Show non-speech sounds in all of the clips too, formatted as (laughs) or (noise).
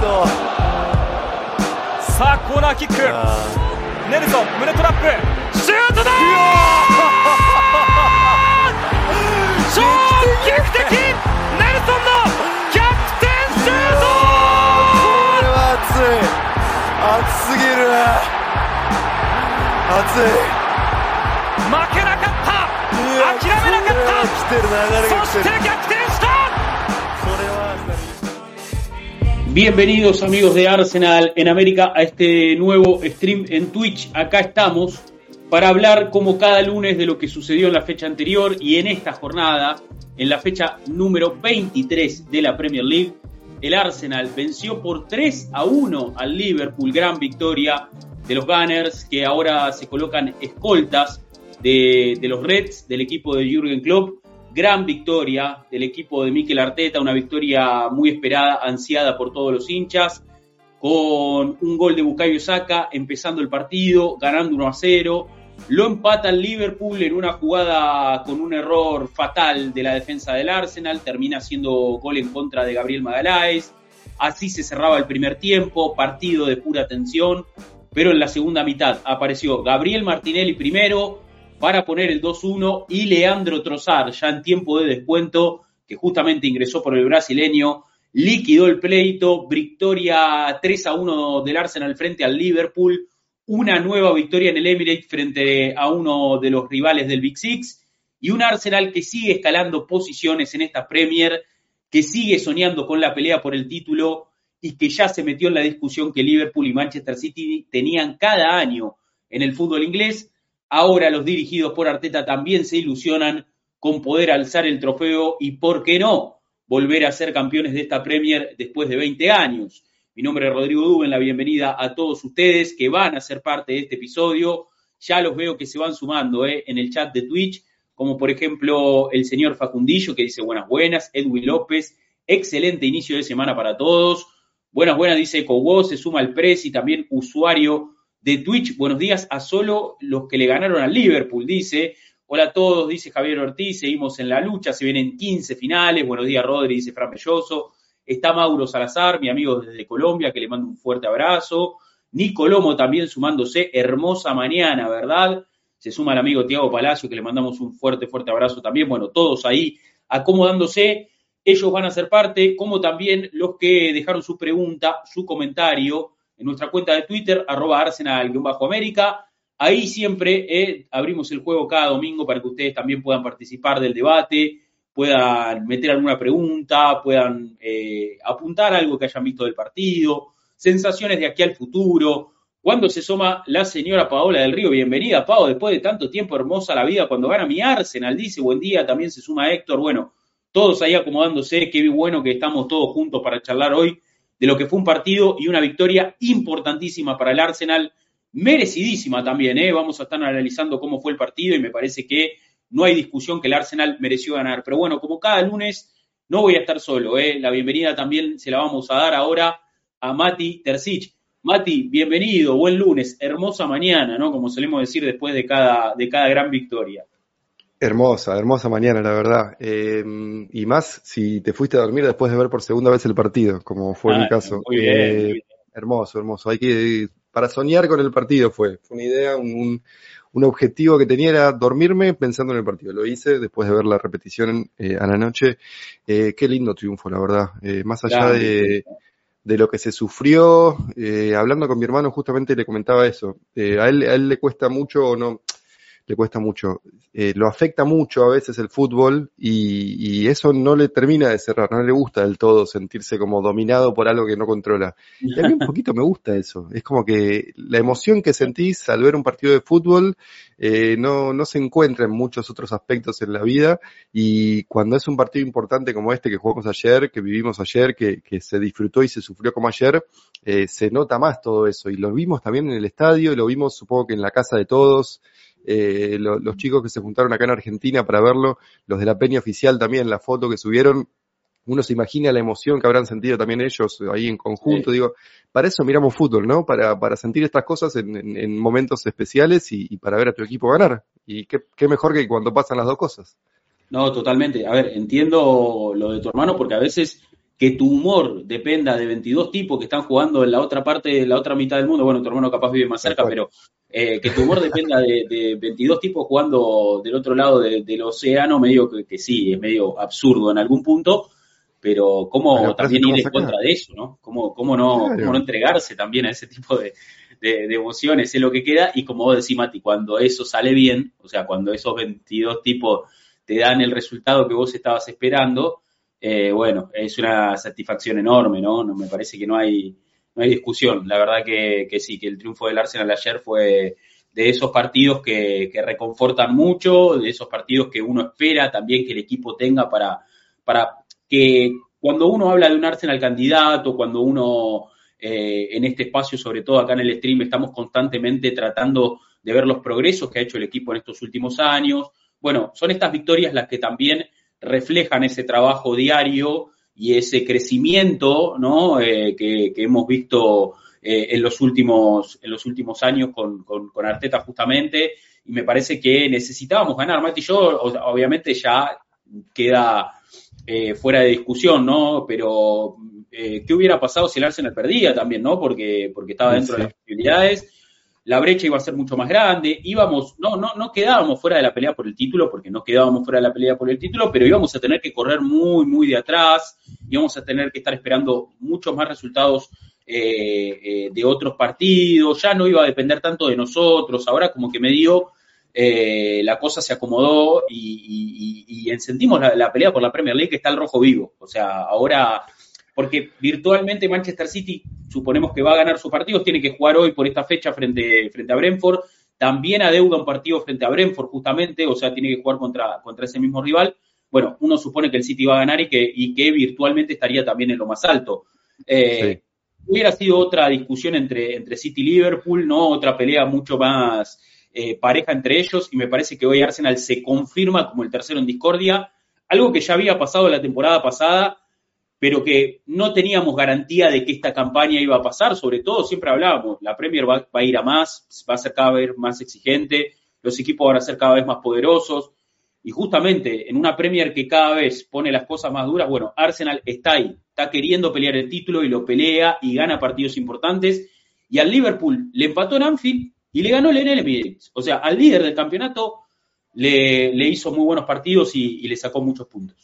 トさあコーナーキック。ネルソン胸トラップ。シュートだ超劇的ネルソンの逆転シュート！これは熱い。熱すぎる熱い。負けなかった。諦めなかった。そして逆 Bienvenidos amigos de Arsenal en América a este nuevo stream en Twitch. Acá estamos para hablar como cada lunes de lo que sucedió en la fecha anterior y en esta jornada, en la fecha número 23 de la Premier League. El Arsenal venció por 3 a 1 al Liverpool, gran victoria de los Gunners que ahora se colocan escoltas de, los Reds, del equipo de Jürgen Klopp gran victoria del equipo de Mikel Arteta, una victoria muy esperada, ansiada por todos los hinchas, con un gol de Bukayo Saka empezando el partido, ganando 1 a 0. Lo empata el Liverpool en una jugada con un error fatal de la defensa del Arsenal, termina siendo gol en contra de Gabriel Magaláes. Así se cerraba el primer tiempo, partido de pura tensión, pero en la segunda mitad apareció Gabriel Martinelli primero, para poner el 2-1 y Leandro Trozar, ya en tiempo de descuento, que justamente ingresó por el brasileño, liquidó el pleito, victoria 3-1 del Arsenal frente al Liverpool, una nueva victoria en el Emirates frente a uno de los rivales del Big Six y un Arsenal que sigue escalando posiciones en esta Premier, que sigue soñando con la pelea por el título y que ya se metió en la discusión que Liverpool y Manchester City tenían cada año en el fútbol inglés Ahora los dirigidos por Arteta también se ilusionan con poder alzar el trofeo y, ¿por qué no?, volver a ser campeones de esta Premier después de 20 años. Mi nombre es Rodrigo Duben, la bienvenida a todos ustedes que van a ser parte de este episodio. Ya los veo que se van sumando ¿eh? en el chat de Twitch, como por ejemplo el señor Facundillo que dice buenas buenas, Edwin López, excelente inicio de semana para todos. Buenas buenas, dice Cobo, se suma el Pres y también usuario de Twitch. Buenos días a solo los que le ganaron al Liverpool, dice. Hola a todos, dice Javier Ortiz, seguimos en la lucha, se vienen 15 finales. Buenos días, Rodri, dice Fran Belloso. Está Mauro Salazar, mi amigo desde Colombia, que le mando un fuerte abrazo. Nico Lomo también sumándose, hermosa mañana, ¿verdad? Se suma el amigo Tiago Palacio, que le mandamos un fuerte, fuerte abrazo también. Bueno, todos ahí acomodándose. Ellos van a ser parte, como también los que dejaron su pregunta, su comentario en nuestra cuenta de Twitter, arroba arsenal-américa. Ahí siempre eh, abrimos el juego cada domingo para que ustedes también puedan participar del debate, puedan meter alguna pregunta, puedan eh, apuntar algo que hayan visto del partido, sensaciones de aquí al futuro. Cuando se suma la señora Paola del Río, bienvenida, Pao, después de tanto tiempo hermosa la vida, cuando gana mi Arsenal, dice buen día, también se suma Héctor, bueno, todos ahí acomodándose, qué bueno que estamos todos juntos para charlar hoy de lo que fue un partido y una victoria importantísima para el Arsenal, merecidísima también, ¿eh? vamos a estar analizando cómo fue el partido y me parece que no hay discusión que el Arsenal mereció ganar. Pero bueno, como cada lunes, no voy a estar solo, ¿eh? la bienvenida también se la vamos a dar ahora a Mati Terzic. Mati, bienvenido, buen lunes, hermosa mañana, ¿no? Como solemos decir después de cada, de cada gran victoria. Hermosa, hermosa mañana, la verdad. Eh, y más si te fuiste a dormir después de ver por segunda vez el partido, como fue ah, mi caso. Muy bien, eh, muy bien. Hermoso, hermoso. Hay que, para soñar con el partido fue. Fue una idea, un, un, objetivo que tenía era dormirme pensando en el partido. Lo hice después de ver la repetición eh, a la noche. Eh, qué lindo triunfo, la verdad. Más allá claro, de, de, lo que se sufrió, hablando con mi hermano justamente le comentaba eso. a, él, a él le cuesta mucho, no, le cuesta mucho. Eh, lo afecta mucho a veces el fútbol y, y, eso no le termina de cerrar, no le gusta del todo sentirse como dominado por algo que no controla. Y a mí un (laughs) poquito me gusta eso. Es como que la emoción que sentís al ver un partido de fútbol eh, no, no se encuentra en muchos otros aspectos en la vida y cuando es un partido importante como este que jugamos ayer, que vivimos ayer, que, que se disfrutó y se sufrió como ayer, eh, se nota más todo eso y lo vimos también en el estadio, lo vimos supongo que en la casa de todos eh, lo, los chicos que se juntaron acá en Argentina para verlo, los de la peña oficial también, la foto que subieron, uno se imagina la emoción que habrán sentido también ellos ahí en conjunto, sí. digo, para eso miramos fútbol, ¿no? Para, para sentir estas cosas en, en, en momentos especiales y, y, para ver a tu equipo ganar. Y qué, qué mejor que cuando pasan las dos cosas. No, totalmente. A ver, entiendo lo de tu hermano porque a veces que tu humor dependa de 22 tipos que están jugando en la otra parte, de la otra mitad del mundo, bueno, tu hermano capaz vive más cerca, pero eh, que tu humor dependa de, 22 tipos jugando del otro lado del océano, medio que, que, sí, es medio absurdo en algún punto, pero cómo también ir en contra de eso, ¿no? ¿Cómo, cómo no, cómo no entregarse también a ese tipo de, de, emociones, es lo que queda, y como vos decís, Mati, cuando eso sale bien, o sea, cuando esos 22 tipos te dan el resultado que vos estabas esperando, eh, bueno, es una satisfacción enorme, ¿no? ¿no? Me parece que no hay, no hay discusión. La verdad que, que sí, que el triunfo del Arsenal ayer fue de esos partidos que, que, reconfortan mucho, de esos partidos que uno espera también que el equipo tenga para, para que cuando uno habla de un Arsenal candidato, cuando uno eh, en este espacio, sobre todo acá en el stream, estamos constantemente tratando de ver los progresos que ha hecho el equipo en estos últimos años. Bueno, son estas victorias las que también reflejan ese trabajo diario y ese crecimiento ¿no? Eh, que, hemos visto eh, en, los últimos, en los últimos años con, con, Arteta justamente. Y me parece que necesitábamos ganar. Mati y yo, obviamente, ya queda fuera de discusión, ¿no? Pero eh, qué hubiera pasado si el Arsenal perdía también, ¿no? Porque, porque estaba dentro de las posibilidades. La brecha iba a ser mucho más grande. Íbamos, no, no, no quedábamos fuera de la pelea por el título, porque no quedábamos fuera de la pelea por el título, pero íbamos a tener que correr muy, muy de atrás. Íbamos a tener que estar esperando muchos más resultados eh, eh, de otros partidos. Ya no iba a depender tanto de nosotros. Ahora, como que me dio. la cosa se acomodó y, encendimos la, pelea por la Premier League que está el rojo vivo. O sea, ahora porque virtualmente Manchester City suponemos que va a ganar sus partidos, tiene que jugar hoy por esta fecha frente, frente a Brentford, también adeuda un partido frente a Brentford justamente, o sea, tiene que jugar contra, contra ese mismo rival. Bueno, uno supone que el City va a ganar y que, y que virtualmente estaría también en lo más alto. Eh, hubiera sido otra discusión entre, entre City y Liverpool, ¿no? Otra pelea mucho más eh, pareja entre ellos, y me parece que hoy Arsenal se confirma como el tercero en discordia, algo que ya había pasado la temporada pasada, pero que no teníamos garantía de que esta campaña iba a pasar, sobre todo siempre hablábamos, la Premier va, a ir a más, va a ser cada vez más exigente, los equipos van a ser cada vez más poderosos, y justamente en una Premier que cada vez pone las cosas más duras, bueno, Arsenal está ahí, está queriendo pelear el título y lo pelea y gana partidos importantes, y al Liverpool le empató en Anfield y le ganó el Emirates, o sea, al líder del campeonato le, hizo muy buenos partidos y le sacó muchos puntos.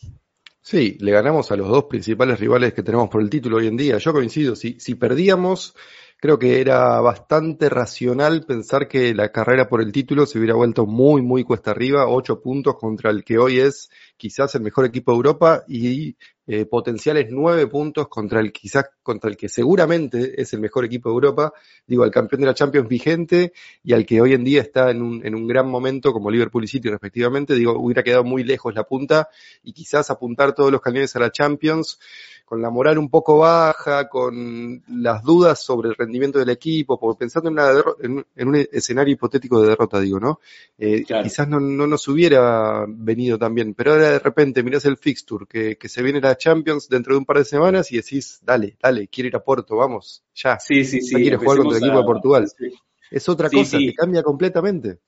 Sí, le ganamos a los dos principales rivales que tenemos por el título hoy en día. Yo coincido, si, si perdíamos, creo que era bastante racional pensar que la carrera por el título se hubiera vuelto muy, muy cuesta arriba, ocho puntos contra el que hoy es quizás el mejor equipo de Europa y eh, potenciales nueve puntos contra el quizás contra el que seguramente es el mejor equipo de Europa, digo, al campeón de la Champions vigente y al que hoy en día está en un, en un gran momento como Liverpool y City respectivamente, digo, hubiera quedado muy lejos la punta y quizás apuntar todos los cañones a la Champions con la moral un poco baja, con las dudas sobre el rendimiento del equipo, porque pensando en, una en, un escenario hipotético de derrota, digo, ¿no? Eh, quizás no, no, nos hubiera venido tan bien, pero ahora de repente mirás el fixture, que, que se viene la Champions dentro de un par de semanas y decís, dale, dale, quiero ir a Porto, vamos, ya. Sí, sí, sí. quiero jugar contra el equipo de Portugal. Es otra cosa, te cambia completamente.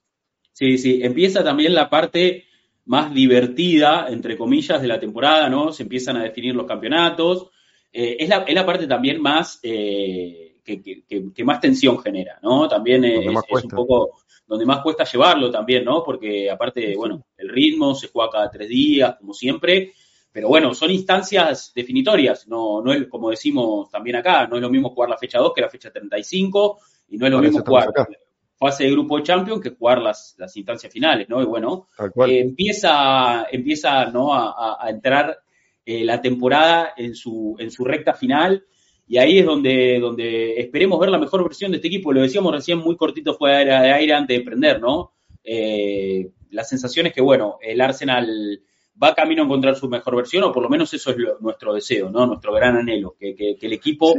Sí, sí, empieza también la parte más divertida, entre comillas, de la temporada, ¿no? Se empiezan a definir los campeonatos. Eh, es, la, es, la, parte también más eh, que, que, más tensión genera, ¿no? También es, un poco donde más cuesta llevarlo también, ¿no? Porque aparte, bueno, el ritmo se juega cada tres días, como siempre, pero bueno, son instancias definitorias, no, no es como decimos también acá, no es lo mismo jugar la fecha 2 que la fecha 35, y no es lo mismo jugar fase de grupo de Champions que jugar las, las instancias finales, ¿no? Y bueno, eh, empieza, empieza ¿no? a, a entrar eh, la temporada en su, en su recta final y ahí es donde, donde esperemos ver la mejor versión de este equipo. Lo decíamos recién muy cortito fuera de aire antes de prender, ¿no? Eh, la sensación es que, bueno, el Arsenal va camino a encontrar su mejor versión, o por lo menos eso es nuestro deseo, ¿no? Nuestro gran anhelo, que, que, el equipo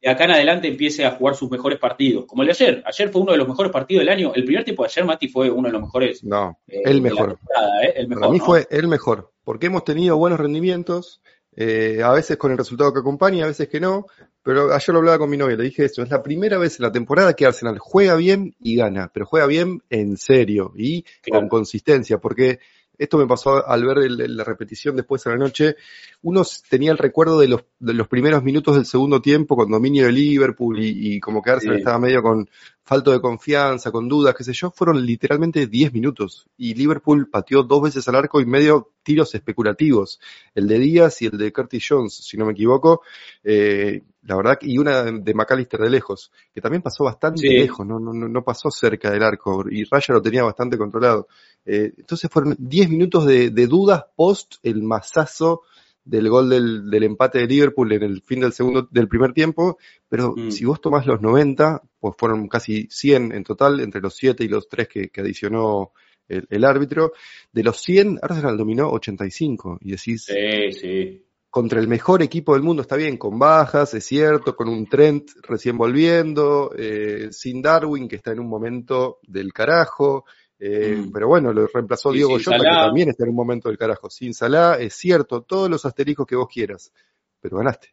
de acá en adelante empiece a jugar sus mejores partidos. Como el de ayer. Ayer fue uno de los mejores partidos del año. El primer tiempo de ayer, Mati, fue uno de los mejores. No, eh, el, mejor. ¿eh? el mejor. Para mí fue el mejor. Porque hemos tenido buenos rendimientos. Eh, a veces con el resultado que acompaña, a veces que no. Pero ayer lo hablaba con mi novia, le dije eso. Es la primera vez en la temporada que Arsenal juega bien y gana. Pero juega bien en serio y con consistencia. Porque esto me pasó al ver la repetición después de la noche. Uno tenía el recuerdo de los de los primeros minutos del segundo tiempo con dominio de Liverpool y, y como que Arsenal Sí. estaba medio con falto de confianza, con dudas, qué sé yo, fueron literalmente 10 minutos. Y Liverpool pateó dos veces al arco y medio tiros especulativos. El de Díaz y el de Curtis Jones, si no me equivoco. Eh, la verdad, y una de McAllister de lejos, que también pasó bastante Sí. lejos, no, no, no no pasó cerca del arco. Y Raya lo tenía bastante controlado. Eh, entonces fueron 10 minutos de, de dudas post el masazo del gol del, del empate de Liverpool en el fin del segundo, del primer tiempo, pero Mm. si vos tomás los 90, pues fueron casi 100 en total, entre los 7 y los 3 que, que adicionó el, el árbitro. De los 100, Arsenal dominó 85. Y decís, Sí, sí. contra el mejor equipo del mundo, está bien, con bajas, es cierto, con un Trent recién volviendo, eh, sin Darwin, que está en un momento del carajo, eh, Mm. pero bueno, lo reemplazó Diego Jota, que también está en un momento del carajo. Sin Salah, es cierto, todos los asteriscos que vos quieras, pero ganaste.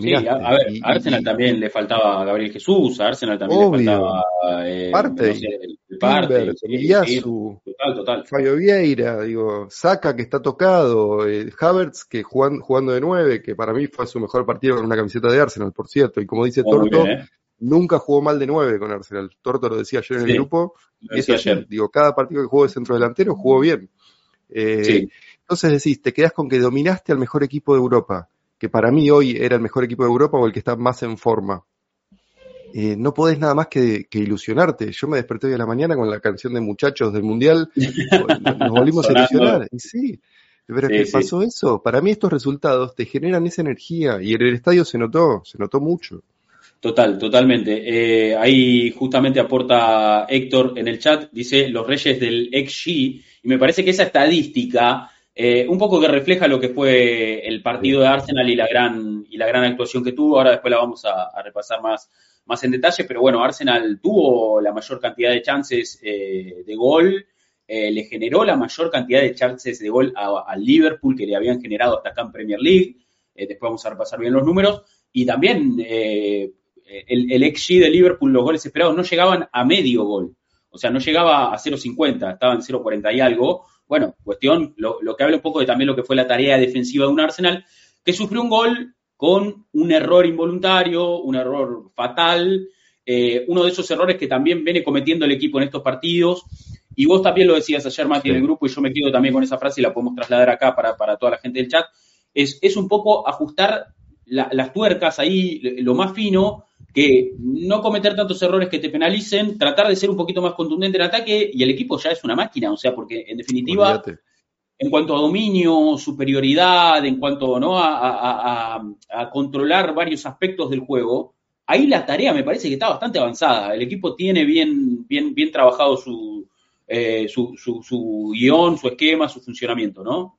Sí, a, a ver, Y- a Arsenal y- también le faltaba a Gabriel Jesús, a Arsenal también Obvio. le faltaba eh, Parte. no sé, el, el parte, total, total. Fabio Vieira, digo, Saka que está tocado, eh, Havertz que jugan- jugando de nueve, que para mí fue su mejor partido con una camiseta de Arsenal, por cierto, y como dice Torto, bien, ¿eh? Nunca jugó mal de nueve con Arsenal. Torto lo decía ayer en Sí, el grupo, y eso ayer, ayer. digo, cada partido que jugó de centro delantero jugó bien. Eh, Sí. Entonces decís, te quedás con que dominaste al mejor equipo de Europa, que para mí hoy era el mejor equipo de Europa o el que está más en forma. Eh, no podés nada más que, que ilusionarte. Yo me desperté hoy a la mañana con la canción de muchachos del Mundial, (laughs) nos volvimos a ilusionar. Y sí, pero Sí, ¿qué sí. pasó eso? Para mí estos resultados te generan esa energía y en el estadio se notó, se notó mucho. Total, totalmente. Eh, ahí justamente aporta Héctor en el chat, dice los reyes del XG, y me parece que esa estadística, eh, un poco que refleja lo que fue el partido de Arsenal y la gran, y la gran actuación que tuvo, ahora después la vamos a, repasar más, más en detalle, pero bueno, Arsenal tuvo la mayor cantidad de chances eh, de gol, le generó la mayor cantidad de chances de gol al Liverpool que le habían generado hasta acá en Premier League, después vamos a repasar bien los números, y también el, el XG de Liverpool, los goles esperados no llegaban a medio gol. O sea, no llegaba a 0.50, estaba en 0.40 y algo. Bueno, cuestión, lo, lo que habla un poco de también lo que fue la tarea defensiva de un Arsenal, que sufrió un gol con un error involuntario, un error fatal, eh, uno de esos errores que también viene cometiendo el equipo en estos partidos. Y vos también lo decías ayer, Mati, en el grupo, y yo me quedo también con esa frase y la podemos trasladar acá para, para toda la gente del chat. Es, es un poco ajustar la- las tuercas ahí, lo más fino, que no cometer tantos errores que te penalicen, tratar de ser un poquito más contundente en ataque, y el equipo ya es una máquina, o sea, porque en definitiva, Olvídate. en cuanto a dominio, superioridad, en cuanto ¿no? a, a- a- a controlar varios aspectos del juego, ahí la tarea me parece que está bastante avanzada. El equipo tiene bien, bien, bien trabajado su, eh, su, su, su guion, su esquema, su funcionamiento, ¿no?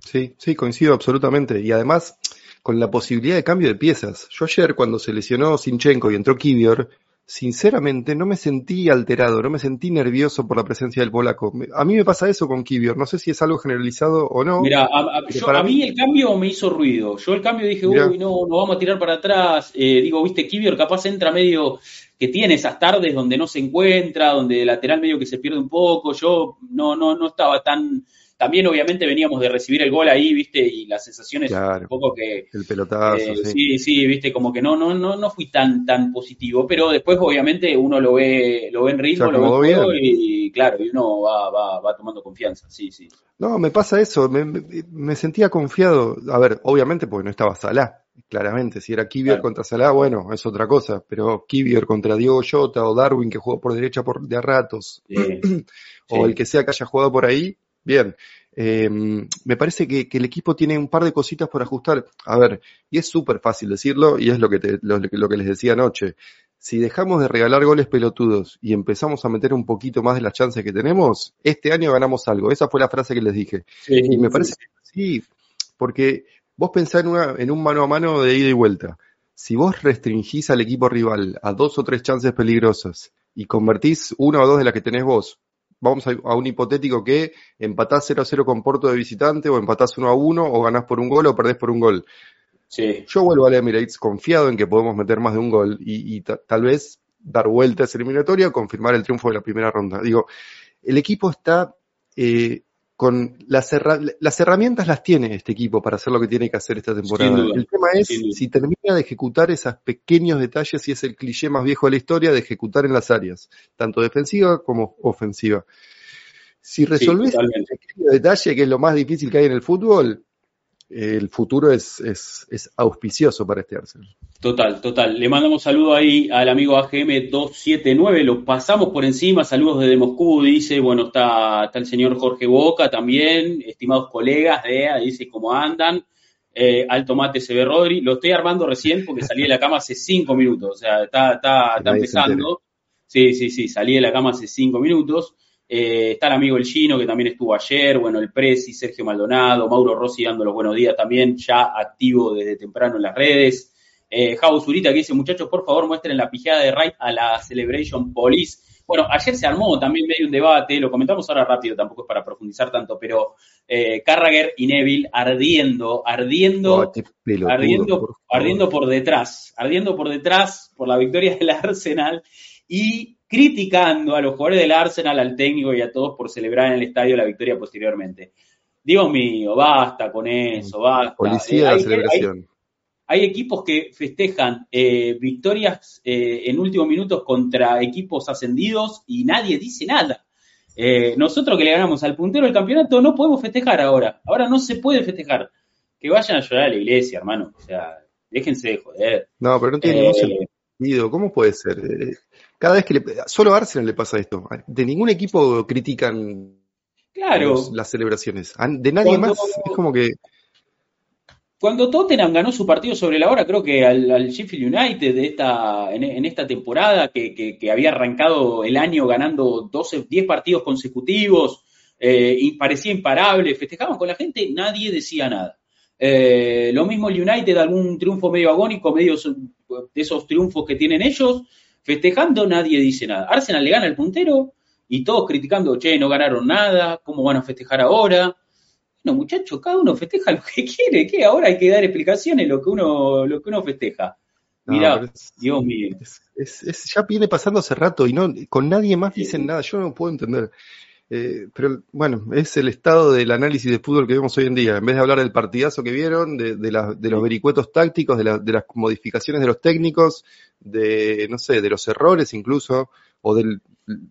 Sí, sí, coincido absolutamente. Y además, con la posibilidad de cambio de piezas. Yo ayer, cuando se lesionó Sinchenko y entró Kivior, sinceramente no me sentí alterado, no me sentí nervioso por la presencia del polaco. A mí me pasa eso con Kivior, no sé si es algo generalizado o no. Mira, a, a- que yo- para a mí mí- el cambio me hizo ruido. Yo el cambio dije, Mirá. uy, no, nos vamos a tirar para atrás. Eh, digo, viste, Kivior capaz entra medio que tiene esas tardes donde no se encuentra, donde el lateral medio que se pierde un poco. Yo no, no, no estaba tan. También, obviamente, veníamos de recibir el gol ahí, viste, y las sensaciones Claro. un poco que. El pelotazo, eh, sí. sí, sí, viste, como que no, no, no, no fui tan, tan positivo, pero después obviamente uno lo ve, lo ve en ritmo, lo ve en juego y, claro, y uno va, va, va tomando confianza, sí, sí. No, me pasa eso, me, me- sentía confiado. A ver, obviamente porque no estaba Salah, claramente. Si era Kivior Claro. contra Salah, bueno, es otra cosa. Pero Kivior contra Diego Jota o Darwin que jugó por derecha por, de a ratos, (clears throat) o sí. el que sea que haya jugado por ahí, bien. Eh, me parece que, que el equipo tiene un par de cositas por ajustar. A ver, y es súper fácil decirlo, y es lo que, te- lo, lo que les decía anoche. Si dejamos de regalar goles pelotudos y empezamos a meter un poquito más de las chances que tenemos, este año ganamos algo. Esa fue la frase que les dije. Sí, Y me parece que sí, porque vos pensás en, una, en un mano a mano de ida y vuelta. Si vos restringís al equipo rival a dos o tres chances peligrosas y convertís una o dos de las que tenés vos, vamos a, a un hipotético que empatás 0 a 0 con Porto de visitante o empatás 1 a 1 o ganás por un gol o perdés por un gol. sí. Yo vuelvo al Emirates confiado en que podemos meter más de un gol y, y ta- tal vez dar vuelta a esa eliminatoria o confirmar el triunfo de la primera ronda. Digo, el equipo está eh, con las, las herramientas las tiene este equipo para hacer lo que tiene que hacer esta temporada. el tema es si termina de ejecutar esos pequeños detalles y es el cliché más viejo de la historia de ejecutar en las áreas, tanto defensiva como ofensiva. Si resolvés ese pequeño detalle, que es lo más difícil que hay en el fútbol, el futuro es, es, es, auspicioso para este Arsenal. Total, total. Le mandamos saludo ahí al amigo AGM279, lo pasamos por encima, saludos desde Moscú, dice, bueno, está, está el señor Jorge Boca también, estimados colegas de dice cómo andan. Eh, Alto Mate se ve Rodri, lo estoy armando recién porque salí de la cama hace cinco minutos, o sea, está, está, está empezando. Sí, sí, sí, salí de la cama hace cinco minutos. Eh, está el amigo El Gino, que también estuvo ayer, bueno, el Presi, Sergio Maldonado, Mauro Rossi dando los buenos días también, ya activo desde temprano en las redes. Eh, Javo Zurita que dice, muchachos, por favor muestren la pijada de Wright a la Celebration Police. Bueno, ayer se armó también medio un debate, lo comentamos ahora rápido, tampoco es para profundizar tanto, pero eh, Carragher y Neville ardiendo, ardiendo, oh, ardiendo, ardiendo por detrás, ardiendo por detrás por la victoria del Arsenal y criticando a los jugadores del Arsenal, al técnico y a todos por celebrar en el estadio la victoria posteriormente. Dios mío, basta con eso, basta. Policía de celebración. Hay, equipos que festejan eh, victorias eh, en últimos minutos contra equipos ascendidos y nadie dice nada. Eh, nosotros que le ganamos al puntero del campeonato no podemos festejar ahora. Ahora no se puede festejar. Que vayan a llorar a la iglesia, hermano. O sea, déjense de joder. No, pero no tiene ningún sentido. ¿Cómo puede ser? Cada vez que le, solo a Arsenal le pasa esto. De ningún equipo critican las celebraciones. De nadie más es como que. Cuando Tottenham ganó su partido sobre la hora, creo que al, Sheffield United de esta, en, esta temporada, que, había arrancado el año ganando 12, 10 partidos consecutivos, eh, y parecía imparable, festejaban con la gente, nadie decía nada. Eh, lo mismo el United, algún triunfo medio agónico, medio de esos triunfos que tienen ellos, Festejando nadie dice nada. Arsenal le gana el puntero y todos criticando, che, no ganaron nada, ¿cómo van a festejar ahora? Bueno, muchachos, cada uno festeja lo que quiere, que ahora hay que dar explicaciones lo que uno, lo que uno festeja. Mira, Dios mío. ya viene pasando hace rato y no con nadie más dicen nada. Yo no puedo entender. Eh, pero bueno, es el estado del análisis de fútbol que vemos hoy en día. En vez de hablar del partidazo que vieron, de, de, los vericuetos tácticos, de, de, las modificaciones de los técnicos, de, no sé, de los errores incluso, o de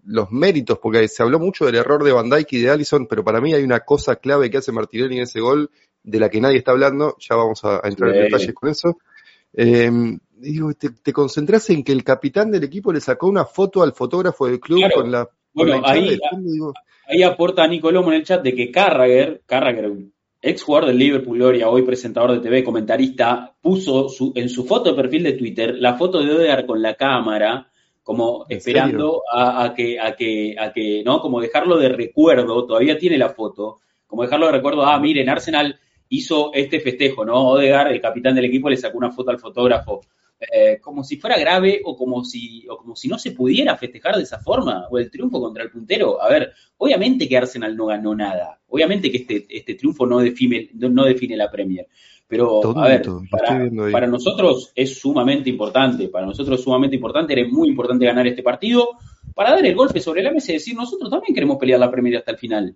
los méritos, porque se habló mucho del error de Van Dijk y de Allison, pero para mí hay una cosa clave que hace Martinelli en ese gol, de la que nadie está hablando, ya vamos a, entrar en detalles con eso. Eh, digo, te, te concentras en que el capitán del equipo le sacó una foto al fotógrafo del club con la bueno, ahí, ahí aporta Nico Lomo en el chat de que Carragher, Carragher, ex jugador del Liverpool Gloria, hoy presentador de TV, comentarista, puso su, en su foto de perfil de Twitter la foto de Odegaard con la cámara, como esperando a, que, a que, a que, ¿no? Como dejarlo de recuerdo, todavía tiene la foto, como dejarlo de recuerdo, ah, miren, Arsenal hizo este festejo, ¿no? Odegaard, el capitán del equipo, le sacó una foto al fotógrafo. Eh, como si fuera grave o como si, o como si no se pudiera festejar de esa forma, o el triunfo contra el puntero. A ver, obviamente que Arsenal no ganó nada, obviamente que este, este triunfo no define, no define la Premier, pero a ver, para, nosotros es sumamente importante, para nosotros es sumamente importante, era muy importante ganar este partido para dar el golpe sobre la mesa y decir, nosotros también queremos pelear la Premier hasta el final.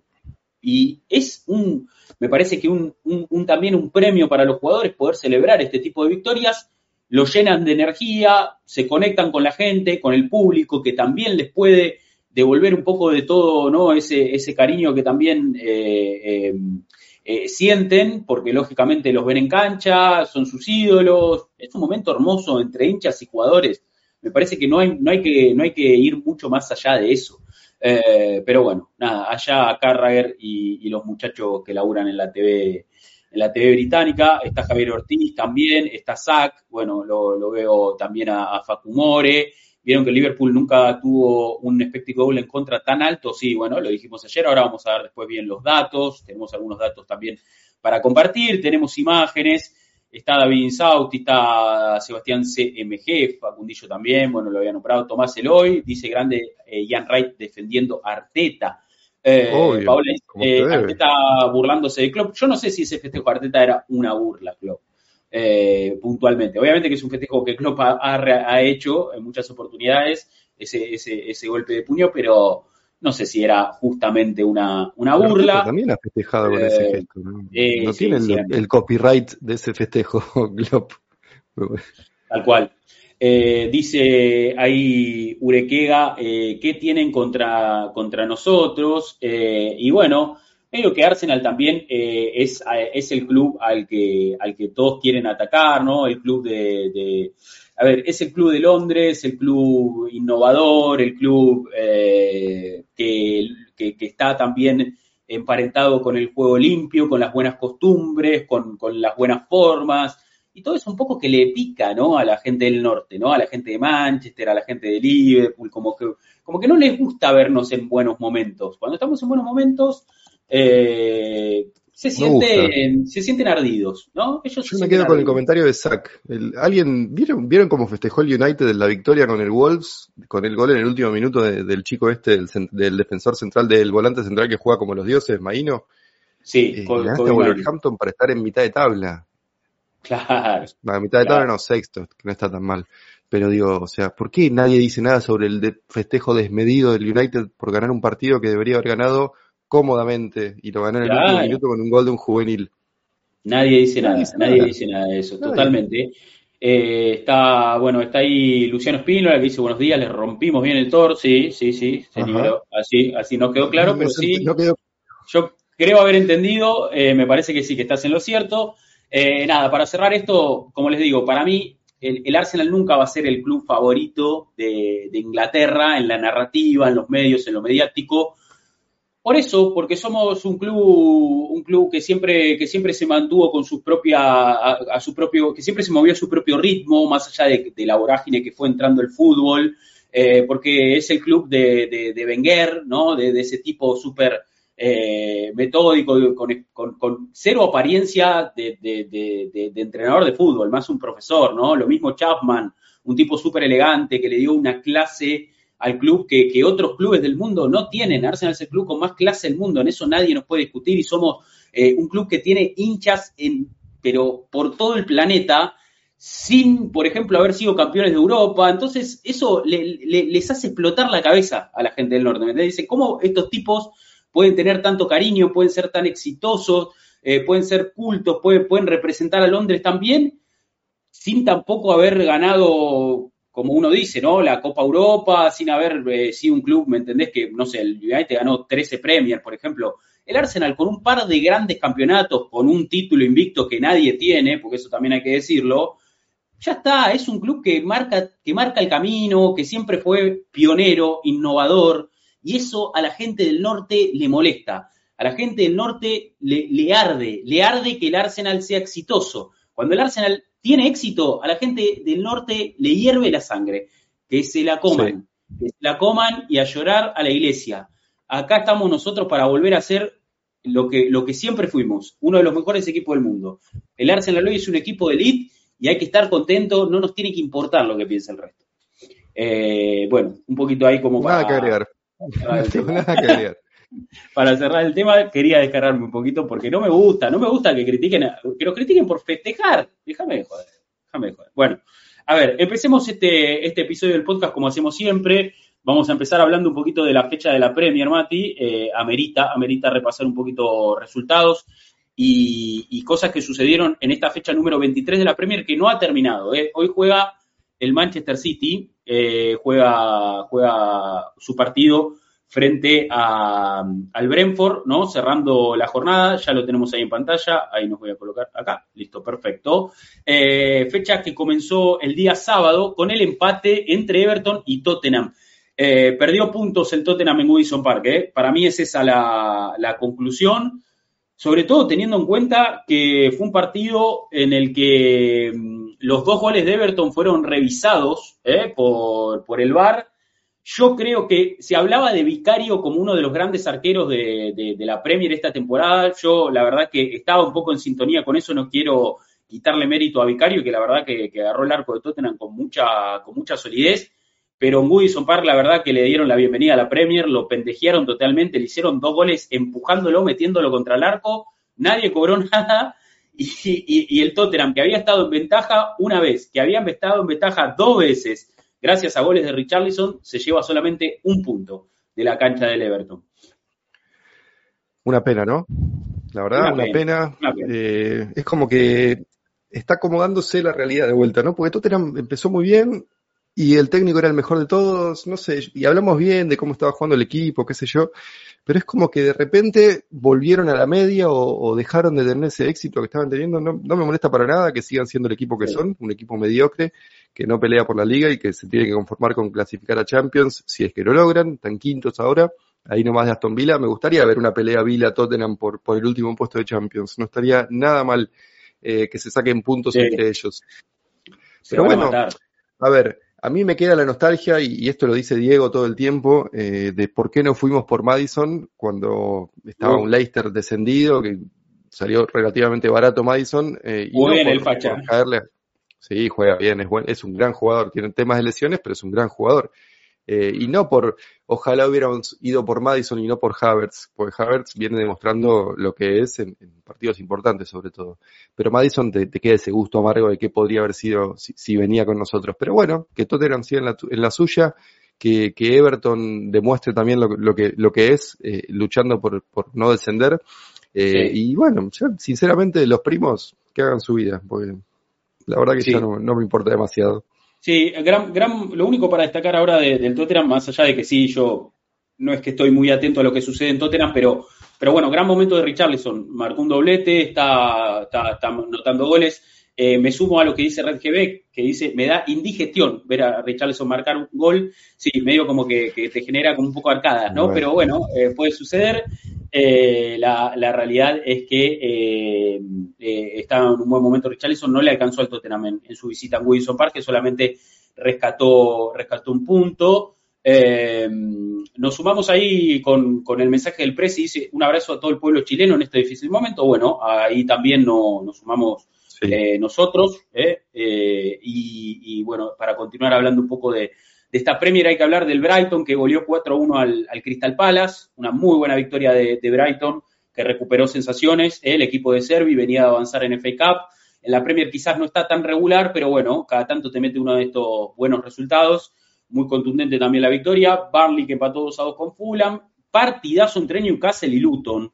Y es un, me parece que un, un, también un premio para los jugadores poder celebrar este tipo de victorias lo llenan de energía, se conectan con la gente, con el público, que también les puede devolver un poco de todo, ¿no? Ese, ese cariño que también eh, eh, eh, sienten, porque lógicamente los ven en cancha, son sus ídolos. Es un momento hermoso entre hinchas y jugadores. Me parece que no hay, no hay, que, no hay que ir mucho más allá de eso. pero bueno, nada, allá Carragher y, y los muchachos que laburan en la TV en la TV británica, está Javier Ortiz también, está Zach, bueno, lo, veo también a, a Facumore, vieron que Liverpool nunca tuvo un expected goal en contra tan alto, sí, bueno, lo dijimos ayer, ahora vamos a ver después bien los datos, tenemos algunos datos también para compartir, tenemos imágenes, está David Insauti, está Sebastián CMG, Facundillo también, bueno, lo había nombrado Tomás Eloy, dice grande eh, Ian Wright defendiendo Arteta. Eh, Paola eh, Arteta burlándose de Klopp. Yo no sé si ese festejo de Arteta era una burla, Klopp, eh, puntualmente. Obviamente que es un festejo que Klopp ha, hecho en muchas oportunidades, ese, ese, ese, golpe de puño, pero no sé si era justamente una, una burla. también ha festejado con ese gesto, ¿no? no tiene el, copyright de ese festejo, (laughs) Glob. Tal cual. Eh, dice ahí Urequega, eh, ¿qué tienen contra, contra nosotros? Eh, y bueno, medio que Arsenal también es, es, el club al que, al que todos quieren atacar, ¿no? El club de, a ver, es el club de Londres, el club innovador, el club que, que, está también emparentado con el juego limpio, con las buenas costumbres, con, con las buenas formas y todo eso un poco que le pica, ¿no? A la gente del norte, ¿no? A la gente de Manchester, a la gente de Liverpool, como que, como que no les gusta vernos en buenos momentos. Cuando estamos en buenos momentos, eh, se, sienten, se sienten ardidos, ¿no? Yo me quedo con el comentario de Zach. ¿Alguien, ¿vieron, ¿vieron cómo festejó el United la victoria con el Wolves? Con el gol en el último minuto del chico este, del, defensor central, del volante central que juega como los dioses, Maíno. Sí, eh, con, Wolverhampton para estar en mitad de tabla. Claro. La mitad de tabla no, sexto, que no está tan mal. Pero digo, o sea, ¿por qué nadie dice nada sobre el festejo desmedido del United por ganar un partido que debería haber ganado cómodamente y lo ganar en el último minuto con un gol de un juvenil? Nadie dice nada, nadie dice nada de eso, totalmente. Eh, está, bueno, está ahí Luciano Espino, que dice buenos días, le rompimos bien el toro, sí, sí, sí, así, así nos quedó claro, (laughs) pero sí, yo creo haber entendido, eh, me parece que sí, que estás en lo cierto. Eh, nada, para cerrar esto, como les digo, para mí el, Arsenal nunca va a ser el club favorito de, Inglaterra en la narrativa, en los medios, en lo mediático. Por eso, porque somos un club, un club que siempre, que siempre se mantuvo con su propia, a, su propio, que siempre se movió a su propio ritmo, más allá de, la vorágine que fue entrando el fútbol, eh, porque es el club de, de, Wenger, ¿no? De, ese tipo súper eh, metódico, con, cero apariencia de, entrenador de fútbol, más un profesor, ¿no? Lo mismo Chapman, un tipo súper elegante que le dio una clase al club que, otros clubes del mundo no tienen. Arsenal es el club con más clase del mundo, en eso nadie nos puede discutir y somos eh, un club que tiene hinchas en, pero por todo el planeta, sin, por ejemplo, haber sido campeones de Europa. Entonces, eso les hace explotar la cabeza a la gente del norte. ¿me Dice, ¿cómo estos tipos pueden tener tanto cariño, pueden ser tan exitosos, eh, pueden ser cultos, pueden, representar a Londres también, sin tampoco haber ganado, como uno dice, ¿no? La Copa Europa, sin haber eh, sido un club, ¿me entendés? Que, no sé, el United ganó 13 Premier, por ejemplo. El Arsenal con un par de grandes campeonatos, con un título invicto que nadie tiene, porque eso también hay que decirlo, ya está, es un club que marca, que marca el camino, que siempre fue pionero, innovador, y eso a la gente del norte le molesta. A la gente del norte le, arde, le arde que el Arsenal sea exitoso. Cuando el Arsenal tiene éxito, a la gente del norte le hierve la sangre, que se la coman, que se la coman y a llorar a la iglesia. Acá estamos nosotros para volver a ser lo que, lo que siempre fuimos, uno de los mejores equipos del mundo. El Arsenal hoy es un equipo de elite y hay que estar contento, no nos tiene que importar lo que piensa el resto. Eh, bueno, un poquito ahí como para... que agregar. (laughs) Para cerrar el tema, quería descargarme un poquito porque no me gusta, no me gusta que critiquen, que nos critiquen por festejar. Déjame joder, déjame joder. Bueno, a ver, empecemos este, este episodio del podcast como hacemos siempre. Vamos a empezar hablando un poquito de la fecha de la Premier, Mati. Eh, amerita, amerita repasar un poquito resultados y, cosas que sucedieron en esta fecha número 23 de la Premier que no ha terminado. Eh. Hoy juega el Manchester City eh, juega, juega su partido frente a, al Brentford, ¿no? Cerrando la jornada, ya lo tenemos ahí en pantalla, ahí nos voy a colocar acá, listo, perfecto. Eh, fecha que comenzó el día sábado con el empate entre Everton y Tottenham. Eh, perdió puntos el Tottenham en Goodison Park, para mí es esa la, la conclusión sobre todo teniendo en cuenta que fue un partido en el que mm, los dos goles de Everton fueron revisados ¿eh? por, por, el VAR. Yo creo que se hablaba de Vicario como uno de los grandes arqueros de, la Premier esta temporada. Yo la verdad que estaba un poco en sintonía con eso, no quiero quitarle mérito a Vicario, que la verdad que, agarró el arco de Tottenham con mucha, con mucha solidez pero en Woodison Park la verdad que le dieron la bienvenida a la Premier, lo pendejearon totalmente, le hicieron dos goles empujándolo, metiéndolo contra el arco, nadie cobró (laughs) nada y, el Tottenham que había estado en ventaja una vez, que había estado en ventaja dos veces gracias a goles de Richarlison, se lleva solamente un punto de la cancha del Everton. Una pena, ¿no? La verdad, una, pena. Eh, es como que está acomodándose la realidad de vuelta, ¿no? Porque Tottenham empezó muy bien y el técnico era el mejor de todos, no sé, y hablamos bien de cómo estaba jugando el equipo, qué sé yo, pero es como que de repente volvieron a la media o, dejaron de tener ese éxito que estaban teniendo. No, me molesta para nada que sigan siendo el equipo que son, un equipo mediocre, que no pelea por la liga y que se tiene que conformar con clasificar a Champions si es que lo logran, están quintos ahora ahí nomás de Aston Villa. Me gustaría ver una pelea Villa-Tottenham por, por el último puesto de Champions. No estaría nada mal eh, que se saquen puntos entre ellos. Pero bueno, a, ver, a mí me queda la nostalgia, y, esto lo dice Diego todo el tiempo, eh, de por qué no fuimos por Madison cuando estaba un Leicester descendido, que salió relativamente barato Madison. Eh, y no el facha. Sí, juega bien, es, buen, es un gran jugador, tiene temas de lesiones, pero es un gran jugador. Eh, y no por, ojalá hubiéramos ido por Madison y no por Havertz, porque Havertz viene demostrando lo que es en, partidos importantes sobre todo. Pero Madison te, queda ese gusto amargo de qué podría haber sido si, venía con nosotros. Pero bueno, que Tottenham siga en la, en la suya, que, que, Everton demuestre también lo, lo, que, lo que es, eh, luchando por, por, no descender. Eh, y bueno, sinceramente los primos que hagan su vida, porque la verdad que ya no, no me importa demasiado. Sí, gran, gran, lo único para destacar ahora del Tottenham, más allá de que sí, yo no es que estoy muy atento a lo que sucede en Tottenham, pero, pero bueno, gran momento de Richarlison. Marcó un doblete, está, está, está notando goles. Eh, me sumo a lo que dice Red GB, que dice, me da indigestión ver a Richarlison marcar un gol. Sí, medio como que, te genera como un poco arcadas, ¿no? Pero bueno, eh, puede suceder. Eh, la, realidad es que está en un buen momento Richarlison, no le alcanzó al Tottenham en, su visita a Wilson Park, que solamente rescató, rescató un punto. nos sumamos ahí con, el mensaje del Presi, dice un abrazo a todo el pueblo chileno en este difícil momento. Bueno, ahí también nos sumamos eh, nosotros. Eh, eh, y, bueno, para continuar hablando un poco de, esta Premier, hay que hablar del Brighton que goleó 4-1 al, Crystal Palace, una muy buena victoria de, Brighton que recuperó sensaciones. El equipo de Servi venía a avanzar en FA Cup. En la Premier quizás no está tan regular, pero bueno, cada tanto te mete uno de estos buenos resultados. Muy contundente también la victoria. Barley que empató 2 a 2 con Fulham. Partidazo entre Newcastle y Luton.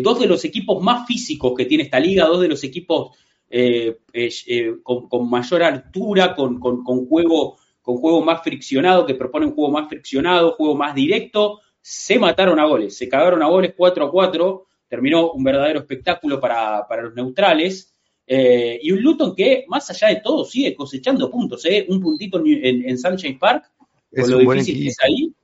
dos de los equipos más físicos que tiene esta liga, dos de los equipos eh, eh, con, mayor altura, con, juego, con juego más friccionado, que propone un juego más friccionado, juego más directo, se mataron a goles, se cagaron a goles 4 a 4, terminó un verdadero espectáculo para, los neutrales. Eh, y un Luton que, más allá de todo, sigue cosechando puntos, un puntito en, Sunshine Park, es lo difícil que es ahí.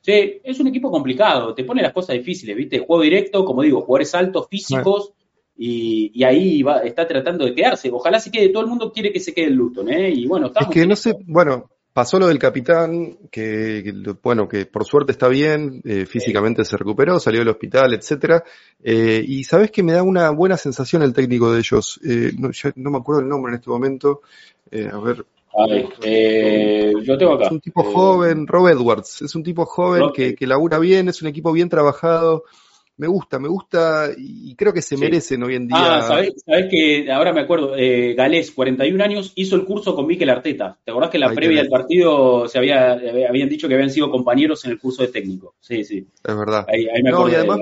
Sí, es un equipo complicado, te pone las cosas difíciles, ¿viste? Juego directo, como digo, jugadores altos, físicos, y, ahí va, está tratando de quedarse. Ojalá se quede, todo el mundo quiere que se quede el Luton, ¿eh? Y bueno, estamos. Es que no sé, bueno, pasó lo del capitán, que, bueno, que por suerte está bien, eh, físicamente se recuperó, salió del hospital, etcétera. Eh, y sabes que me da una buena sensación el técnico de ellos. Eh, no, no me acuerdo el nombre en este momento. a ver. yo tengo acá. Es un tipo joven, Rob Edwards, es un tipo joven que, que labura bien, es un equipo bien trabajado me gusta, me gusta y creo que se merecen hoy en día. Ah, ¿sabés, que ahora me acuerdo? Eh, Galés, 41 años, hizo el curso con Miquel Arteta. ¿Te acordás que la previa del partido se había, habían dicho que habían sido compañeros en el curso de técnico? Sí, sí. Es verdad. Ahí, me no, y además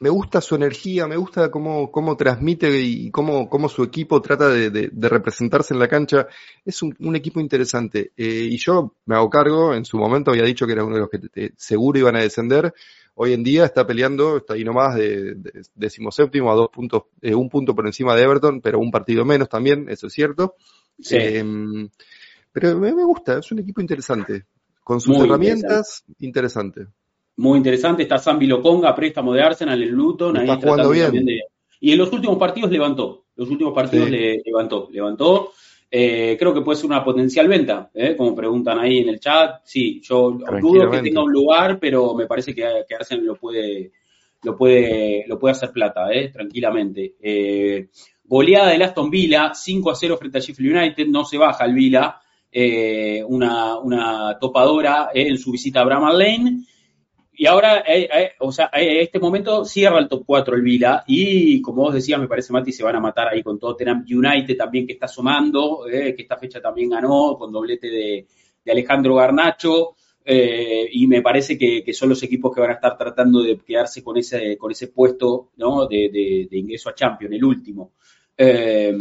me, gusta su energía, me gusta cómo, cómo transmite y cómo, cómo su equipo trata de, representarse en la cancha. Es un, equipo interesante. Eh, y yo me hago cargo, en su momento había dicho que era uno de los que seguro iban a descender hoy en día está peleando, está ahí nomás de, de decimoséptimo a dos puntos, eh, un punto por encima de Everton, pero un partido menos también, eso es cierto. Em, pero me, gusta, es un equipo interesante, con sus herramientas, interesante. Muy interesante, está Sambi Loconga, préstamo de Arsenal, el Luton, está jugando bien. Y en los últimos partidos levantó, los últimos partidos le, levantó, levantó. Eh, creo que puede ser una potencial venta, ¿eh? como preguntan ahí en el chat. Sí, yo dudo que tenga un lugar, pero me parece que, que lo puede, lo puede, lo puede hacer plata, ¿eh? tranquilamente. Eh, goleada del Aston Villa, 5 a 0 frente a Sheffield United, no se baja el Villa, una, una topadora en su visita a Bramall Lane y ahora, eh, eh, o sea, en este momento cierra el top 4 el Vila y como vos decías, me parece, Mati, se van a matar ahí con Tottenham United también que está sumando, eh, que esta fecha también ganó con doblete de, Alejandro Garnacho. eh, y me parece que, son los equipos que van a estar tratando de quedarse con ese, con ese puesto ¿no? de, ingreso a Champions, el último. Eh,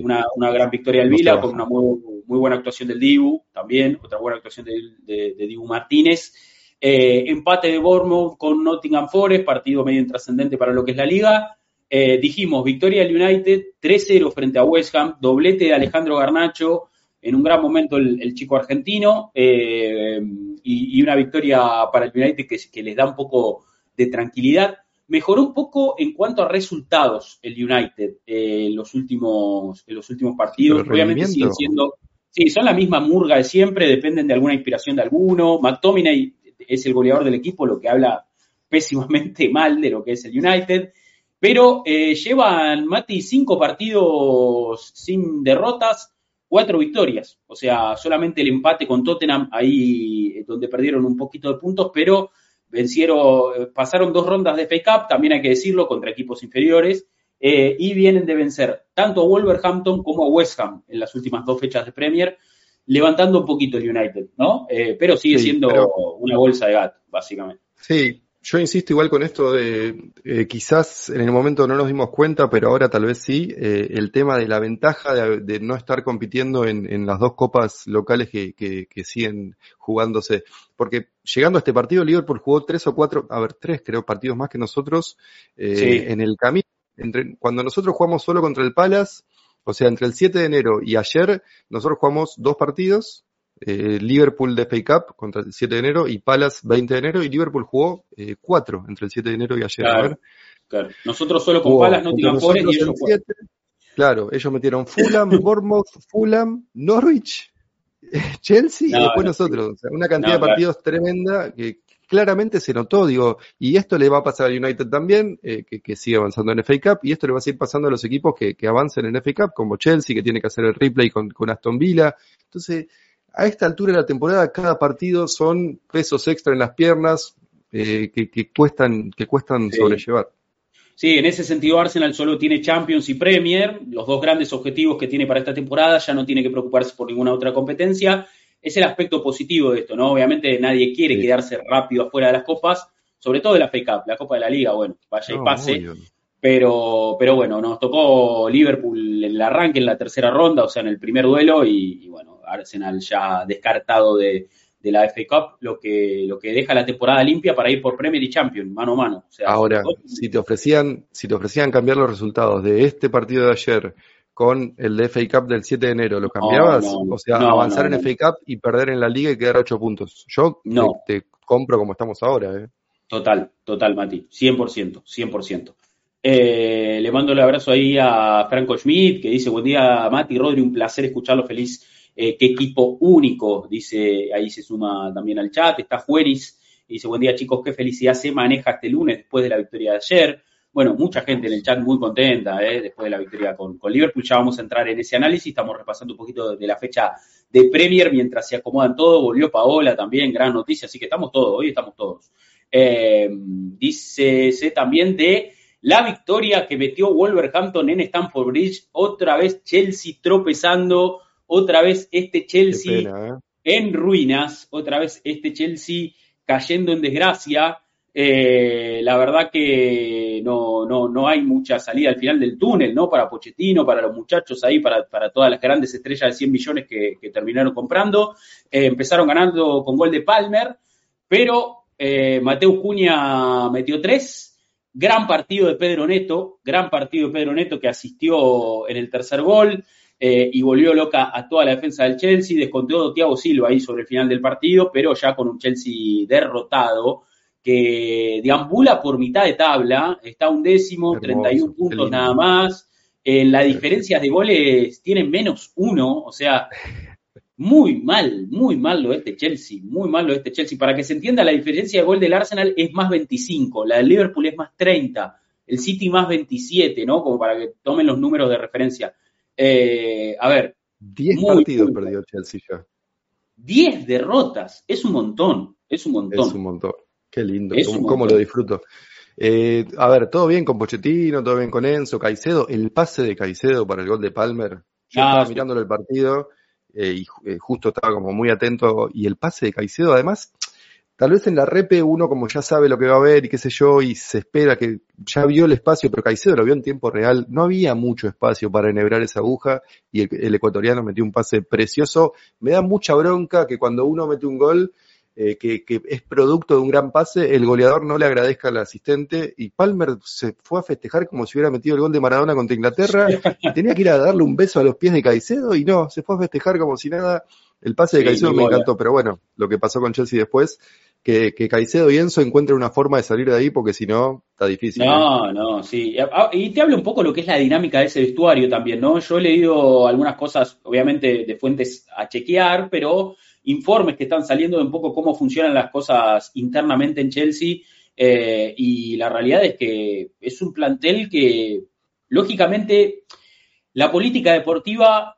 una, gran victoria del Vila con una muy, buena actuación del Dibu también, otra buena actuación de, Dibu Martínez. Eh, empate de Bournemouth con Nottingham Forest, partido medio intrascendente para lo que es la liga. dijimos, victoria del United 3-0 frente a West Ham, doblete de Alejandro Garnacho, en un gran momento el, chico argentino eh, y, una victoria para el United que, les da un poco de tranquilidad. Mejoró un poco en cuanto a resultados el United eh, en, los últimos, en los últimos partidos. Obviamente siguen siendo, sí, son la misma murga de siempre, dependen de alguna inspiración de alguno. McTominay es el goleador del equipo, lo que habla pésimamente (laughs) mal de lo que es el United. Pero eh, llevan, Mati, cinco partidos sin derrotas, cuatro victorias. O sea, solamente el empate con Tottenham ahí donde perdieron un poquito de puntos, pero vencieron, eh, pasaron dos rondas de FA Cup, también hay que decirlo, contra equipos inferiores, eh, y vienen de vencer tanto a Wolverhampton como a West Ham en las últimas dos fechas de Premier, levantando un poquito el United, ¿no? pero sigue siendo una bolsa de gato, básicamente. Sí, yo insisto igual con esto de eh, quizás en el momento no nos dimos cuenta, pero ahora tal vez sí, eh, el tema de la ventaja de, no estar compitiendo en, las dos copas locales que, siguen jugándose. Porque llegando a este partido, Liverpool jugó tres o cuatro, a ver, tres creo, partidos más que nosotros eh, en el camino. Entre, cuando nosotros jugamos solo contra el Palace, o sea, entre el 7 de enero y ayer, nosotros jugamos dos partidos eh, Liverpool de FA Cup contra el 7 de enero y Palace 20 de enero y Liverpool jugó eh, 4 entre el 7 de enero y ayer. Claro, Nosotros solo con Palace no tiramos y ellos Claro, ellos metieron Fulham, (laughs) Bournemouth, Fulham, Norwich, Chelsea y después nosotros. O sea, una cantidad de partidos tremenda que claramente se notó, digo, y esto le va a pasar al United también, eh, que, sigue avanzando en FA Cup, y esto le va a seguir pasando a los equipos que, que avancen en FA Cup, como Chelsea, que tiene que hacer el replay con, con Aston Villa. Entonces, a esta altura de la temporada cada partido son pesos extra en las piernas eh, que, cuestan, que cuestan sobrellevar. Sí, en ese sentido Arsenal solo tiene Champions y Premier, los dos grandes objetivos que tiene para esta temporada, ya no tiene que preocuparse por ninguna otra competencia. Es el aspecto positivo de esto, ¿no? Obviamente nadie quiere quedarse rápido afuera de las copas, sobre todo de la FA Cup, la Copa de la Liga, bueno, vaya y pase. Pero, pero bueno, nos tocó Liverpool en el arranque, en la tercera ronda, o sea, en el primer duelo, y bueno, Arsenal ya descartado de, la FA Cup, lo que, lo que deja la temporada limpia para ir por Premier y Champions, mano a mano. Ahora, si te ofrecían, si te ofrecían cambiar los resultados de este partido de ayer con el de FA Cup del 7 de enero, ¿lo cambiabas? o sea, avanzar en FA Cup y perder en la liga y quedar 8 puntos. Yo te, compro como estamos ahora, ¿eh? Total, total, Mati, 100%, 100%. Eh, le mando el abrazo ahí a Franco Schmidt, que dice, buen día, Mati, Rodri, un placer escucharlo, feliz eh, qué equipo único, dice, ahí se suma también al chat, está Jueris, dice, buen día chicos, qué felicidad se maneja este lunes después de la victoria de ayer. Bueno, mucha gente en el chat muy contenta eh, después de la victoria con, Liverpool. Ya vamos a entrar en ese análisis. Estamos repasando un poquito de, la fecha de Premier mientras se acomodan todos. Volvió Paola también, gran noticia. Así que estamos todos, hoy estamos todos. Eh, dice también de la victoria que metió Wolverhampton en Stamford Bridge. Otra vez Chelsea tropezando otra vez este Chelsea ¿eh? en ruinas, otra vez este Chelsea cayendo en desgracia. Eh, la verdad que no, no, no hay mucha salida al final del túnel, ¿no? Para Pochettino, para los muchachos ahí, para, para todas las grandes estrellas de 100 millones que, terminaron comprando. Eh, empezaron ganando con gol de Palmer, pero Mateo Cuña metió tres. Gran partido de Pedro Neto, gran partido de Pedro Neto que asistió en el tercer gol. Eh, y volvió loca a toda la defensa del Chelsea. Descontó Thiago Silva ahí sobre el final del partido, pero ya con un Chelsea derrotado que deambula por mitad de tabla, está un décimo, 31 puntos nada más. Eh, la diferencia de goles tiene menos uno, o sea, muy mal, muy mal lo de este Chelsea, muy mal lo de este Chelsea. Para que se entienda, la diferencia de gol del Arsenal es más 25, la del Liverpool es más 30, el City más 27, ¿no? Como para que tomen los números de referencia. Eh, a ver. 10 partidos perdió Chelsea ya. 10 derrotas. Es un montón. Es un montón. Es un montón. Qué lindo. ¿Cómo, lo disfruto? Eh, a ver, todo bien con Pochettino, todo bien con Enzo, Caicedo. El pase de Caicedo para el gol de Palmer. Yo ah, estaba mirándolo el partido eh, y justo estaba como muy atento. Y el pase de Caicedo, además, tal vez en la repe uno como ya sabe lo que va a ver y qué sé yo, y se espera que ya vio el espacio, pero Caicedo lo vio en tiempo real, no había mucho espacio para enhebrar esa aguja y el, el ecuatoriano metió un pase precioso. Me da mucha bronca que cuando uno mete un gol, eh, que, que, es producto de un gran pase, el goleador no le agradezca al asistente y Palmer se fue a festejar como si hubiera metido el gol de Maradona contra Inglaterra, (laughs) tenía que ir a darle un beso a los pies de Caicedo y no, se fue a festejar como si nada. El pase de sí, Caicedo me encantó, pero bueno, lo que pasó con Chelsea después, que, que Caicedo y Enzo encuentren una forma de salir de ahí porque si no, está difícil. No, no, sí. Y te hablo un poco lo que es la dinámica de ese vestuario también, ¿no? Yo he leído algunas cosas, obviamente, de fuentes a chequear, pero informes que están saliendo de un poco cómo funcionan las cosas internamente en Chelsea eh, y la realidad es que es un plantel que, lógicamente, la política deportiva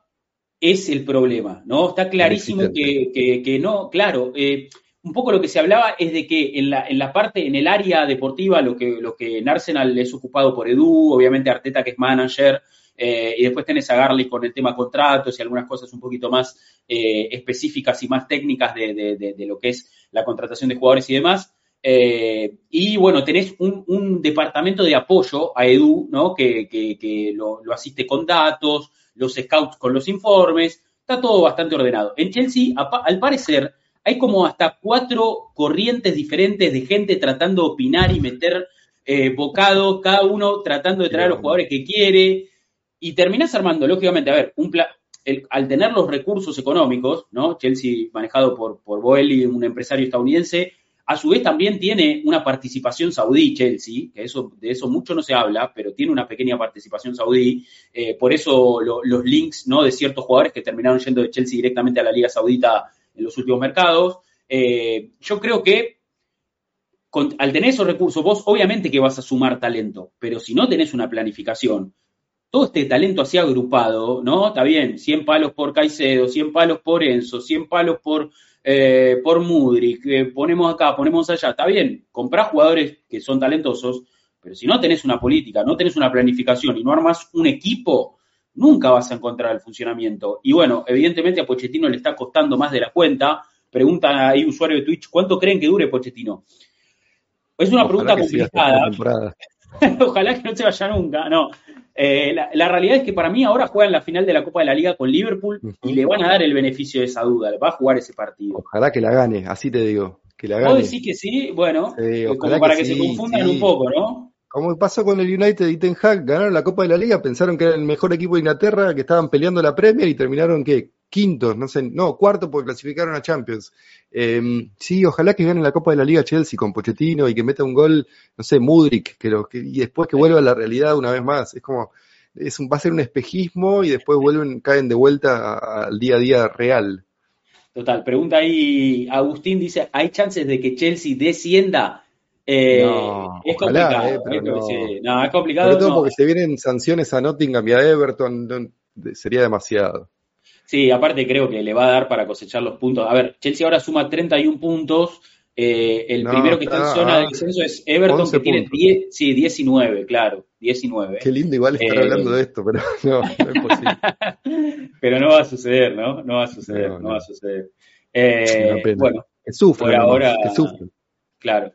es el problema, ¿no? Está clarísimo que, que, que, no, claro, eh, un poco lo que se hablaba es de que en la, en la parte, en el área deportiva, lo que, lo que en Arsenal es ocupado por Edu, obviamente Arteta que es manager, eh, y después tenés a Garley con el tema contratos y algunas cosas un poquito más eh, específicas y más técnicas de, de, de, de, lo que es la contratación de jugadores y demás. Eh, y bueno, tenés un, un, departamento de apoyo a Edu, ¿no? Que, que, que lo, lo, asiste con datos, los scouts con los informes, está todo bastante ordenado. En Chelsea, al parecer, hay como hasta cuatro corrientes diferentes de gente tratando de opinar y meter eh, bocado, cada uno tratando de traer a los jugadores que quiere y terminás armando, lógicamente, a ver, un plan, el, al tener los recursos económicos, ¿no? Chelsea manejado por, por Boeli, un empresario estadounidense, a su vez también tiene una participación saudí, Chelsea, que eso, de eso mucho no se habla, pero tiene una pequeña participación saudí, eh, por eso lo, los links ¿no? de ciertos jugadores que terminaron yendo de Chelsea directamente a la Liga Saudita en los últimos mercados. Eh, yo creo que con, al tener esos recursos, vos obviamente que vas a sumar talento, pero si no tenés una planificación, todo este talento así agrupado, ¿no? Está bien, 100 palos por Caicedo, 100 palos por Enzo, 100 palos por, eh, por Mudrik, eh, ponemos acá, ponemos allá, está bien, comprás jugadores que son talentosos, pero si no tenés una política, no tenés una planificación y no armas un equipo, nunca vas a encontrar el funcionamiento. Y bueno, evidentemente a Pochettino le está costando más de la cuenta. Pregunta ahí usuario de Twitch, ¿cuánto creen que dure Pochettino? Es una Ojalá pregunta complicada. (laughs) Ojalá que no se vaya nunca, no. Eh, la, la, realidad es que para mí ahora juegan la final de la Copa de la Liga con Liverpool y le van a dar el beneficio de esa duda, va a jugar ese partido. Ojalá que la gane, así te digo, que la gane. ¿Vos decís que sí? Bueno, sí, como para que, que sí, se confundan sí. un poco, ¿no? Como pasó con el United y Ten Hag, ganaron la Copa de la Liga, pensaron que era el mejor equipo de Inglaterra, que estaban peleando la Premier y terminaron que quintos, no sé, no, cuarto porque clasificaron a Champions. Eh, sí, ojalá que ganen la Copa de la Liga Chelsea con Pochettino y que meta un gol, no sé, Mudrik, que, lo, que y después que vuelva a la realidad una vez más. Es como, es un, va a ser un espejismo y después vuelven, caen de vuelta al día a día real. Total, pregunta ahí, Agustín dice, ¿hay chances de que Chelsea descienda? Eh, no, es ojalá, complicado. Eh, pero es, no. es complicado. Sobre todo no. porque se vienen sanciones a Nottingham y a Everton, sería demasiado. Sí, aparte creo que le va a dar para cosechar los puntos. A ver, Chelsea ahora suma 31 puntos. Eh, el No, primero que está en zona de descenso es Everton, 11 que tiene puntos. 10, sí, 19, claro, 19. Qué lindo igual estar Eh, hablando de esto, pero (laughs) no, no es posible. (laughs) Pero no va a suceder, ¿no? No va a suceder, No, va a suceder. Eh, bueno, Que sufren, Por ahora- que sufren. claro.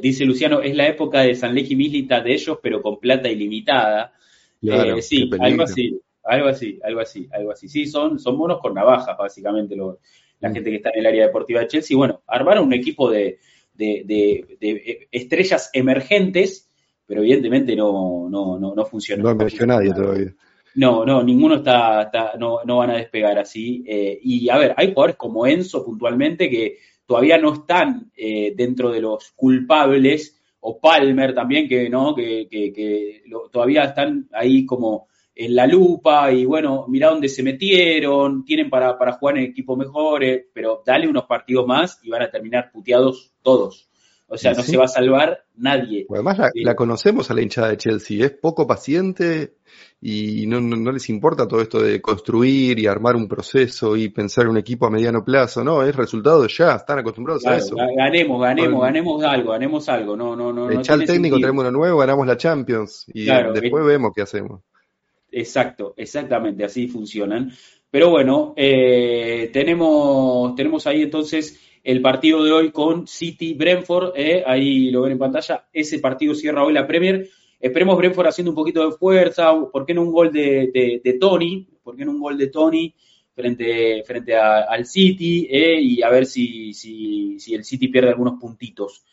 Dice Luciano, es la época de San y Milita de ellos, pero con plata ilimitada. Claro, sí, algo así, algo así, algo así, algo así. Sí, son, son monos con navajas, básicamente, los- la Mm. gente que está en el área deportiva de Chelsea. Bueno, armaron un equipo de, de- de- de estrellas emergentes, pero evidentemente no, no, no, no funciona. No emergió nadie todavía. No, no, ninguno está, está- no, no van a despegar así. Eh, y a ver, hay jugadores como Enzo puntualmente que todavía no están eh, dentro de los culpables, o Palmer también, que no, que, que, que lo- todavía están ahí como en la lupa y bueno, mirá dónde se metieron, tienen para, para jugar en equipos mejores, pero dale unos partidos más y van a terminar puteados todos. O sea, no Sí. se va a salvar nadie. Bueno, además la, Sí. la conocemos a la hinchada de Chelsea, es poco paciente y no, no, no les importa todo esto de construir y armar un proceso y pensar un equipo a mediano plazo, no, es resultado ya, están acostumbrados a eso. ga- ganemos, ganemos, Bueno. ganemos algo, ganemos algo. No, no, no. Echar al técnico, sentido. traemos uno nuevo, ganamos la Champions y Claro, después es- vemos qué hacemos. Exacto, exactamente, así funcionan. Pero bueno, eh, tenemos, tenemos ahí entonces el partido de hoy con City Brentford, eh, ahí lo ven en pantalla, ese partido cierra hoy la Premier. Esperemos Brentford haciendo un poquito de fuerza, ¿por qué no un gol de, Tony? ¿Por qué no un gol de Tony frente, frente al City? Eh, y a ver si, si, si, el City pierde algunos puntitos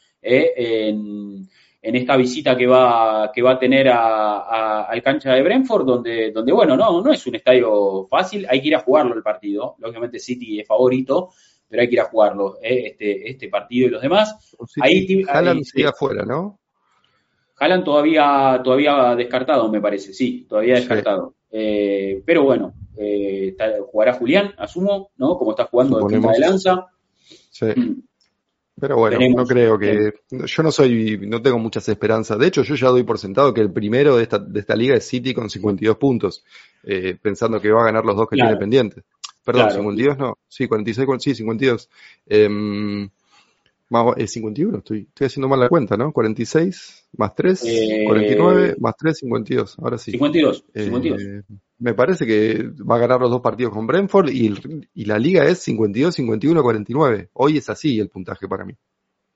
en, esta visita que va, que va a tener a, al cancha de Brentford, donde, donde, bueno, no, no es un estadio fácil, hay que ir a jugarlo el partido. Lógicamente City es favorito, pero hay que ir a jugarlo, eh, este, este partido y los demás. ahí, Haaland sigue afuera, ¿no? Haaland todavía, todavía descartado, me parece, sí, todavía descartado. Eh, pero bueno, eh, jugará Julián, asumo, ¿no? Como está jugando de punta de lanza. Sí. Mm. Pero bueno, no creo que. Yo no soy. No tengo muchas esperanzas. De hecho, yo ya doy por sentado que el primero de esta, de esta liga es City con 52 puntos. pensando que va a ganar los dos que tiene pendientes. Perdón, 52 no. Sí, 46, sí, 52. Eh, más, 51, estoy, estoy haciendo mal la cuenta, ¿no? 46 más 3, 49 más 3, 52. Ahora sí. 52, 52. Me parece que va a ganar los dos partidos con Brentford y, y la liga es 52, 51, 49. Hoy es así el puntaje para mí.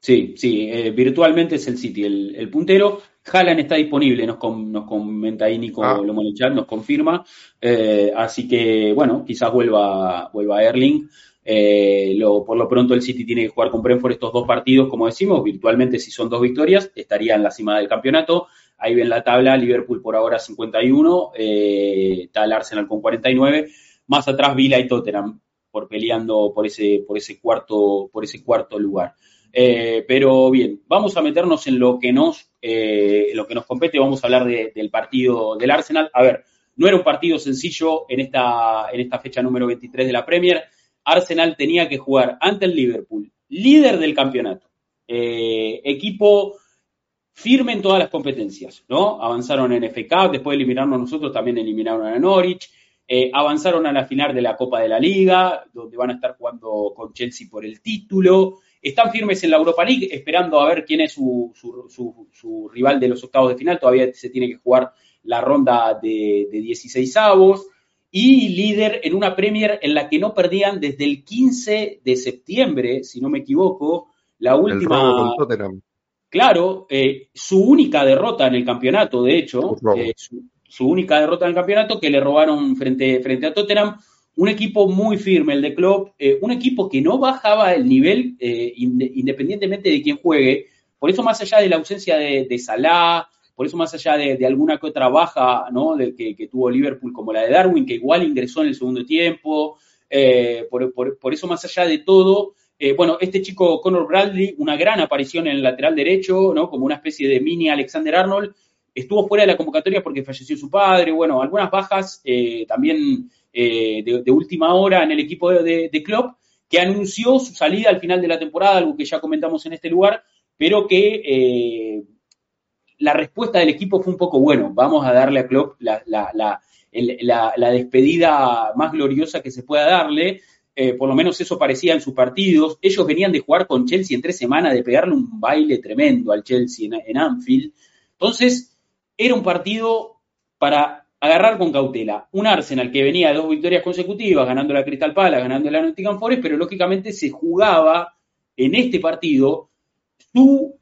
Sí, sí, eh, virtualmente es el City el, puntero. Haaland está disponible, nos, nos comenta ahí Nico ah. nos confirma. Eh, así que, bueno, quizás vuelva, vuelva Erling. Eh, lo, por lo pronto el City tiene que jugar con Brentford estos dos partidos, como decimos, virtualmente si son dos victorias, estaría en la cima del campeonato. Ahí ven la tabla, Liverpool por ahora 51, eh, está el Arsenal con 49, más atrás Villa y Tottenham por peleando por ese, por ese cuarto, por ese cuarto lugar. Eh, pero bien, vamos a meternos en lo que nos, eh, lo que nos compete, vamos a hablar del partido del Arsenal. A ver, no era un partido sencillo en esta, en esta fecha número 23 de la Premier. Arsenal tenía que jugar ante el Liverpool, líder del campeonato, eh, equipo firme en todas las competencias, ¿no? Avanzaron en Cup, después de eliminarnos nosotros, también eliminaron a Norwich. avanzaron a la final de la Copa de la Liga, donde van a estar jugando con Chelsea por el título. Están firmes en la Europa League, esperando a ver quién es su, rival de los octavos de final. Todavía se tiene que jugar la ronda de, de 16 avos. Y líder en una Premier en la que no perdían desde el 15 de septiembre, si no me equivoco, la última. Claro, eh, su única derrota en el campeonato, de hecho, eh, su, única derrota en el campeonato que le robaron frente, frente a Tottenham un equipo muy firme, el de Klopp, eh, un equipo que no bajaba el nivel independientemente de quién juegue. Por eso, más allá de la ausencia de, Salah, por eso, más allá de, alguna que otra baja ¿no? de, que, tuvo Liverpool, como la de Darwin, que igual ingresó en el segundo tiempo, eh, por, eso, más allá de todo, bueno, este chico Conor Bradley, una gran aparición en el lateral derecho, ¿no? como una especie de mini Alexander Arnold, estuvo fuera de la convocatoria porque falleció su padre, bueno, algunas bajas también eh, de, última hora en el equipo de, de, Klopp, que anunció su salida al final de la temporada, algo que ya comentamos en este lugar, pero que eh, la respuesta del equipo fue un poco bueno. Vamos a darle a Klopp la, despedida más gloriosa que se pueda darle. Eh, por lo menos eso parecía en sus partidos. Ellos venían de jugar con Chelsea en tres semanas, de pegarle un baile tremendo al Chelsea en, en Anfield. Entonces, era un partido para agarrar con cautela. Un Arsenal que venía de dos victorias consecutivas, ganando la Crystal Palace, ganando la Nottingham Forest, pero lógicamente se jugaba en este partido su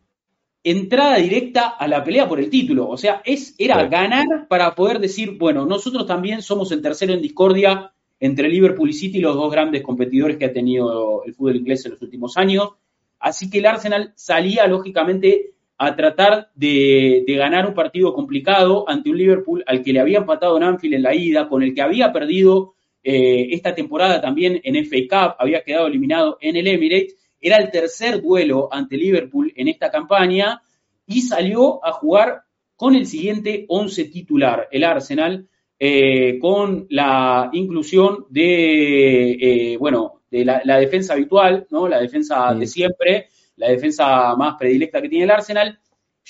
entrada directa a la pelea por el título. O sea, es, era ganar para poder decir, bueno, nosotros también somos el tercero en discordia entre Liverpool y City, los dos grandes competidores que ha tenido el fútbol inglés en los últimos años. Así que el Arsenal salía, lógicamente, a tratar de, ganar un partido complicado ante un Liverpool al que le había empatado en Anfield en la ida, con el que había perdido eh, esta temporada también en FA Cup, había quedado eliminado en el Emirates. Era el tercer duelo ante Liverpool en esta campaña y salió a jugar con el siguiente 11 titular, el Arsenal, eh, con la inclusión de, eh, bueno, de la, defensa habitual, ¿no? La defensa de siempre, la defensa más predilecta que tiene el Arsenal.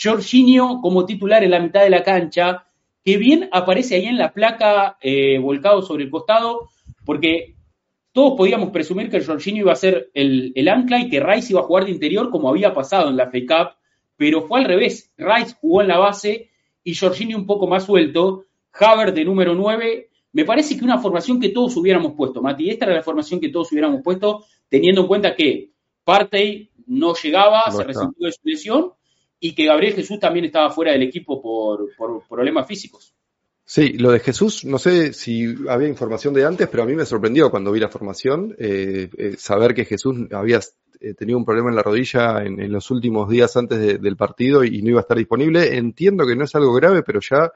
Jorginho como titular en la mitad de la cancha, que bien aparece ahí en la placa eh, volcado sobre el costado, porque todos podíamos presumir que Jorginho iba a ser el, ancla y que Rice iba a jugar de interior como había pasado en la FA Cup, pero fue al revés. Rice jugó en la base y Jorginho un poco más suelto. Haver de número 9. Me parece que una formación que todos hubiéramos puesto, Mati. Esta era la formación que todos hubiéramos puesto, teniendo en cuenta que Partey no llegaba, No se resintió de su lesión y que Gabriel Jesús también estaba fuera del equipo por, por problemas físicos. Sí, lo de Jesús, no sé si había información de antes, pero a mí me sorprendió cuando vi la formación, eh, eh, saber que Jesús había eh, tenido un problema en la rodilla en, en los últimos días antes de- del partido y, no iba a estar disponible. Entiendo que no es algo grave, pero ya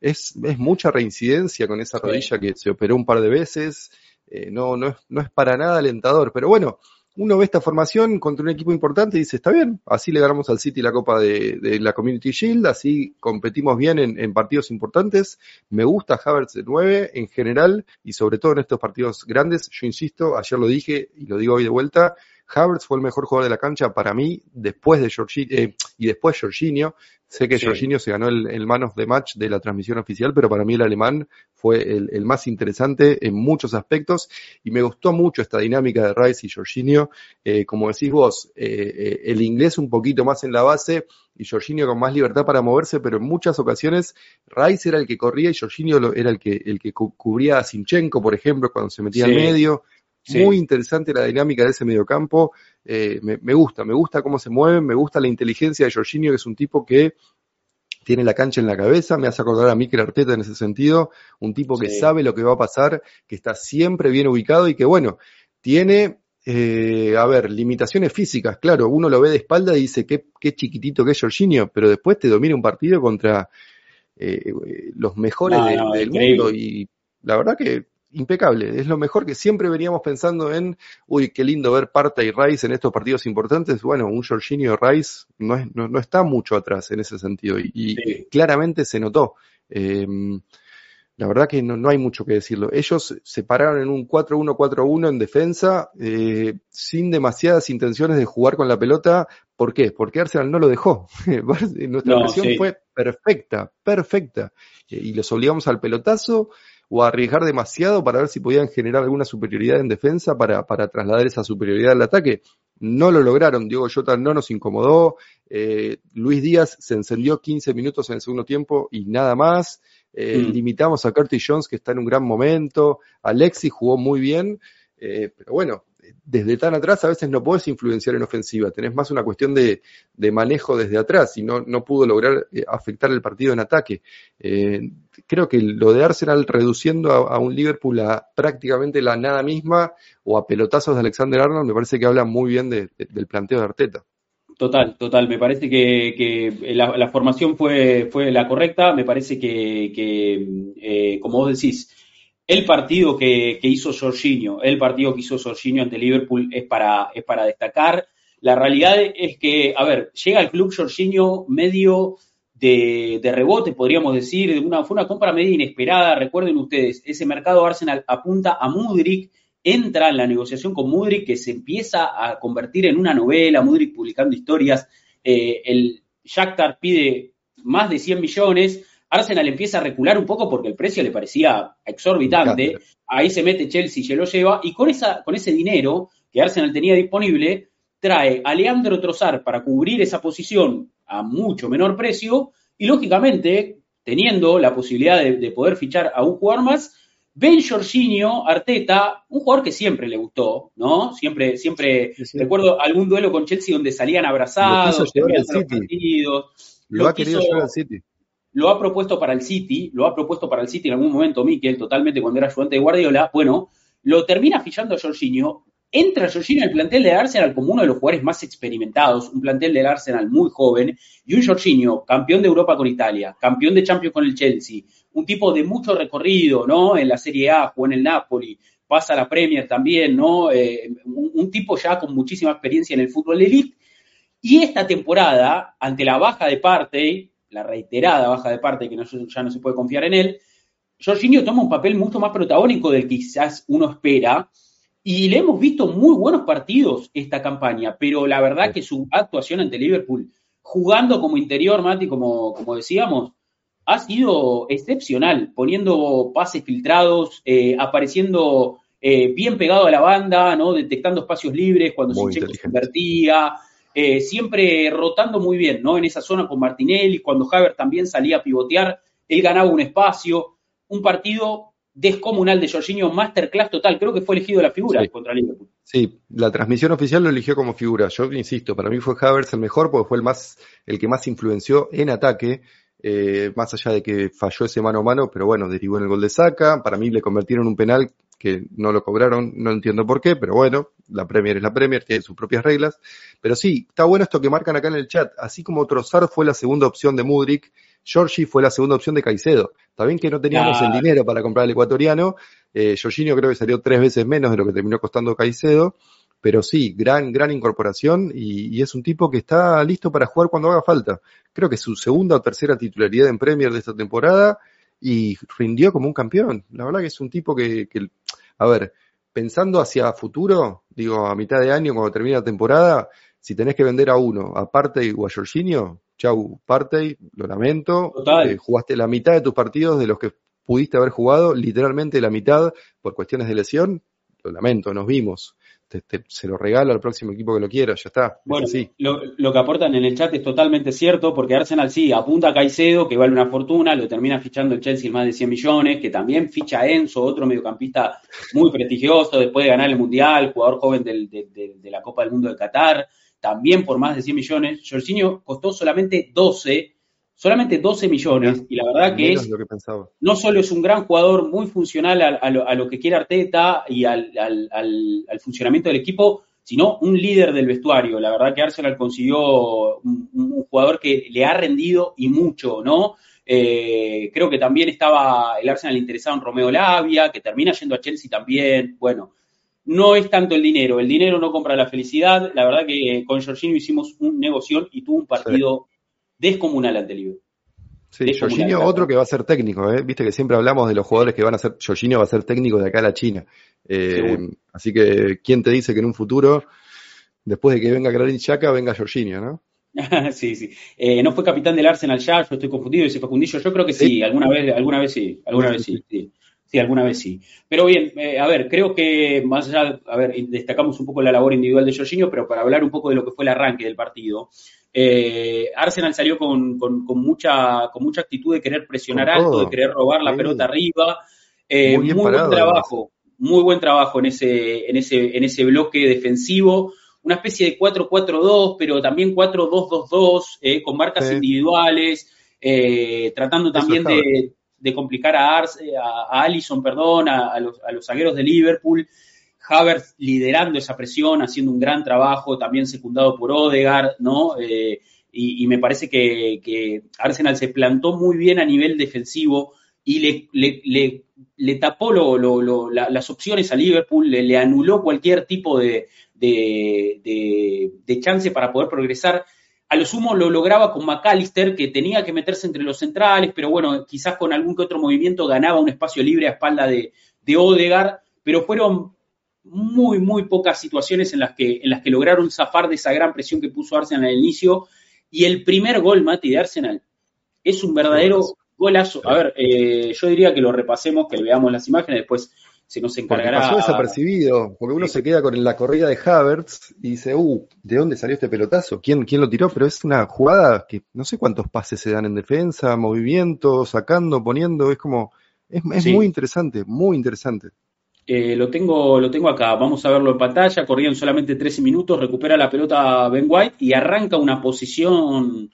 es, es mucha reincidencia con esa Sí. rodilla que se operó un par de veces. Eh, no, no, es, no es para nada alentador, pero bueno, uno ve esta formación contra un equipo importante y dice, está bien, así le ganamos al City la Copa de, de la Community Shield, así competimos bien en, en partidos importantes. Me gusta Havertz de 9 en general y sobre todo en estos partidos grandes. Yo insisto, ayer lo dije y lo digo hoy de vuelta, Havertz fue el mejor jugador de la cancha para mí después de Jorginho, eh, y después Jorginho. Sé que Sí. Jorginho se ganó el, el man of the match de la transmisión oficial, pero para mí el alemán fue el, el más interesante en muchos aspectos y me gustó mucho esta dinámica de Rice y Jorginho. Eh, como decís vos, eh, eh, el inglés un poquito más en la base y Jorginho con más libertad para moverse, pero en muchas ocasiones Rice era el que corría y Jorginho era el que, el que cu- cubría a Sinchenko, por ejemplo, cuando se metía Sí. al medio. Sí. Muy interesante la dinámica de ese mediocampo. Eh, me, me gusta, me gusta cómo se mueven, me gusta la inteligencia de Jorginho, que es un tipo que tiene la cancha en la cabeza, me hace acordar a Mikel Arteta en ese sentido, un tipo que Sí. sabe lo que va a pasar, que está siempre bien ubicado y que bueno, tiene, eh, a ver, limitaciones físicas, claro, uno lo ve de espalda y dice qué, qué chiquitito que es Jorginho, pero después te domina un partido contra eh, eh, los mejores No, de- no, del increíble. mundo y la verdad que impecable, es lo mejor que siempre veníamos pensando en, uy, qué lindo ver Parta y Rice en estos partidos importantes, bueno, un Jorginho Rice no, es- no, no está mucho atrás en ese sentido y, y Sí. claramente se notó. Eh, la verdad que no, no hay mucho que decirlo. Ellos se pararon en un 4-1-4-1 en defensa, eh, sin demasiadas intenciones de jugar con la pelota. ¿Por qué? Porque Arsenal no lo dejó. (laughs) Nuestra No, presión sí. fue perfecta, perfecta. Eh, y los obligamos al pelotazo o arriesgar demasiado para ver si podían generar alguna superioridad en defensa para, para trasladar esa superioridad al ataque. No lo lograron. Diego Jota no nos incomodó. Eh, Luis Díaz se encendió 15 minutos en el segundo tiempo y nada más. Eh, Mm. Limitamos a Curtis Jones, que está en un gran momento. Alexis jugó muy bien. eh, pero bueno, desde tan atrás a veces no podés influenciar en ofensiva. Tenés más una cuestión de, manejo desde atrás y no, no pudo lograr eh, afectar el partido en ataque. Eh, creo que lo de Arsenal reduciendo a, un Liverpool a prácticamente la nada misma o a pelotazos de Alexander Arnold me parece que habla muy bien de- de- del planteo de Arteta. Total, total. Me parece que, la, formación fue, fue la correcta. Me parece que, que, eh, como vos decís, el partido que, hizo Jorginho, el partido que hizo Jorginho ante Liverpool es para, es para destacar. La realidad es que, a ver, llega al club Jorginho medio de, rebote, podríamos decir, de una, fue una compra media inesperada. Recuerden ustedes, ese mercado Arsenal apunta a Mudrik, entra en la negociación con Mudrik, que se empieza a convertir en una novela, Mudrik publicando historias, eh, el Shakhtar pide más de 100 millones, Arsenal empieza a recular un poco porque el precio le parecía exorbitante, ahí se mete Chelsea, se lo lleva, y con, esa, con ese dinero que Arsenal tenía disponible, trae a Leandro Trossard para cubrir esa posición a mucho menor precio, y lógicamente, teniendo la posibilidad de, de poder fichar a un jugador más, Ben Jorginho, Arteta, un jugador que siempre le gustó, ¿no? Siempre, siempre, Sí, sí. recuerdo algún duelo con Chelsea donde salían abrazados, Lo quiso llevar al terminando los City. partidos. Lo, Lo ha querido llevar al City. Lo ha propuesto para el City, lo ha propuesto para el City en algún momento Mikel, totalmente cuando era ayudante de Guardiola, bueno, lo termina fichando a Jorginho, entra Jorginho el plantel de Arsenal como uno de los jugadores más experimentados, un plantel del Arsenal muy joven, y un Jorginho, campeón de Europa con Italia, campeón de Champions con el Chelsea, un tipo de mucho recorrido, ¿no? En la Serie A, jugó en el Napoli, pasa a la Premier también, ¿no? Eh, un, un tipo ya con muchísima experiencia en el fútbol elite, y esta temporada, ante la baja de Partey, la reiterada baja de Partey, que no- ya no se puede confiar en él, Jorginho toma un papel mucho más protagónico del que quizás uno espera, y le hemos visto muy buenos partidos esta campaña, pero la verdad que su actuación ante Liverpool, jugando como interior, Mati, como, como decíamos, ha sido excepcional, poniendo pases filtrados, eh, apareciendo eh, bien pegado a la banda, ¿no? detectando espacios libres cuando Sinchenko se inteligente. Eh, siempre rotando muy bien, ¿no? En esa zona con Martinelli, cuando Haver también salía a pivotear, él ganaba un espacio, un partido descomunal de Jorginho, masterclass total. Creo que fue elegido la figura Sí. contra Liverpool. Sí, la transmisión oficial lo eligió como figura. Yo insisto, para mí fue Havertz el mejor porque fue el más, el que más influenció en ataque, eh, más allá de que falló ese mano a mano, pero bueno, derivó en el gol de Saca. Para mí le convirtieron un penal que no lo cobraron, no entiendo por qué, pero bueno, la Premier es la Premier, tiene sus propias reglas. Pero sí, está bueno esto que marcan acá en el chat. Así como Trossard fue la segunda opción de Mudrik, Georgie fue la segunda opción de Caicedo. Está bien que no teníamos el dinero para comprar al ecuatoriano. Eh, Jorginho creo que salió tres veces menos de lo que terminó costando Caicedo. Pero sí, gran, gran incorporación y, y es un tipo que está listo para jugar cuando haga falta. Creo que su segunda o tercera titularidad en Premier de esta temporada y rindió como un campeón. La verdad que es un tipo que, que a ver, pensando hacia futuro, digo, a mitad de año, cuando termine la temporada, si tenés que vender a uno, a Partey o a Jorginho, chau, Partey, lo lamento, Total. eh, jugaste la mitad de tus partidos de los que pudiste haber jugado, literalmente la mitad por cuestiones de lesión, lo lamento, nos vimos. Te- te- se lo regalo al próximo equipo que lo quiera, ya está. Bueno, sí. lo, lo que aportan en el chat es totalmente cierto, porque Arsenal sí apunta a Caicedo, que vale una fortuna, lo termina fichando el Chelsea más de 100 millones, que también ficha a Enzo, otro mediocampista muy prestigioso, después de ganar el Mundial, jugador joven del- de, de- de la Copa del Mundo de Qatar, también por más de 100 millones. Jorginho costó solamente 12, solamente 12 millones, y la verdad que es lo que no solo es un gran jugador muy funcional a, a lo, a lo que quiere Arteta y al, al- al- al funcionamiento del equipo, sino un líder del vestuario. La verdad que Arsenal consiguió un, un jugador que le ha rendido y mucho, ¿no? Eh, creo que también estaba el Arsenal interesado en Romeo Lavia, que termina yendo a Chelsea también. Bueno, no es tanto el dinero, el dinero no compra la felicidad. La verdad que con Jorginho hicimos un negocio y tuvo un partido descomunal ante el Liverpool. Sí, Jorginho, otro que va a ser técnico, ¿eh? Viste que siempre hablamos de los jugadores que van a ser, Jorginho va a ser técnico de acá a la China. Eh, así que, ¿quién te dice que en un futuro, después de que venga Granit Xhaka, venga Jorginho, ¿no? (laughs) sí, sí. Eh, no fue capitán del Arsenal ya, yo estoy confundido, dice Facundillo. Yo creo que sí, Sí. alguna vez, alguna vez sí, alguna Sí, vez sí, sí, sí. Alguna vez sí. Pero bien, eh, a ver, creo que más allá, a ver, destacamos un poco la labor individual de Jorginho, pero para hablar un poco de lo que fue el arranque del partido, eh, Arsenal salió con, con- con mucha, con mucha actitud de querer presionar alto, de querer robar la Sí. pelota arriba. Eh, Muy bien muy parado, buen trabajo, muy buen trabajo en ese, en ese, en ese bloque defensivo. Una especie de 4-4-2, pero también 4-2-2-2, eh, con marcas Sí. individuales, tratando también de, de complicar a, Arce- a, a Allison, perdón, a, los, a los zagueros de Liverpool. Havertz liderando esa presión, haciendo un gran trabajo, también secundado por Odegaard, ¿no? Eh, y, me parece que, Arsenal se plantó muy bien a nivel defensivo y le, le, le, tapó lo- lo- lo- la- las opciones a Liverpool, le, anuló cualquier tipo de, de- de chance para poder progresar. A lo sumo lo lograba con McAllister, que tenía que meterse entre los centrales, pero bueno, quizás con algún que otro movimiento ganaba un espacio libre a espalda de, de Odegaard, pero fueron muy, muy pocas situaciones en las, que, en las que lograron zafar de esa gran presión que puso Arsenal al inicio. Y el primer gol, Mati, de Arsenal, es un verdadero golazo. A ver, eh, yo diría que lo repasemos, que veamos las imágenes, después se nos Porque encargará. pasó desapercibido, porque uno se queda con la corrida de Havertz y dice, uh, ¿de dónde salió este pelotazo? ¿Quién, quién lo tiró? Pero es una jugada que no sé cuántos pases se dan en defensa, movimiento, sacando, poniendo, es como, es, es Sí. muy interesante, muy interesante. Eh, lo, tengo, lo tengo acá, vamos a verlo en pantalla, corrían solamente 13 minutos, recupera la pelota Ben White y arranca una posición,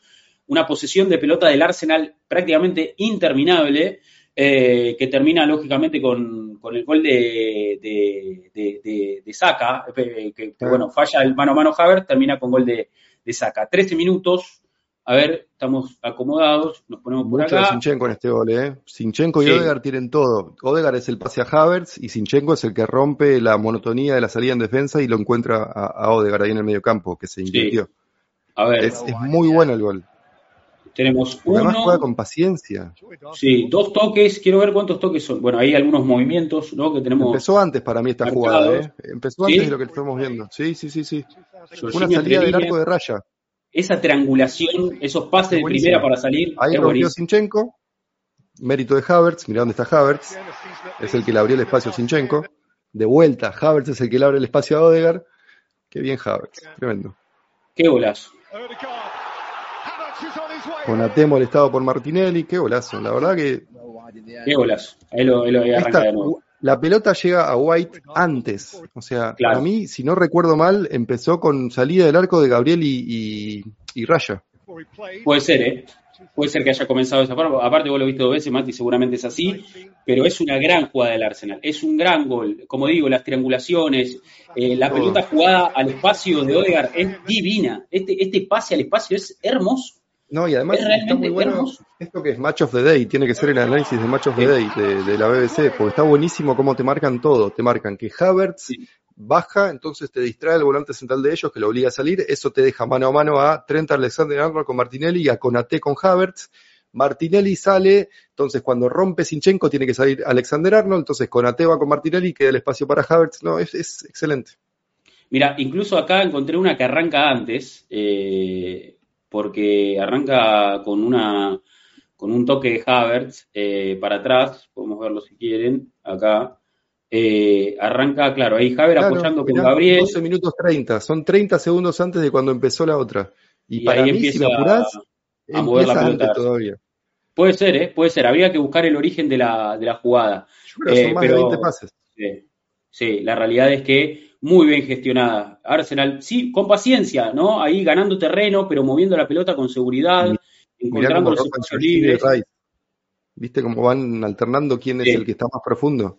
una posesión de pelota del Arsenal prácticamente interminable, eh, que termina lógicamente con, con el gol de, de, de, de- de Saka, eh, que, que, bueno, falla el mano a mano Havertz, termina con gol de, de Saka. 13 minutos, a ver, estamos acomodados, nos ponemos por Mucho de acá. Sinchenko en este gol, ¿eh? Sinchenko y Sí. Odegaard tienen todo. Odegaard es el pase a Havertz y Sinchenko es el que rompe la monotonía de la salida en defensa y lo encuentra a, a Odegaard ahí en el medio campo, que se invirtió. A ver, Es, es muy bueno el gol. Tenemos Porque además uno. juega con paciencia. Sí, dos toques, quiero ver cuántos toques son. Bueno, hay algunos movimientos, ¿no? Que tenemos. Empezó antes para mí esta marcados. jugada, ¿eh? Empezó ¿Sí? antes de lo que estamos viendo. Sí, sí, sí, sí. Jorginho Una salida del arco de raya. Esa triangulación, esos pases de primera para salir. Ahí rompió. Sinchenko. Mérito de Havertz. Mirá dónde está Havertz. Es el que le abrió el espacio a Sinchenko. De vuelta, Havertz es el que le abre el espacio a Odegaard. Qué bien Havertz. Tremendo. Qué golazo. Con Ate molestado por Martinelli. Qué golazo. La verdad que Qué golazo. Ahí lo, ahí lo- ahí arranca Esta- de nuevo. la pelota llega a White antes. O sea, Claro. para mí, si no recuerdo mal, empezó con salida del arco de Gabriel y, y, y Raya. Puede ser, ¿eh? Puede ser que haya comenzado de esa forma. Aparte, vos lo viste dos veces, Mati, seguramente es así. Pero es una gran jugada del Arsenal. Es un gran gol. Como digo, las triangulaciones, eh, la pelota jugada al espacio de Odegaard es divina. Este, este pase al espacio es hermoso. No, y además Es está muy bueno hermoso. esto que es Match of the Day, tiene que ser el análisis de Match of the Day de, de la BBC, porque está buenísimo cómo te marcan todo. Te marcan que Havertz Sí. baja, entonces te distrae el volante central de ellos, que lo obliga a salir, eso te deja mano a mano a Trent Alexander-Arnold con Martinelli y a Konaté con Havertz. Martinelli sale, entonces cuando rompe Sinchenko tiene que salir Alexander-Arnold, entonces Konaté va con Martinelli y queda el espacio para Havertz. No, es, es excelente. Mira, incluso acá encontré una que arranca antes, eh, porque arranca con una con un toque de Havertz eh, para atrás, podemos verlo si quieren, acá. Eh, arranca, claro, ahí Havertz Claro, apoyando con Gabriel. 12 minutos 30, son 30 segundos antes de cuando empezó la otra. Y, Y para ahí mí, si empieza me apurás, a mover la pelota. todavía. Puede ser, ¿eh? Puede ser. Habría que buscar el origen de la, de la jugada. Yo creo que Eh, son más pero- de 20 pases. Sí, la realidad es que muy bien gestionada. Arsenal, sí, con paciencia, ¿no? Ahí ganando terreno, pero moviendo la pelota con seguridad, Mirá encontrando los espacios libres. ¿Viste cómo van alternando quién es Sí. el que está más profundo?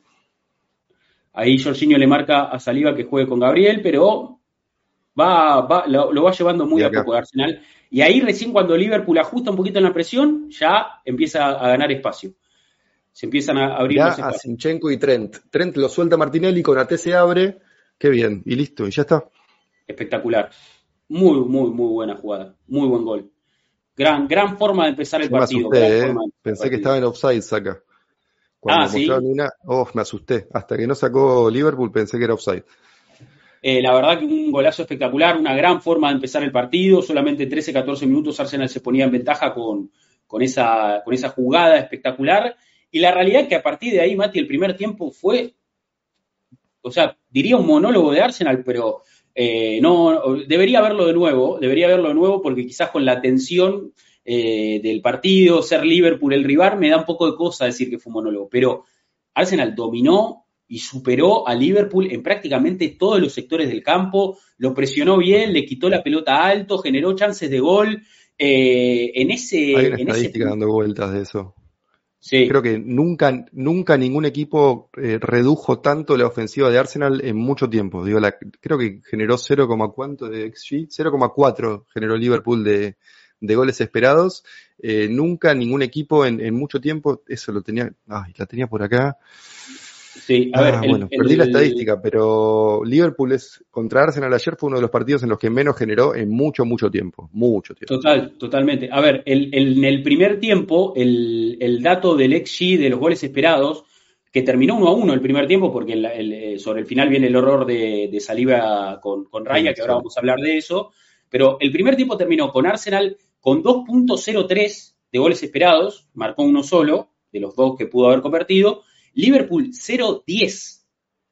Ahí Jorginho le marca a Saliba que juegue con Gabriel, pero va, va- lo, lo va llevando muy a poco Arsenal. Y ahí recién cuando Liverpool ajusta un poquito en la presión, ya empieza a ganar espacio. Se empiezan a abrir Ya los a espacios. Sinchenko y Trent. Trent lo suelta Martinelli, con AT se abre. Qué bien, y listo, y ya está. Espectacular. Muy, muy, muy buena jugada. Muy buen gol. Gran, gran forma de empezar el Yo me partido. gran asusté, ¿eh? Pensé que estaba en offside acá. Cuando Ah, ¿sí? una, oh, me asusté. Hasta que no sacó Liverpool pensé que era offside. Eh, la verdad que un golazo espectacular, una gran forma de empezar el partido. Solamente 13-14 minutos Arsenal se ponía en ventaja con, con, esa, con esa jugada espectacular. Y la realidad es que a partir de ahí, Mati, el primer tiempo fue, o sea, diría un monólogo de Arsenal, pero eh, no, debería verlo de nuevo, debería verlo de nuevo porque quizás con la tensión eh, del partido, ser Liverpool el rival, me da un poco de cosa decir que fue un monólogo. Pero Arsenal dominó y superó a Liverpool en prácticamente todos los sectores del campo, lo presionó bien, le quitó la pelota alto, generó chances de gol. eh, en ese, Hay una en ese dando vueltas de eso. Sí, Creo que nunca, nunca ningún equipo eh, redujo tanto la ofensiva de Arsenal en mucho tiempo. Digo, la- creo que generó 0, cuánto de XG, 0,4 generó Liverpool de, de goles esperados. Eh, nunca ningún equipo en, en mucho tiempo, eso lo tenía, ay, la tenía por acá. Sí. A Ah, ver, el- bueno, el- perdí la estadística, pero Liverpool es contra Arsenal ayer fue uno de los partidos en los que menos generó en mucho, mucho tiempo. Mucho tiempo. Total, totalmente. A ver, el, el- en el primer tiempo, el, el dato del XG de los goles esperados, que terminó uno a uno el primer tiempo, porque eh, sobre el final viene el horror de, de Saliba con, con Raya, Sí, que ahora vamos a hablar de eso, pero el primer tiempo terminó con Arsenal con 2.03 de goles esperados, marcó uno solo, de los dos que pudo haber convertido, Liverpool 0.10.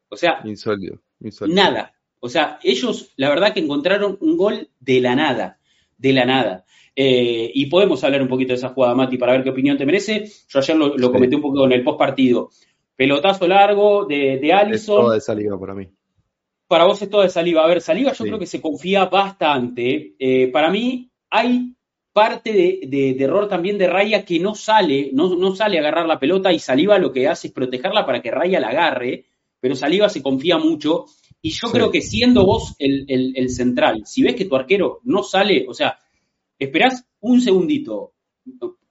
O sea, Insólito, insólito. Nada. O sea, ellos la verdad que encontraron un gol de la nada, de la nada. Eh, y podemos hablar un poquito de esa jugada, Mati, para ver qué opinión te merece. Yo ayer lo, lo Sí. comenté un poco en el post partido. Pelotazo largo de, de Es Allison. toda esa liga para mí. Para vos es todo de Saliva. A ver, Saliva yo Sí. creo que se confía bastante. Eh, para mí hay parte de, de- de error también de Raya que no sale, no, no sale a agarrar la pelota y Saliva lo que hace es protegerla para que Raya la agarre, pero Saliva se confía mucho. Y yo Sí. creo que siendo vos el, el- el central, si ves que tu arquero no sale, o sea, esperás un segundito,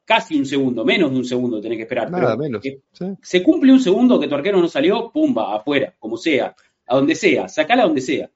casi un segundo, menos de un segundo tenés que esperar. Nada pero menos. que Sí. se cumple un segundo que tu arquero no salió, pumba, afuera, como sea, a donde sea, sacala a donde sea.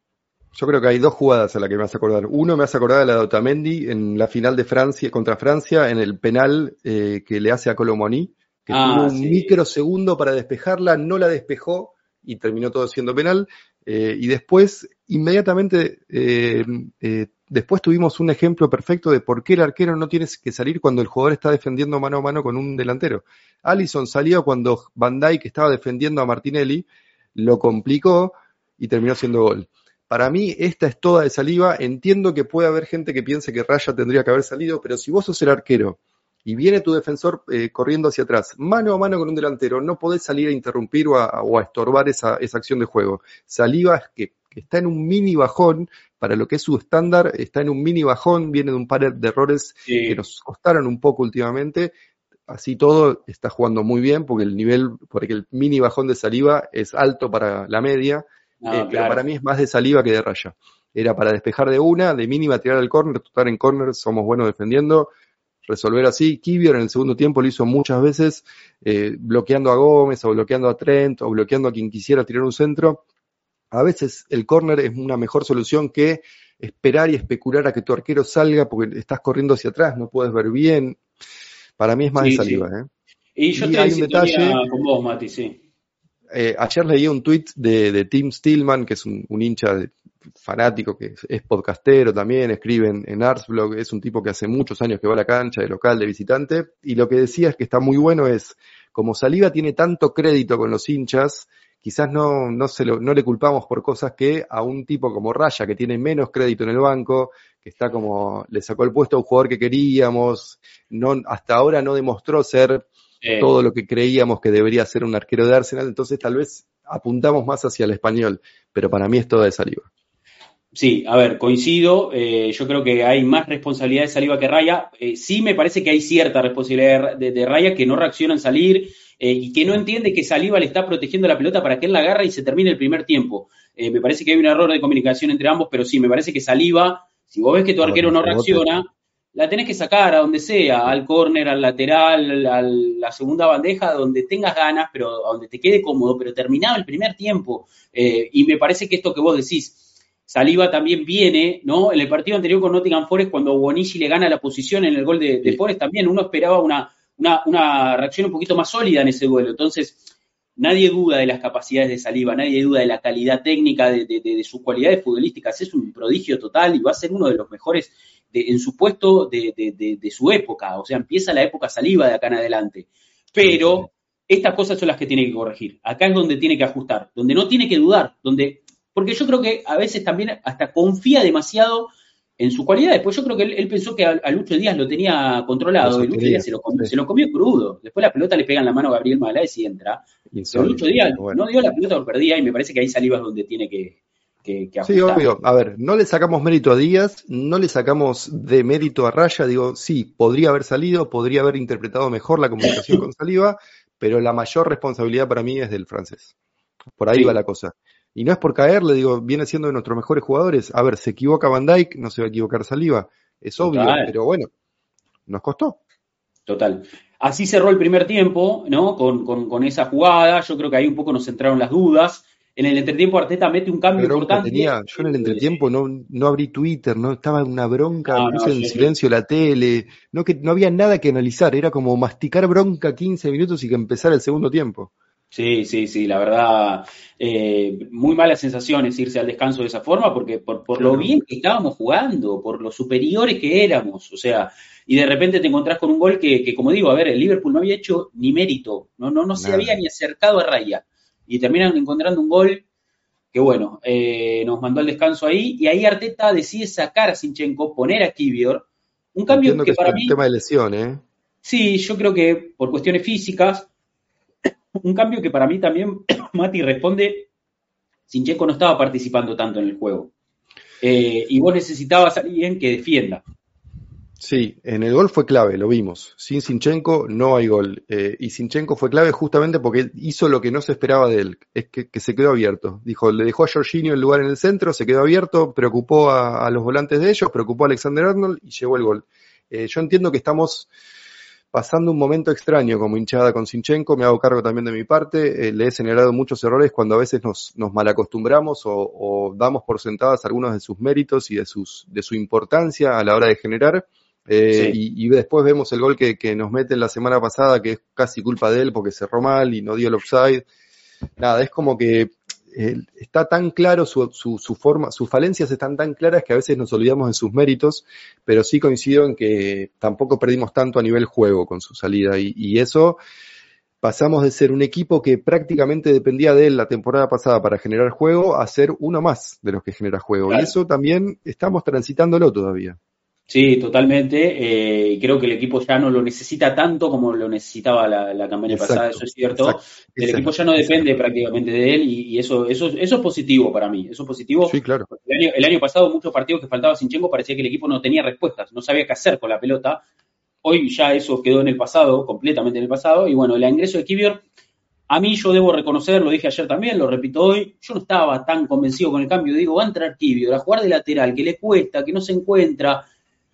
Yo creo que hay dos jugadas a las que me hace acordar. Uno me hace acordar de la de Otamendi en la final de Francia contra Francia en el penal eh, que le hace a Colomoni, que Ah, tuvo un sí. microsegundo para despejarla, no la despejó y terminó todo siendo penal. Eh, y después, inmediatamente, eh, eh, después tuvimos un ejemplo perfecto de por qué el arquero no tiene que salir cuando el jugador está defendiendo mano a mano con un delantero. Allison salió cuando Van Dijk estaba defendiendo a Martinelli, lo complicó y terminó siendo gol. Para mí, esta es toda de saliva. Entiendo que puede haber gente que piense que Raya tendría que haber salido, pero si vos sos el arquero y viene tu defensor eh, corriendo hacia atrás, mano a mano con un delantero, no podés salir a interrumpir o a, o a estorbar esa, esa, acción de juego. Saliva que, que, está en un mini bajón, para lo que es su estándar, está en un mini bajón, viene de un par de errores sí. que nos costaron un poco últimamente. Así todo está jugando muy bien porque el nivel, porque el mini bajón de saliva es alto para la media, no, eh, claro. pero para mí es más de saliva que de raya. Era para despejar de una, de mínima tirar al córner, total en córner, somos buenos defendiendo, resolver así. Kivior en el segundo tiempo lo hizo muchas veces, eh, bloqueando a Gómez o bloqueando a Trent o bloqueando a quien quisiera tirar un centro. A veces el córner es una mejor solución que esperar y especular a que tu arquero salga porque estás corriendo hacia atrás, no puedes ver bien. Para mí es más sí, de saliva. Sí. ¿eh? Y yo y hay un detalle con vos, Mati, sí. Eh, ayer leí un tweet de, Tim Stillman, que es un, hincha fanático, que es, es, podcastero también, escribe en, en Artsblog, es un tipo que hace muchos años que va a la cancha de local, de visitante, y lo que decía es que está muy bueno es, como Saliva tiene tanto crédito con los hinchas, quizás no, no, se lo, no le culpamos por cosas que a un tipo como Raya, que tiene menos crédito en el banco, que está como, le sacó el puesto a un jugador que queríamos, no, hasta ahora no demostró ser todo lo que creíamos que debería ser un arquero de Arsenal, entonces tal vez apuntamos más hacia el español, pero para mí es toda de Saliva. Sí, a ver, coincido. Eh, yo creo que hay más responsabilidad de Saliva que Raya. Eh, sí me parece que hay cierta responsabilidad de, Raya que no reacciona en salir eh, y que no entiende que Saliva le está protegiendo la pelota para que él la agarre y se termine el primer tiempo. Me parece que hay un error de comunicación entre ambos, pero sí, me parece que Saliva, si vos ves que tu arquero no reacciona, la tenés que sacar a donde sea, al córner, al lateral, a la segunda bandeja, donde tengas ganas, pero a donde te quede cómodo, pero terminado el primer tiempo. Eh, y me parece que esto que vos decís, Saliva también viene, ¿no? En el partido anterior con Nottingham Forest, cuando Bonici le gana la posición en el gol de, de. Forest, también uno esperaba una, una, una, reacción un poquito más sólida en ese duelo. Entonces, nadie duda de las capacidades de Saliva, nadie duda de la calidad técnica, de, de, de sus cualidades futbolísticas. Es un prodigio total y va a ser uno de los mejores en su puesto de, su época. O sea, empieza la época Saliva de acá en adelante. Pero estas cosas son las que tiene que corregir. Acá es donde tiene que ajustar, donde no tiene que dudar, donde porque yo creo que a veces también hasta confía demasiado en su cualidad. Después yo creo que él, él pensó que a, a, Lucho Díaz lo tenía controlado y Lucho Díaz se lo, comió, sí. se lo, comió, crudo. Después la pelota le pega en la mano a Gabriel Magaláes y entra. Pero Lucho Díaz bueno. no dio la pelota por perdida y me parece que ahí Saliva es donde tiene que, que, que sí, obvio. A ver, no le sacamos mérito a Díaz, no le sacamos de mérito a Raya. Digo, sí, podría haber salido, podría haber interpretado mejor la comunicación (coughs) con Saliva, pero la mayor responsabilidad para mí es del francés. Por ahí sí. va la cosa. Y no es por caer, le digo, viene siendo de nuestros mejores jugadores. A ver, se equivoca Van Dyke, no se va a equivocar Saliva. Es obvio, Total. pero bueno, nos costó. Total. Así cerró el primer tiempo, ¿no? Con, con, con, esa jugada. Yo creo que ahí un poco nos entraron las dudas. En el entretiempo Arteta mete un cambio importante. Tenía, yo en el entretiempo no, no abrí Twitter, no estaba en una bronca, no, puse no, en sí, silencio sí. la tele, no, que, no había nada que analizar, era como masticar bronca 15 minutos y que empezara el segundo tiempo. Sí, sí, sí, la verdad, eh, muy malas sensaciones irse al descanso de esa forma, porque por, por lo bien que estábamos jugando, por lo superiores que éramos, o sea, y de repente te encontrás con un gol que, que como digo, a ver, el Liverpool no había hecho ni mérito, no, no, no se había ni acercado a raya, y terminan encontrando un gol que bueno, eh, nos mandó al descanso ahí, y ahí Arteta decide sacar a Sinchenko, poner a Kivior, un cambio Entiendo que, que para mí... tema de ¿eh? Sí, yo creo que por cuestiones físicas, un cambio que para mí también, (coughs) Mati, responde, Sinchenko no estaba participando tanto en el juego. Eh, y vos necesitabas a alguien que defienda. Sí, en el gol fue clave, lo vimos. Sin Sinchenko no hay gol. Eh, y Sinchenko fue clave justamente porque hizo lo que no se esperaba de él, es que, se quedó abierto. Dijo, le dejó a Jorginho el lugar en el centro, se quedó abierto, preocupó a, a los volantes de ellos, preocupó a Alexander Arnold y llegó el gol. Eh, yo entiendo que estamos pasando un momento extraño como hinchada con Sinchenko, me hago cargo también de mi parte, eh, le he señalado muchos errores cuando a veces nos, nos malacostumbramos o, o, damos por sentadas algunos de sus méritos y de, sus, de su importancia a la hora de generar. Eh, sí. y, y, después vemos el gol que, que, nos mete la semana pasada, que es casi culpa de él porque cerró mal y no dio el offside. Nada, es como que eh, está tan claro su, su, su, forma, sus falencias están tan claras que a veces nos olvidamos de sus méritos, pero sí coincido en que tampoco perdimos tanto a nivel juego con su salida y, y eso pasamos de ser un equipo que prácticamente dependía de él la temporada pasada para generar juego a ser uno más de los que genera juego. Claro. Y eso también estamos transitándolo todavía. Sí, totalmente. Eh, creo que el equipo ya no lo necesita tanto como lo necesitaba la, campaña pasada, eso es cierto. El equipo ya no depende prácticamente de él y, eso, eso, eso es positivo para mí. Eso es positivo. Sí, claro. El año, pasado, muchos partidos que faltaba Sinchenko parecía que el equipo no tenía respuestas, no sabía qué hacer con la pelota. Hoy ya eso quedó en el pasado, completamente en el pasado. Y bueno, el ingreso de Kivior, a mí yo debo reconocer, lo dije ayer también, lo repito hoy, yo no estaba tan convencido con el cambio. Digo, va a entrar Kivior a jugar de lateral, que le cuesta, que no se encuentra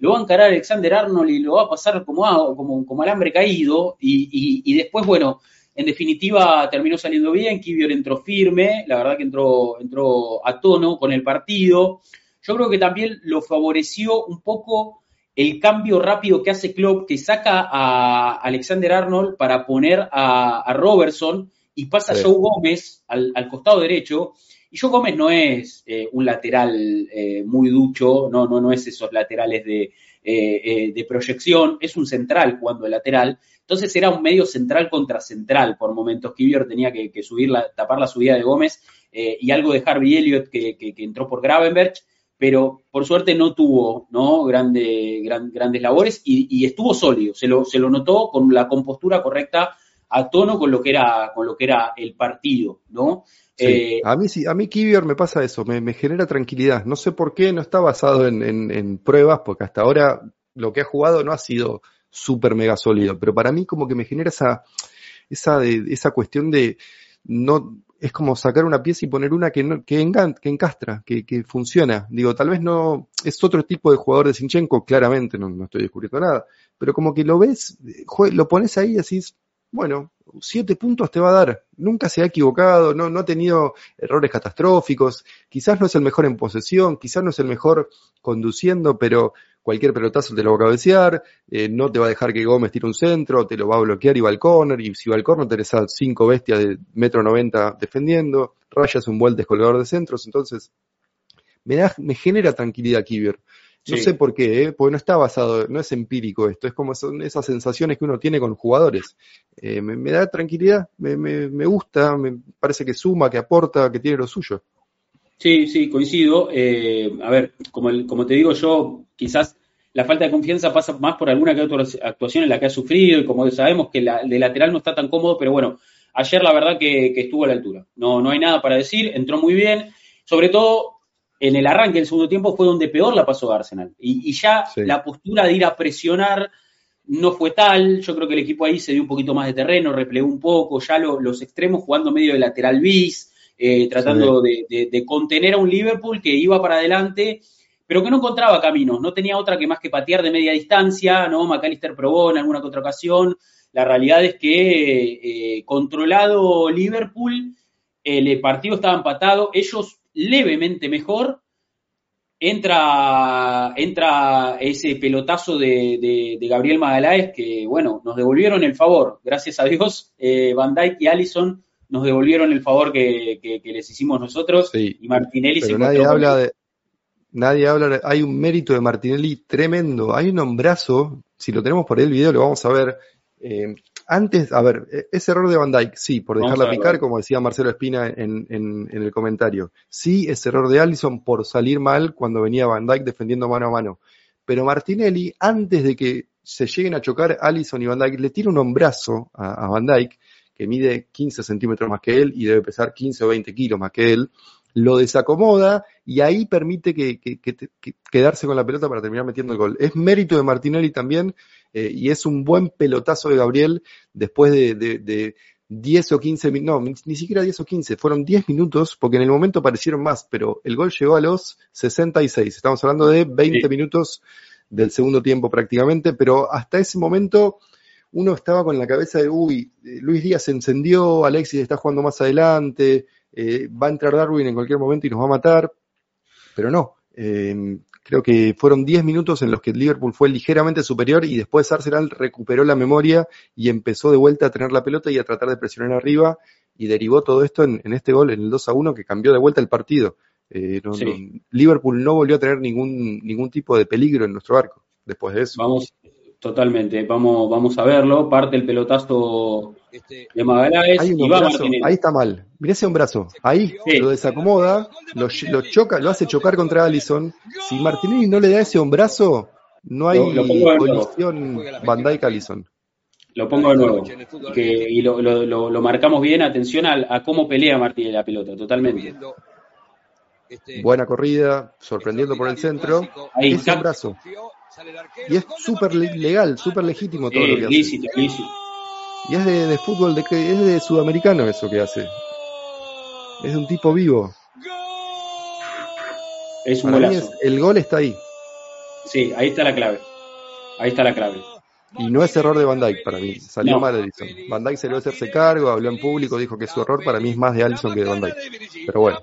lo va a encarar Alexander Arnold y lo va a pasar como, como, como alambre caído. Y, después, bueno, en definitiva terminó saliendo bien. Kivior entró firme, la verdad que entró, entró a tono con el partido. Yo creo que también lo favoreció un poco el cambio rápido que hace Klopp, que saca a Alexander Arnold para poner a, Robertson y pasa a Joe Gómez al, al costado derecho. Y Joe Gómez no es eh, un lateral eh, muy ducho, no, no, no es esos laterales de, eh, de proyección, es un central jugando de lateral. Entonces era un medio central contra central por momentos. Kivior tenía que, subir la, tapar la subida de Gómez y algo de Harvey Elliott que, entró por Gravenberg, pero por suerte no tuvo ¿no? Grande, grandes labores y, estuvo sólido. Se lo, se lo notó con la compostura correcta a tono con lo que era, con lo que era el partido, ¿no? Eh, a mí sí, a mí Kivior me pasa eso, me, genera tranquilidad. No sé por qué, no está basado en, pruebas, porque hasta ahora lo que ha jugado no ha sido súper mega sólido, pero para mí como que me genera esa, esa, de, esa cuestión de no, es como sacar una pieza y poner una que, no, que, que encastra, que, que, funciona. Digo, tal vez no, es otro tipo de jugador de Sinchenko, claramente, no, no estoy descubriendo nada, pero como que lo ves, lo pones ahí y decís, bueno, siete puntos te va a dar. Nunca se ha equivocado, no, no ha tenido errores catastróficos. Quizás no es el mejor en posesión, quizás no es el mejor conduciendo, pero cualquier pelotazo te lo va a cabecear, eh, no te va a dejar que Gómez tire un centro, te lo va a bloquear y va al corner, y si va al corner tenés a cinco bestias de metro noventa defendiendo, rayas un buen descolgador de centros, entonces me, da, me genera tranquilidad Kivier. No sé por qué, ¿eh? porque no está basado, no es empírico esto, es como son esas sensaciones que uno tiene con jugadores. Eh, me, da tranquilidad, me, me, gusta, me parece que suma, que aporta, que tiene lo suyo. Sí, sí, coincido. Eh, a ver, como, como te digo yo, quizás la falta de confianza pasa más por alguna que otra actuación en la que ha sufrido y como sabemos que la, de lateral no está tan cómodo, pero bueno, ayer la verdad que, que estuvo a la altura. No, no hay nada para decir, entró muy bien. Sobre todo en el arranque del segundo tiempo fue donde peor la pasó Arsenal. Y, ya la postura de ir a presionar no fue tal. Yo creo que el equipo ahí se dio un poquito más de terreno, replegó un poco, ya los extremos jugando medio de lateral bis, eh, tratando de, contener a un Liverpool que iba para adelante, pero que no encontraba caminos, no tenía otra que más que patear de media distancia, ¿no? McAllister probó en alguna otra ocasión. La realidad es que eh, controlado Liverpool, el partido estaba empatado, ellos levemente mejor, entra, entra ese pelotazo de, Gabriel Magaláes que, bueno, nos devolvieron el favor, gracias a Dios, eh, Van Dijk y Allison nos devolvieron el favor que, les hicimos nosotros y Martinelli se nadie habla de Nadie habla, hay un mérito de Martinelli tremendo, hay un hombrazo, si lo tenemos por el video lo vamos a ver, eh, antes, a ver, e, ese error de Van Dyke, sí, por dejarla picar, como decía Marcelo Espina en, el comentario. Sí, ese error de Allison por salir mal cuando venía Van Dyke defendiendo mano a mano. Pero Martinelli, antes de que se lleguen a chocar Allison y Van Dyke, le tira un hombrazo a, Van Dyke, que mide 15 centímetros más que él y debe pesar 15 o 20 kilos más que él, lo desacomoda y ahí permite que, quedarse con la pelota para terminar metiendo el gol. Es mérito de Martinelli también eh, y es un buen pelotazo de Gabriel después de, de, 10 o 15 minutos, no, ni siquiera 10 o 15, fueron 10 minutos porque en el momento parecieron más, pero el gol llegó a los 66, estamos hablando de 20 minutos del segundo tiempo prácticamente, pero hasta ese momento uno estaba con la cabeza de, uy, eh, Luis Díaz se encendió, Alexis está jugando más adelante, eh, va a entrar Darwin en cualquier momento y nos va a matar, pero no, Creo que fueron 10 minutos en los que Liverpool fue ligeramente superior y después Arsenal recuperó la memoria y empezó de vuelta a tener la pelota y a tratar de presionar arriba y derivó todo esto en, este gol, en el 2 a 1 que cambió de vuelta el partido. Eh, Liverpool no volvió a tener ningún, ningún tipo de peligro en nuestro arco después de eso. Vamos, totalmente, vamos, vamos a verlo. Parte el pelotazo este, de Magallanes y va Ahí está mal. Mirá ese un brazo. Ahí lo desacomoda, lo, choca, lo hace chocar contra Allison. Si Martinelli no le da ese hombrazo, No hay Lo- lo colisión Van Dijk Allison. Lo pongo de nuevo. Que, y lo, lo- lo- lo marcamos bien. Atención a, a cómo pelea Martínez la pelota, totalmente. Buena corrida, sorprendiendo por el centro. Ahí Ese está. brazo. Y es súper le- legal, súper legítimo todo lo que hace. lícito, lícito. Y es de, de fútbol, de, es de sudamericano eso que hace. Es de un tipo vivo. Es un Para mí golazo. es- el gol está ahí. Sí, ahí está la clave. Ahí está la clave. Y no es error de Van Dijk para mí. Salió No. mal Alisson. Van Dijk salió a hacerse cargo, habló en público, dijo que es su error. Para mí es más de Alisson que de Van Dijk. Pero bueno.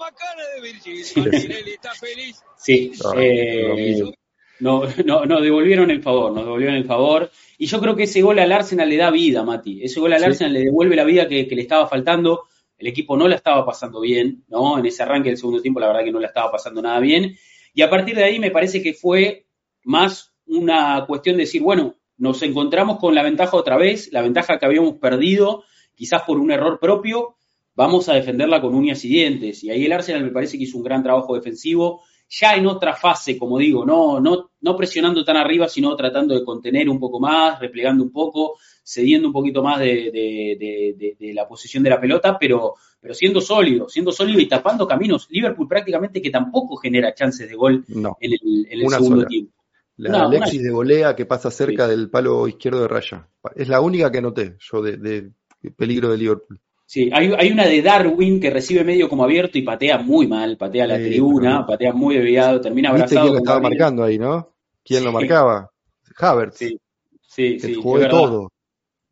Sí, No, eh, lo mismo. No, no, nos devolvieron el favor, nos devolvieron el favor. Y yo creo que ese gol al Arsenal le da vida, Mati. Ese gol al Sí. Arsenal le devuelve la vida que, que le estaba faltando. El equipo no la estaba pasando bien, ¿no? En ese arranque del segundo tiempo, la verdad que no la estaba pasando nada bien. Y a partir de ahí me parece que fue más una cuestión de decir, bueno, nos encontramos con la ventaja otra vez, la ventaja que habíamos perdido, quizás por un error propio, vamos a defenderla con uñas y dientes. Y ahí el Arsenal me parece que hizo un gran trabajo defensivo, ya en otra fase, como digo, no, no, no presionando tan arriba, sino tratando de contener un poco más, replegando un poco, cediendo un poquito más de, de- de- de- de la posición de la pelota, pero, pero siendo sólido, siendo sólido y tapando caminos. Liverpool prácticamente que tampoco genera chances de gol No. en el, en el segundo sola. tiempo. La Una- Alexis de volea que pasa cerca del palo izquierdo de raya. Es la única que noté yo de peligro de Liverpool. Sí, hay, hay una de Darwin que recibe medio como abierto y patea muy mal, patea la Sí, tribuna, pero- patea muy desviado, termina ¿Viste abrazado. quién lo estaba Gabriel. marcando ahí, no? ¿Quién lo marcaba? Havertz. Sí, sí, que sí, jugó de todo.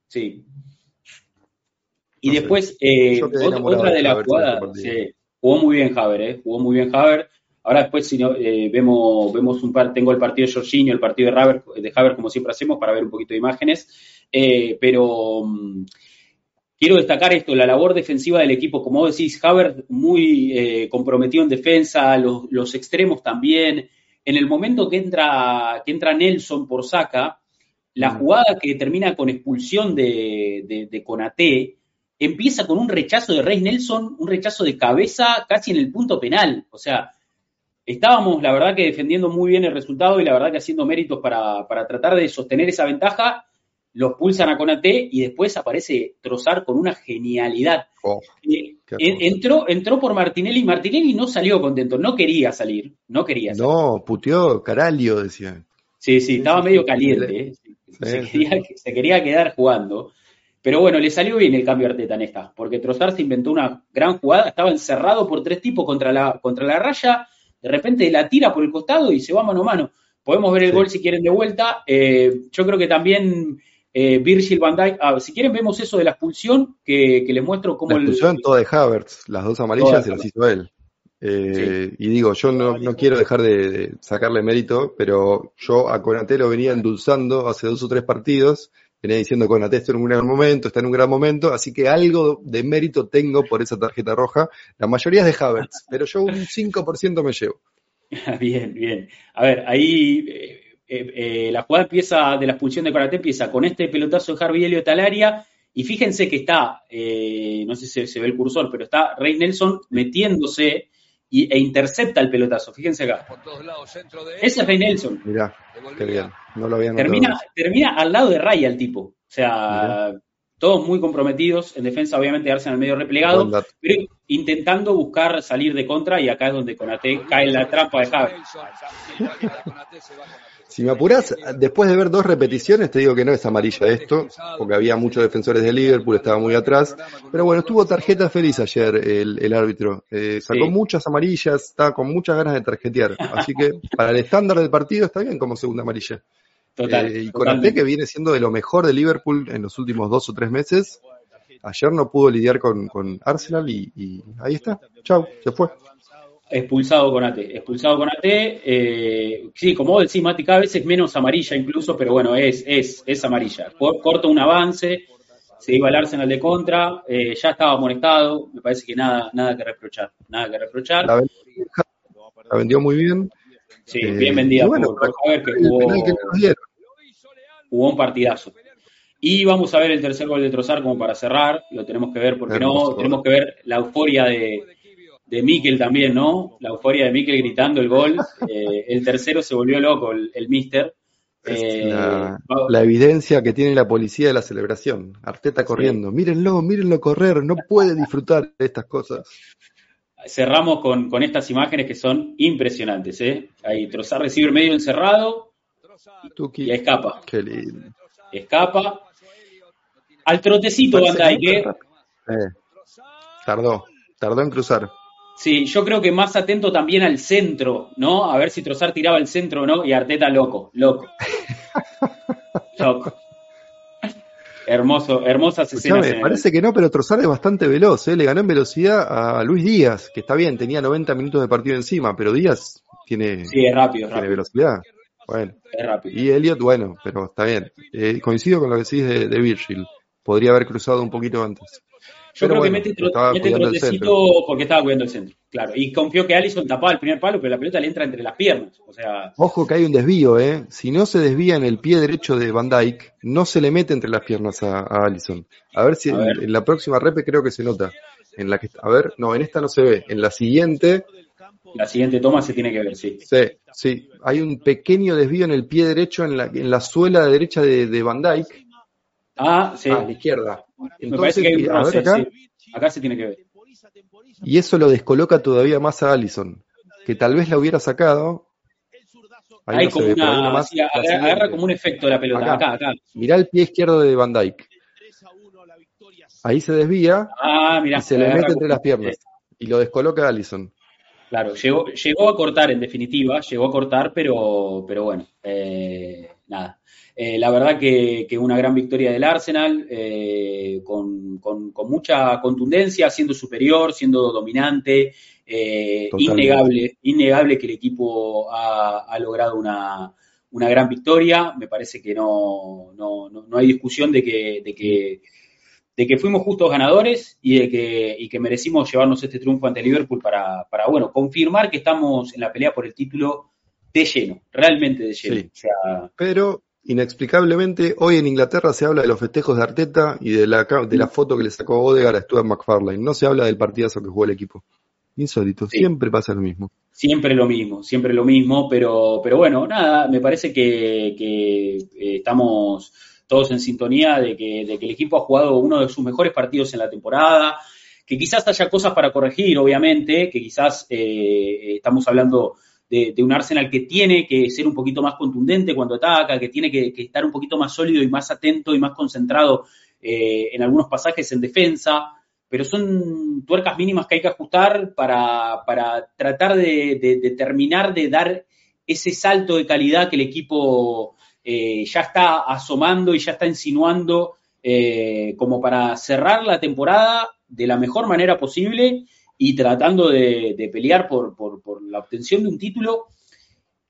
Sí. Y No después, eh, otra, otra de las este jugadas, sí, jugó muy bien Haver, eh, jugó muy bien Haver. Ahora después si no, eh, vemos, vemos un par, tengo el partido de Jorginho, el partido de Haver, de como siempre hacemos para ver un poquito de imágenes, Eh, pero mm, quiero destacar esto, la labor defensiva del equipo, como decís, Haver muy eh, comprometido en defensa, los, los extremos también. En el momento que entra, que entra Nelson por saca, la Mm. jugada que termina con expulsión de, de, de empieza con un rechazo de Rey Nelson, un rechazo de cabeza casi en el punto penal. O sea, estábamos, la verdad, que defendiendo muy bien el resultado y la verdad que haciendo méritos para, para tratar de sostener esa ventaja. Los pulsan a Konaté y después aparece Trozar con una genialidad. Oh, Eh, entró, entró por Martinelli. Martinelli no salió contento, no quería salir, no quería salir. no, puteó Caralio, decía. Sí, sí, estaba medio caliente. ¿eh? Se, quería, se quería quedar jugando. Pero bueno, le salió bien el cambio Arteta en esta, porque Trossard se inventó una gran jugada, estaba encerrado por tres tipos contra la, contra la raya, de repente la tira por el costado y se va mano a mano. Podemos ver el Sí. gol si quieren de vuelta. Eh, yo creo que también eh, Virgil van Dijk, ah, si quieren vemos eso de la expulsión, que, que les muestro cómo La el... expulsión toda de Havertz, las dos amarillas se las hizo él. Eh, Y digo, yo no, no quiero dejar de, de sacarle mérito, pero yo a Konaté lo venía endulzando hace dos o tres partidos, venía diciendo Konaté está en un gran momento, está en un gran momento, así que algo de mérito tengo por esa tarjeta roja. La mayoría es de Havertz, pero yo un 5% me llevo. (laughs) Bien, bien. A ver, ahí eh, eh, eh, la jugada empieza, de la expulsión de Karate empieza con este pelotazo de Harvey Elliott al área, y fíjense que está, eh, no sé si se ve el cursor, pero está Rey Nelson metiéndose y, e intercepta el pelotazo. Fíjense acá. Ese es Rey Nelson. Mirá, qué bien, no lo había. Termina, termina al lado de Raya el tipo. O sea, Mirá. todos muy comprometidos. En defensa, obviamente, Arsenal medio replegado, Buen dato. pero intentando buscar salir de contra, y acá es donde Conate cae en la trampa de Javi. Si me apurás, después de ver dos repeticiones, te digo que no es amarilla esto, porque había muchos defensores de Liverpool, estaba muy atrás. Pero bueno, estuvo tarjeta feliz ayer el, el árbitro. Eh, sacó Sí. muchas amarillas, estaba con muchas ganas de tarjetear. Así que para el estándar del partido está bien como segunda amarilla. Total. Eh, y. Konaté, que viene siendo de lo mejor de Liverpool en los últimos dos o tres meses, ayer no pudo lidiar con, con Arsenal y, y ahí está. Chau, se fue. Expulsado con AT, expulsado con AT. eh, sí, como vos decís, Mati, cada vez es menos amarilla incluso, pero bueno, es, es, es amarilla. Cor- Corta un avance, se iba al Arsenal de contra, eh, ya estaba amonestado, me parece que nada, nada que reprochar, nada que reprochar. La vendió, la vendió muy bien. Sí, Eh, bien vendida bueno, por, por Javier, que jugó, que un partidazo. Y vamos a ver el tercer gol de Trozar como para cerrar, lo tenemos que ver, porque no, tenemos que ver la euforia de, de Mikel también, ¿no? La euforia de Mikel gritando el gol. (laughs) Eh, el tercero se volvió loco, el, el Mister. Eh, la, la, evidencia que tiene la policía de la celebración. Arteta corriendo. Mírenlo, mírenlo correr. No puede disfrutar de estas cosas. Cerramos con, con estas imágenes que son impresionantes. ¿eh? Ahí Trozar recibe medio encerrado y escapa. Qué lindo. Escapa. Al trotecito Van Dijk. Eh, tardó, tardó en cruzar. Sí, yo creo que más atento también al centro, ¿no? A ver si Trozar tiraba el centro o no, y Arteta loco, loco. (laughs) loco. Hermoso, hermosas escenas. Parece que no, pero Trozar es bastante veloz, ¿eh? Le ganó en velocidad a Luis Díaz, que está bien, tenía 90 minutos de partido encima, pero Díaz tiene, sí, es rápido, tiene velocidad. Bueno. Es rápido. Y Elliot, bueno, pero está bien. Eh, coincido con lo que decís de, de Virgil. Podría haber cruzado un poquito antes. Yo creo que mete, trotecito porque estaba cuidando el centro, claro. Y confió que Allison tapaba el primer palo, pero la pelota le entra entre las piernas. O sea... Ojo que hay un desvío, ¿eh? Si no se desvía en el pie derecho de Van Dyke, no se le mete entre las piernas a, Allison. A ver si en, la próxima repe creo que se nota. En la que, a ver, no, en esta no se ve. En la siguiente. La siguiente toma se tiene que ver, sí. Sí, sí. Hay un pequeño desvío en el pie derecho, en la, en la suela derecha de, de Van Dyke. Ah, sí. a la izquierda. Me parece que hay un roce, acá, acá se tiene que ver. Y eso lo descoloca todavía más a Allison, que tal vez la hubiera sacado. Ahí hay no como ve, una, más, sí, agarra, agarra, como un efecto la pelota, acá, acá. acá. Mirá el pie izquierdo de Van Dyke. Ahí se desvía ah, mirá, y se le mete entre las piernas. Y lo descoloca a Allison. Claro, llegó, llegó a cortar en definitiva, llegó a cortar, pero, pero bueno, eh, nada. Eh, la verdad que, que, una gran victoria del Arsenal, eh, con, con, con, mucha contundencia, siendo superior, siendo dominante, eh, innegable, innegable que el equipo ha, ha logrado una, una, gran victoria. Me parece que no, no, no, hay discusión de que, de que, de que fuimos justos ganadores y de que, y que merecimos llevarnos este triunfo ante Liverpool para, para, bueno, confirmar que estamos en la pelea por el título de lleno, realmente de lleno. Sí, o sea, pero Inexplicablemente, hoy en Inglaterra se habla de los festejos de Arteta y de la, de la foto que le sacó Odegaard a Stuart McFarlane. No se habla del partidazo que jugó el equipo. Insólito, sí. siempre pasa lo mismo. Siempre lo mismo, siempre lo mismo, pero, pero bueno, nada, me parece que, que eh, estamos todos en sintonía de que, de que el equipo ha jugado uno de sus mejores partidos en la temporada, que quizás haya cosas para corregir, obviamente, que quizás eh, estamos hablando de, un Arsenal que tiene que ser un poquito más contundente cuando ataca, que tiene que, que estar un poquito más sólido y más atento y más concentrado eh, en algunos pasajes en defensa, pero son tuercas mínimas que hay que ajustar para, para tratar de, de, de, terminar de dar ese salto de calidad que el equipo eh, ya está asomando y ya está insinuando eh, como para cerrar la temporada de la mejor manera posible y tratando de, pelear por, la obtención de un título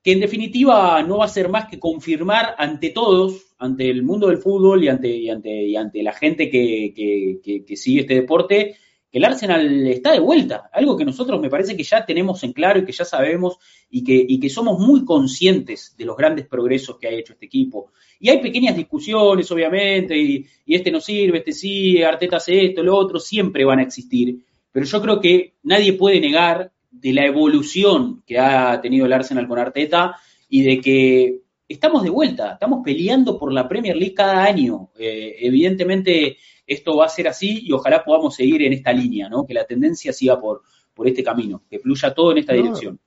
que en definitiva no va a ser más que confirmar ante todos, ante el mundo del fútbol y ante, la gente que, sigue este deporte, que el Arsenal está de vuelta, algo que nosotros me parece que ya tenemos en claro y que ya sabemos y que, y que somos muy conscientes de los grandes progresos que ha hecho este equipo. Y hay pequeñas discusiones, obviamente, y, y este no sirve, este sí, Arteta hace esto, lo otro, siempre van a existir pero yo creo que nadie puede negar de la evolución que ha tenido el Arsenal con Arteta y de que estamos de vuelta, estamos peleando por la Premier League cada año. Eh, evidentemente esto va a ser así y ojalá podamos seguir en esta línea, ¿no? que la tendencia siga por, por este camino, que fluya todo en esta no. dirección.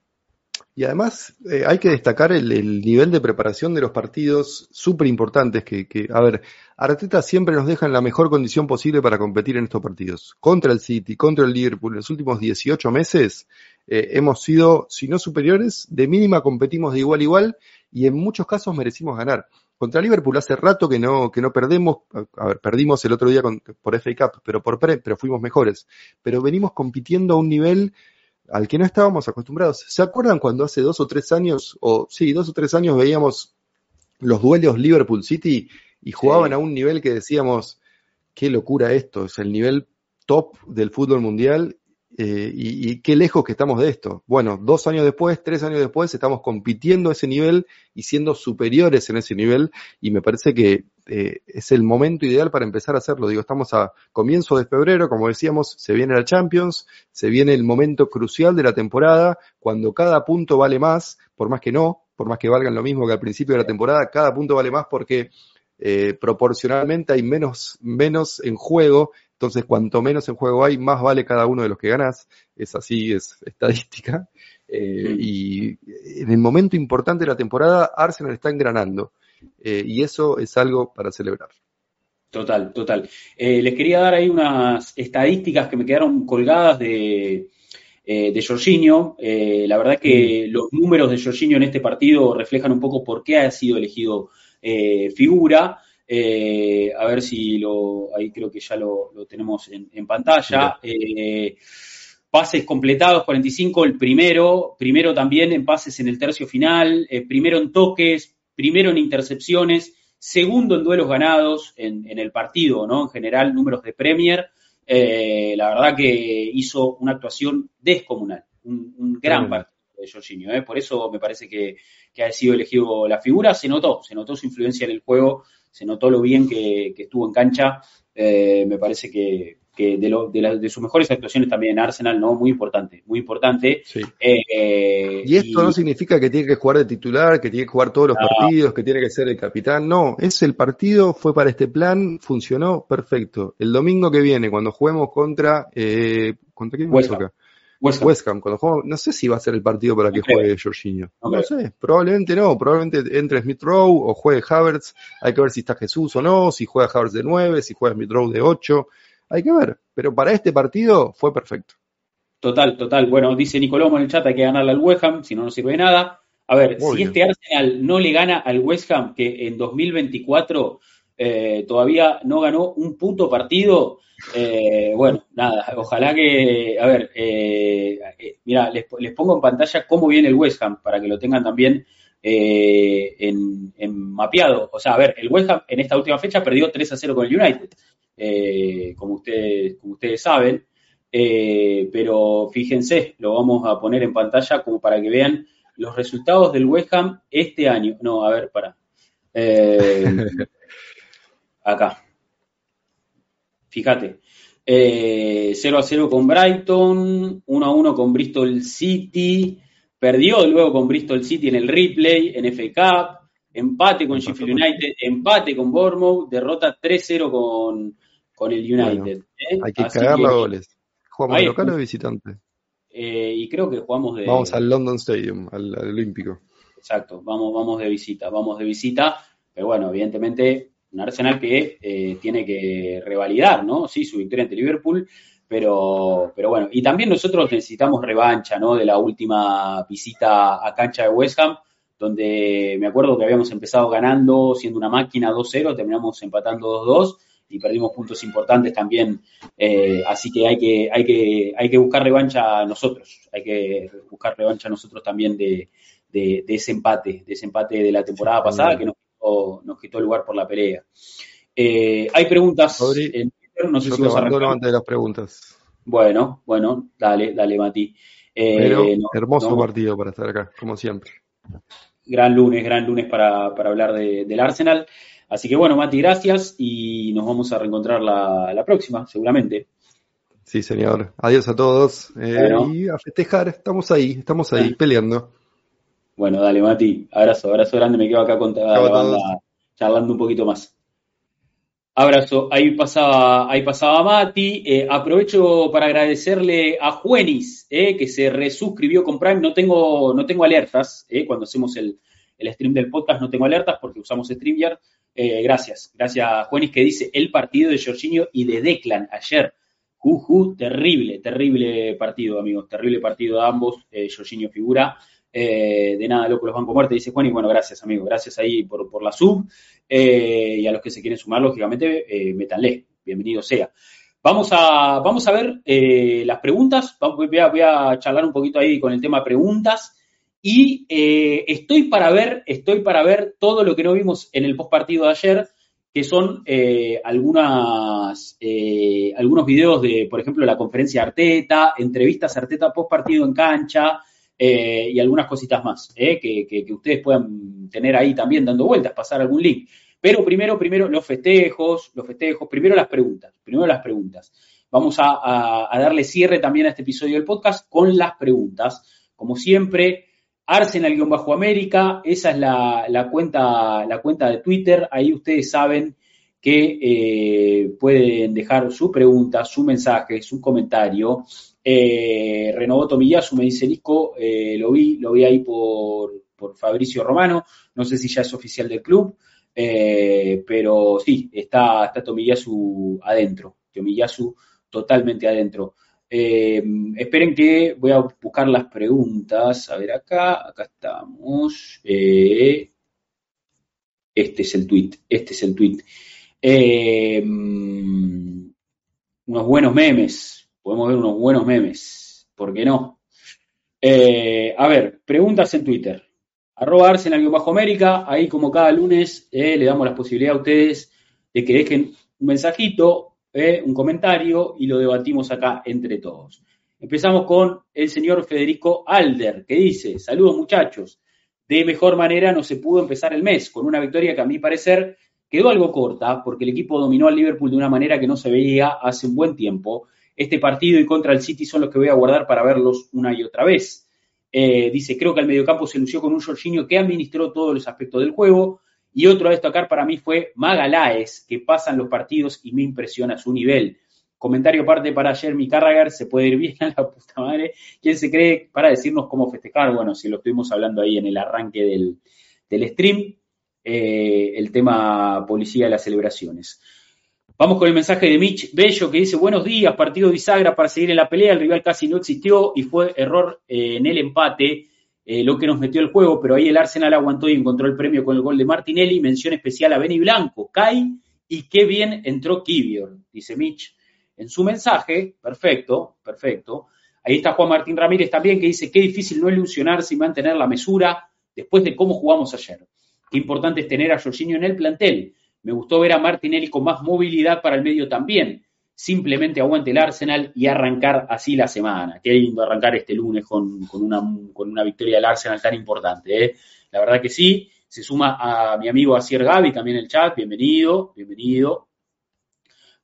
Y además eh, hay que destacar el, el, nivel de preparación de los partidos súper importantes que, que, a ver, Arteta siempre nos deja en la mejor condición posible para competir en estos partidos. Contra el City, contra el Liverpool, en los últimos 18 meses eh, hemos sido, si no superiores, de mínima competimos de igual a igual y en muchos casos merecimos ganar. Contra Liverpool hace rato que no, que no perdemos, a ver, perdimos el otro día con, por FA Cup, pero por pre, pero fuimos mejores. Pero venimos compitiendo a un nivel al que no estábamos acostumbrados. ¿Se acuerdan cuando hace dos o tres años, o sí, dos o tres años veíamos los duelos Liverpool City y jugaban sí. a un nivel que decíamos, qué locura esto, es el nivel top del fútbol mundial eh, y, y, qué lejos que estamos de esto. Bueno, dos años después, tres años después, estamos compitiendo ese nivel y siendo superiores en ese nivel y me parece que eh, es el momento ideal para empezar a hacerlo. Digo, estamos a comienzo de febrero, como decíamos, se viene la Champions, se viene el momento crucial de la temporada, cuando cada punto vale más, por más que no, por más que valgan lo mismo que al principio de la temporada, cada punto vale más porque eh, proporcionalmente hay menos, menos en juego, entonces cuanto menos en juego hay, más vale cada uno de los que ganas, es así, es estadística. (laughs) Eh, y en el momento importante de la temporada, Arsenal está engranando, eh, y eso es algo para celebrar. Total, total. les quería dar ahí unas estadísticas que me quedaron colgadas de, de Jorginho. la verdad que los números de Jorginho en este partido reflejan un poco por qué ha sido elegido eh, figura. Eh, a ver si lo, ahí creo que ya lo, tenemos en, pantalla. Eh, pases completados, 45, el primero, primero también en pases en el tercio final, primero en toques, primero en intercepciones, segundo en duelos ganados en, el partido, ¿no? En general, números de Premier. la verdad que hizo una actuación descomunal, un, gran partido de Jorginho. ¿eh? Por eso me parece que, ha sido elegido la figura. Se notó, se notó su influencia en el juego, se notó lo bien que, estuvo en cancha. Eh, me parece que, de, sus mejores actuaciones también en Arsenal, ¿no? Muy importante, muy importante. Eh, y esto no significa que tiene que jugar de titular, que tiene que jugar todos los partidos, que tiene que ser el capitán. No, es el partido, fue para este plan, funcionó perfecto. El domingo que viene, cuando juguemos contra, ¿contra quién toca? West Ham. cuando no sé si va a ser el partido para que juegue Jorginho. No, sé, probablemente no, probablemente entre Smith Rowe o juegue Havertz, hay que ver si está Jesús o no, si juega Havertz de 9, si juega Smith Rowe de 8, hay que ver, pero para este partido fue perfecto. Total, total. Bueno, dice Nicolomo en el chat, hay que ganarle al West Ham, si no, no sirve de nada. A ver, si este Arsenal no le gana al West Ham, que en 2024 eh, todavía no ganó un punto partido, eh, bueno, nada, ojalá que, a ver, eh, mira, les, pongo en pantalla cómo viene el West Ham para que lo tengan también eh, en, mapeado. O sea, a ver, el West Ham en esta última fecha perdió 3 a 0 con el United, como, ustedes, como ustedes saben. pero fíjense, lo vamos a poner en pantalla como para que vean los resultados del West Ham este año. No, a ver, para. (laughs) acá. Fíjate. 0 eh, a 0 con Brighton, 1 a 1 con Bristol City, perdió luego con Bristol City en el replay, en FA Cup, empate con Sheffield United, empate con Bournemouth, derrota 3-0 con, con, el United. ¿eh? Hay que cagar los goles. ¿Jugamos de local o de visitante? Eh, y creo que jugamos de. Vamos al London Stadium, al, al Olímpico. Exacto, vamos, vamos de visita, vamos de visita. Pero bueno, evidentemente un Arsenal que eh, tiene que revalidar, ¿no? Sí, su victoria ante Liverpool, pero, pero bueno, y también nosotros necesitamos revancha, ¿no? De la última visita a cancha de West Ham, donde me acuerdo que habíamos empezado ganando, siendo una máquina 2-0, terminamos empatando 2-2 y perdimos puntos importantes también, eh, así que hay que, hay que, hay que buscar revancha nosotros, hay que buscar revancha nosotros también de, de, ese empate, de ese empate de la temporada pasada que nos nos quitó el lugar por la pelea. Eh, hay preguntas en Twitter, no sé si vas a de las preguntas. Bueno, bueno, dale, dale, Mati. Eh, hermoso partido para estar acá, como siempre. Gran lunes, gran lunes para, hablar del Arsenal. Así que bueno, Mati, gracias y nos vamos a reencontrar la, próxima, seguramente. Sí, señor. Adiós a todos. Eh, y a festejar, estamos ahí, estamos ahí, peleando. Bueno, dale, Mati. Abrazo, abrazo grande. Me quedo acá con la banda charlando un poquito más. Abrazo. Ahí pasaba, ahí pasaba Mati. Eh, aprovecho para agradecerle a Juenis, eh, que se resuscribió con Prime. No tengo, no tengo alertas. Eh, cuando hacemos el, stream del podcast no tengo alertas porque usamos StreamYard. gracias. Gracias, Juenis, que dice el partido de Jorginho y de Declan ayer. Juju, terrible, terrible partido, amigos. Terrible partido de ambos. Jorginho figura. Eh, de nada, loco, los bancos muertos, dice Juan, y bueno, gracias, amigo, gracias ahí por, la sub, eh, y a los que se quieren sumar, lógicamente, eh, métanle, bienvenido sea. Vamos a, vamos a ver eh, las preguntas, voy a, voy a, charlar un poquito ahí con el tema preguntas, y estoy para ver, estoy para ver todo lo que no vimos en el post partido de ayer, que son algunas, algunos videos de, por ejemplo, la conferencia Arteta, entrevistas Arteta post partido en cancha, eh, y algunas cositas más eh, que, ustedes puedan tener ahí también dando vueltas, pasar algún link. Pero primero, primero los festejos, los festejos, primero las preguntas, primero las preguntas. Vamos a, darle cierre también a este episodio del podcast con las preguntas. Como siempre, Arsenal-América, esa es la, cuenta, la cuenta de Twitter. Ahí ustedes saben que eh, pueden dejar su pregunta, su mensaje, su comentario. Eh, renovó Tomillasu, me dice Nico, eh, lo vi, lo vi ahí por, por, Fabricio Romano, no sé si ya es oficial del club, eh, pero sí, está, está Tomillasu adentro, Tomillasu totalmente adentro. Esperen que voy a buscar las preguntas. A ver acá, acá estamos. Este es el tweet, este es el tweet. Eh, unos buenos memes, podemos ver unos buenos memes, ¿por qué no? a ver, preguntas en Twitter. Arroba Arsenal-Bajo América, ahí como cada lunes le damos la posibilidad a ustedes de que dejen un mensajito ¿eh? un comentario y lo debatimos acá entre todos. Empezamos con el señor Federico Alder, que dice, saludos muchachos, de mejor manera no se pudo empezar el mes, con una victoria que a mi parecer quedó algo corta, porque el equipo dominó al Liverpool de una manera que no se veía hace un buen tiempo. Este partido y contra el City son los que voy a guardar para verlos una y otra vez. Eh, dice, creo que el mediocampo se lució con un Jorginho que administró todos los aspectos del juego, y otro a destacar para mí fue Magalaes, que pasan los partidos y me impresiona su nivel. Comentario aparte para Jeremy Carragher, se puede ir bien (laughs) a la puta madre. ¿Quién se cree para decirnos cómo festejar? Bueno, si lo estuvimos hablando ahí en el arranque del, stream, eh, el tema policía de las celebraciones. Vamos con el mensaje de Mitch Bello que dice, buenos días, partido bisagra para seguir en la pelea, el rival casi no existió y fue error eh, en el empate. Eh, lo que nos metió el juego, pero ahí el Arsenal aguantó y encontró el premio con el gol de Martinelli. Mención especial a Benny Blanco, Kai y qué bien entró Kivior, dice Mitch en su mensaje. Perfecto, perfecto. Ahí está Juan Martín Ramírez también que dice qué difícil no ilusionarse y mantener la mesura después de cómo jugamos ayer. Qué importante es tener a Jorginho en el plantel. Me gustó ver a Martinelli con más movilidad para el medio también simplemente aguante el Arsenal y arrancar así la semana. Qué lindo arrancar este lunes con, una, con una, victoria del Arsenal tan importante. ¿eh? La verdad que sí. Se suma a mi amigo Asier Gaby también en el chat. Bienvenido, bienvenido.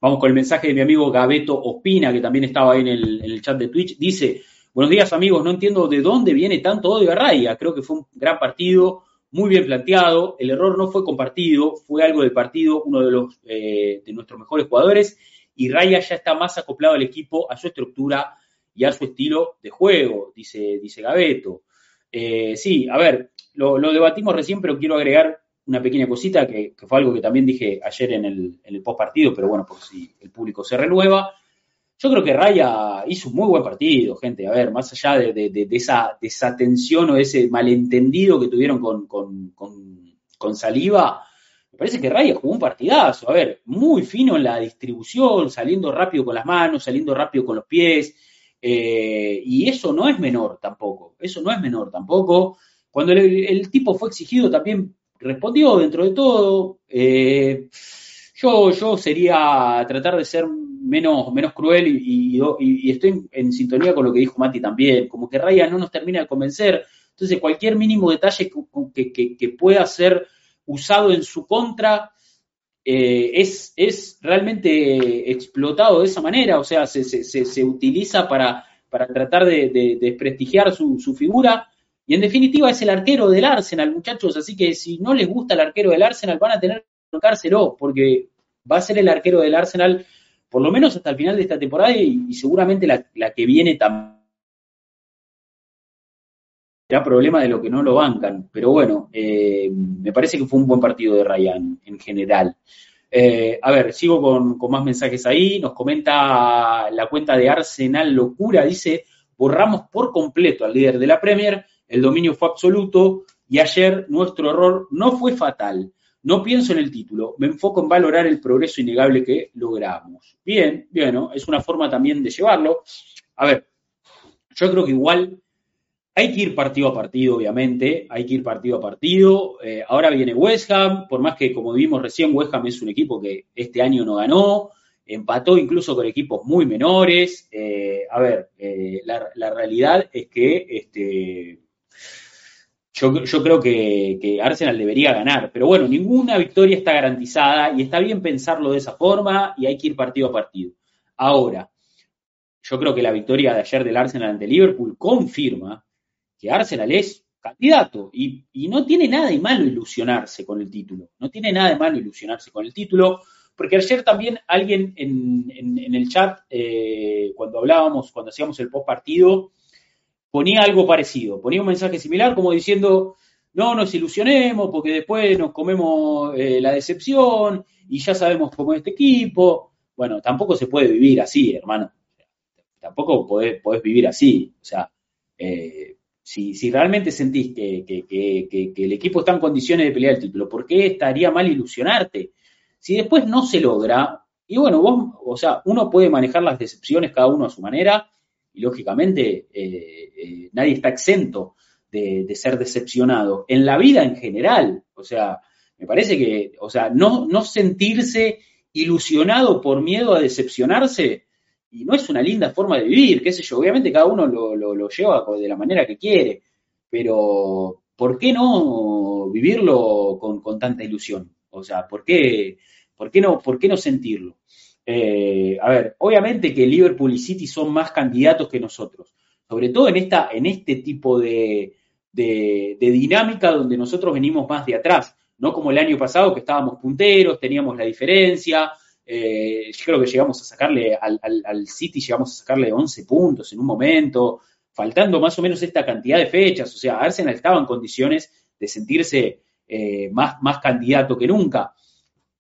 Vamos con el mensaje de mi amigo Gabeto Ospina, que también estaba ahí en el, chat de Twitch. Dice, buenos días amigos, no entiendo de dónde viene tanto odio a Raya. Creo que fue un gran partido, muy bien planteado. El error no fue compartido, fue algo del partido, uno de, los, eh, de nuestros mejores jugadores y Raya ya está más acoplado al equipo, a su estructura y a su estilo de juego, dice, dice Gabeto. Eh, sí, a ver, lo, debatimos recién, pero quiero agregar una pequeña cosita que, fue algo que también dije ayer en el, en el post partido, pero bueno, por si el público se renueva. Yo creo que Raya hizo un muy buen partido, gente. A ver, más allá de, esa desatención o ese malentendido que tuvieron con Saliva, me parece que Raya jugó un partidazo, a ver, muy fino en la distribución, saliendo rápido con las manos, saliendo rápido con los pies, eh, y eso no es menor tampoco, eso no es menor tampoco. Cuando el, tipo fue exigido también respondió dentro de todo. Eh, yo, yo sería tratar de ser menos, menos cruel y, estoy en, sintonía con lo que dijo Mati también, como que Raya no nos termina de convencer. Entonces, cualquier mínimo detalle que, que pueda ser usado en su contra, eh, es, es, realmente explotado de esa manera, o sea, se, se, utiliza para, para tratar de, desprestigiar su, figura. Y en definitiva es el arquero del Arsenal, muchachos, así que si no les gusta el arquero del Arsenal, van a tener que tocárselo, porque va a ser el arquero del Arsenal por lo menos hasta el final de esta temporada y, seguramente la, que viene también problema de lo que no lo bancan. Pero bueno, eh, me parece que fue un buen partido de Ryan en general. Eh, a ver, sigo con, más mensajes ahí. Nos comenta la cuenta de Arsenal Locura. Dice, borramos por completo al líder de la Premier. El dominio fue absoluto y ayer nuestro error no fue fatal. No pienso en el título, me enfoco en valorar el progreso innegable que logramos. Bien, bueno, es una forma también de llevarlo. A ver, yo creo que igual hay que ir partido a partido, obviamente, hay que ir partido a partido. Eh, ahora viene West Ham, por más que, como vimos recién, West Ham es un equipo que este año no ganó, empató incluso con equipos muy menores. Eh, a ver, eh, la, realidad es que este, yo, creo que, que, Arsenal debería ganar, pero bueno, ninguna victoria está garantizada y está bien pensarlo de esa forma y hay que ir partido a partido. Ahora, yo creo que la victoria de ayer del Arsenal ante Liverpool confirma que Arsenal es candidato. Y, no tiene nada de malo ilusionarse con el título. No tiene nada de malo ilusionarse con el título. Porque ayer también alguien en, el chat, eh, cuando hablábamos, cuando hacíamos el post partido, ponía algo parecido. Ponía un mensaje similar como diciendo, no nos ilusionemos porque después nos comemos eh, la decepción y ya sabemos cómo es este equipo. Bueno, tampoco se puede vivir así, hermano. Tampoco podés, vivir así. O sea, eh, si, realmente sentís que, el equipo está en condiciones de pelear el título, ¿por qué estaría mal ilusionarte? Si después no se logra, y bueno, vos, o sea, uno puede manejar las decepciones cada uno a su manera, y lógicamente eh, eh, nadie está exento de, ser decepcionado. En la vida en general, o sea, me parece que, o sea, no, no sentirse ilusionado por miedo a decepcionarse, y no es una linda forma de vivir, qué sé yo, obviamente cada uno lo, lleva de la manera que quiere, pero ¿por qué no vivirlo con, tanta ilusión? O sea, ¿por qué, por qué, no, por qué no sentirlo? Eh, a ver, obviamente que Liverpool y City son más candidatos que nosotros, sobre todo en, esta, en este tipo de, dinámica donde nosotros venimos más de atrás, no como el año pasado que estábamos punteros, teníamos la diferencia, eh, yo creo que llegamos a sacarle al, City, llegamos a sacarle 11 puntos en un momento, faltando más o menos esta cantidad de fechas. O sea, Arsenal estaba en condiciones de sentirse eh, más, más candidato que nunca.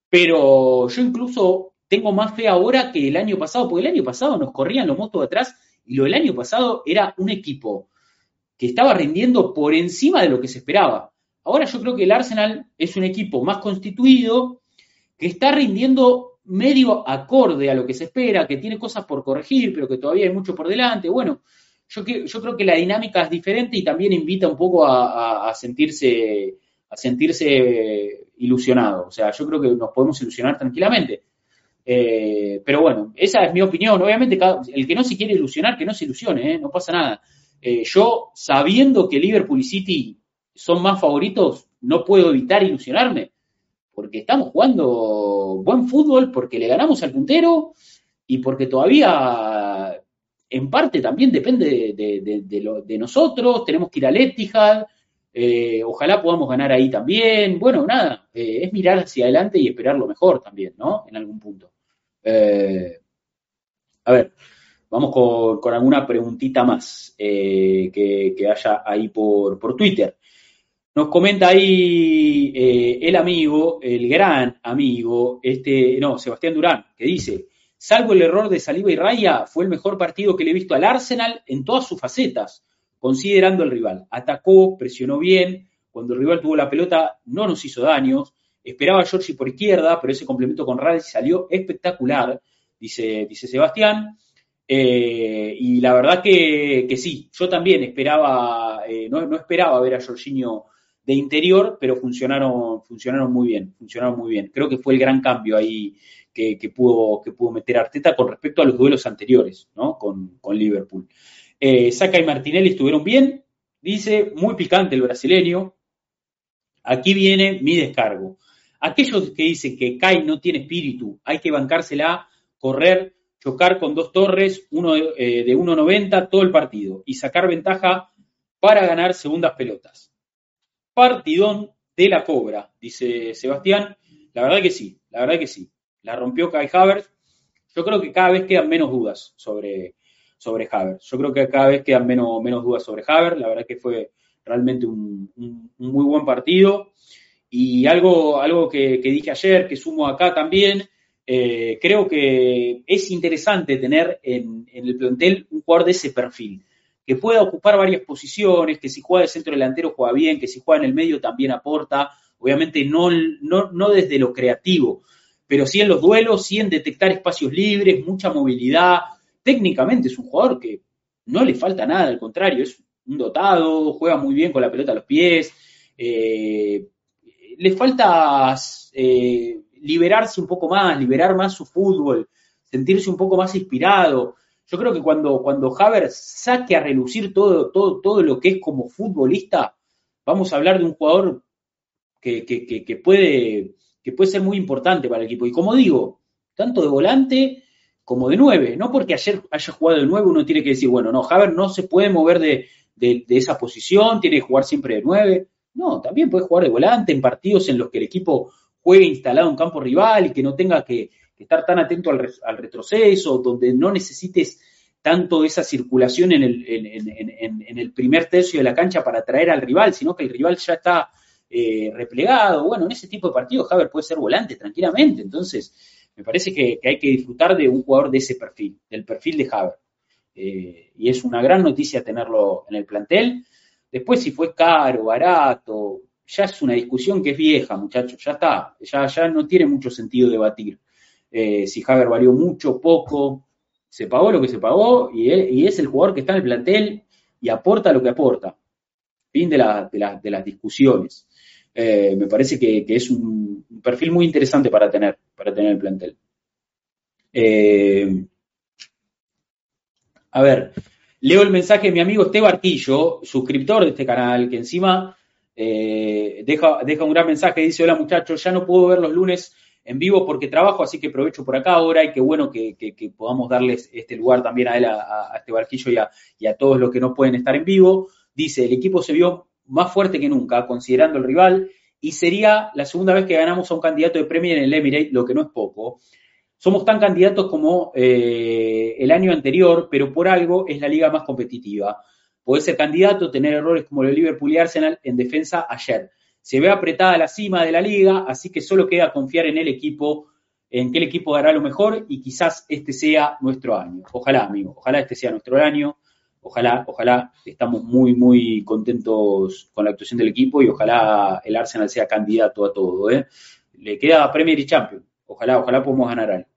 Pero yo incluso tengo más fe ahora que el año pasado, porque el año pasado nos corrían los motos de atrás y lo del año pasado era un equipo que estaba rindiendo por encima de lo que se esperaba. Ahora yo creo que el Arsenal es un equipo más constituido, que está rindiendo medio acorde a lo que se espera, que tiene cosas por corregir, pero que todavía hay mucho por delante. Bueno, yo, yo creo que la dinámica es diferente y también invita un poco a, sentirse a sentirse ilusionado. O sea, yo creo que nos podemos ilusionar tranquilamente. Eh, pero bueno, esa es mi opinión. Obviamente, el que no se quiere ilusionar, que no se ilusione, ¿eh? no pasa nada. Eh, yo, sabiendo que Liverpool y City son más favoritos, no puedo evitar ilusionarme porque estamos jugando buen fútbol, porque le ganamos al puntero y porque todavía en parte también depende de, nosotros, tenemos que ir al Etihad, eh, ojalá podamos ganar ahí también. Bueno, nada, es mirar hacia adelante y esperar lo mejor también, ¿no? En algún punto. Eh, a ver, vamos con, alguna preguntita más que, haya ahí por, por Twitter. Nos comenta ahí eh, el amigo, el gran amigo, este, no, Sebastián Durán, que dice, salvo el error de Saliba y Raya, fue el mejor partido que le he visto al Arsenal en todas sus facetas, considerando el rival. Atacó, presionó bien, cuando el rival tuvo la pelota no nos hizo daños, esperaba a Giorgi por izquierda, pero ese complemento con Raya salió espectacular, dice, dice Sebastián. Eh, y la verdad que, sí, yo también esperaba, eh, no, no, esperaba ver a Jorginho de interior, pero funcionaron, funcionaron muy bien, funcionaron muy bien. Creo que fue el gran cambio ahí que, pudo, que pudo meter Arteta con respecto a los duelos anteriores, ¿no? Con, Liverpool. Eh, Saca y Martinelli estuvieron bien, dice, muy picante el brasileño. Aquí viene mi descargo. Aquellos que dicen que Kai no tiene espíritu, hay que bancársela, correr, chocar con dos torres, uno eh, de 1.90 todo el partido y sacar ventaja para ganar segundas pelotas partidón de la cobra, dice Sebastián. La verdad que sí, la verdad que sí. La rompió Kai Havertz. Yo creo que cada vez quedan menos dudas sobre, sobre. Yo creo que cada vez quedan menos, menos dudas sobre Havertz. La verdad que fue realmente un, muy buen partido. Y algo, algo que, dije ayer, que sumo acá también, eh, creo que es interesante tener en, el plantel un jugador de ese perfil que pueda ocupar varias posiciones, que si juega de centro delantero juega bien, que si juega en el medio también aporta, obviamente no, no, desde lo creativo, pero sí en los duelos, sí en detectar espacios libres, mucha movilidad. Técnicamente es un jugador que no le falta nada, al contrario, es un dotado, juega muy bien con la pelota a los pies, eh, le falta eh, liberarse un poco más, liberar más su fútbol, sentirse un poco más inspirado. Yo creo que cuando, cuando saque a relucir todo, todo, todo lo que es como futbolista, vamos a hablar de un jugador que, que, puede, que puede ser muy importante para el equipo. Y como digo, tanto de volante como de nueve. No porque ayer haya jugado de nueve uno tiene que decir, bueno, no, Haver no se puede mover de, de, esa posición, tiene que jugar siempre de nueve. No, también puede jugar de volante en partidos en los que el equipo juegue instalado en campo rival y que no tenga que, estar tan atento al, retroceso, donde no necesites tanto esa circulación en el, en, el, primer tercio de la cancha para atraer al rival, sino que el rival ya está eh, replegado. Bueno, en ese tipo de partidos Haber puede ser volante tranquilamente. Entonces, me parece que, hay que disfrutar de un jugador de ese perfil, del perfil de Haber. Eh, y es una gran noticia tenerlo en el plantel. Después, si fue caro, barato, ya es una discusión que es vieja, muchachos, ya está, ya, ya no tiene mucho sentido debatir. Eh, si Haber valió mucho, poco, se pagó lo que se pagó y, es el jugador que está en el plantel y aporta lo que aporta. Fin de, de, las discusiones. Eh, me parece que, es un, perfil muy interesante para tener, para tener el plantel. A ver, leo el mensaje de mi amigo Este Barquillo, suscriptor de este canal, que encima eh, deja, un gran mensaje, dice, hola muchachos, ya no puedo ver los lunes en vivo porque trabajo, así que aprovecho por acá ahora y qué bueno que, podamos darles este lugar también a él, a, este barquillo y a, y a, todos los que no pueden estar en vivo. Dice, el equipo se vio más fuerte que nunca, considerando el rival, y sería la segunda vez que ganamos a un candidato de premio en el Emirate, lo que no es poco. Somos tan candidatos como eh, el año anterior, pero por algo es la liga más competitiva. Puede ser candidato, tener errores como el Liverpool y Arsenal en defensa ayer. Se ve apretada la cima de la liga, así que solo queda confiar en el equipo, en que el equipo hará lo mejor y quizás este sea nuestro año. Ojalá, amigo, ojalá este sea nuestro año. Ojalá, ojalá estamos muy, muy contentos con la actuación del equipo y ojalá el Arsenal sea candidato a todo. ¿eh? Le queda Premier y Champions. Ojalá, ojalá podamos ganar algo.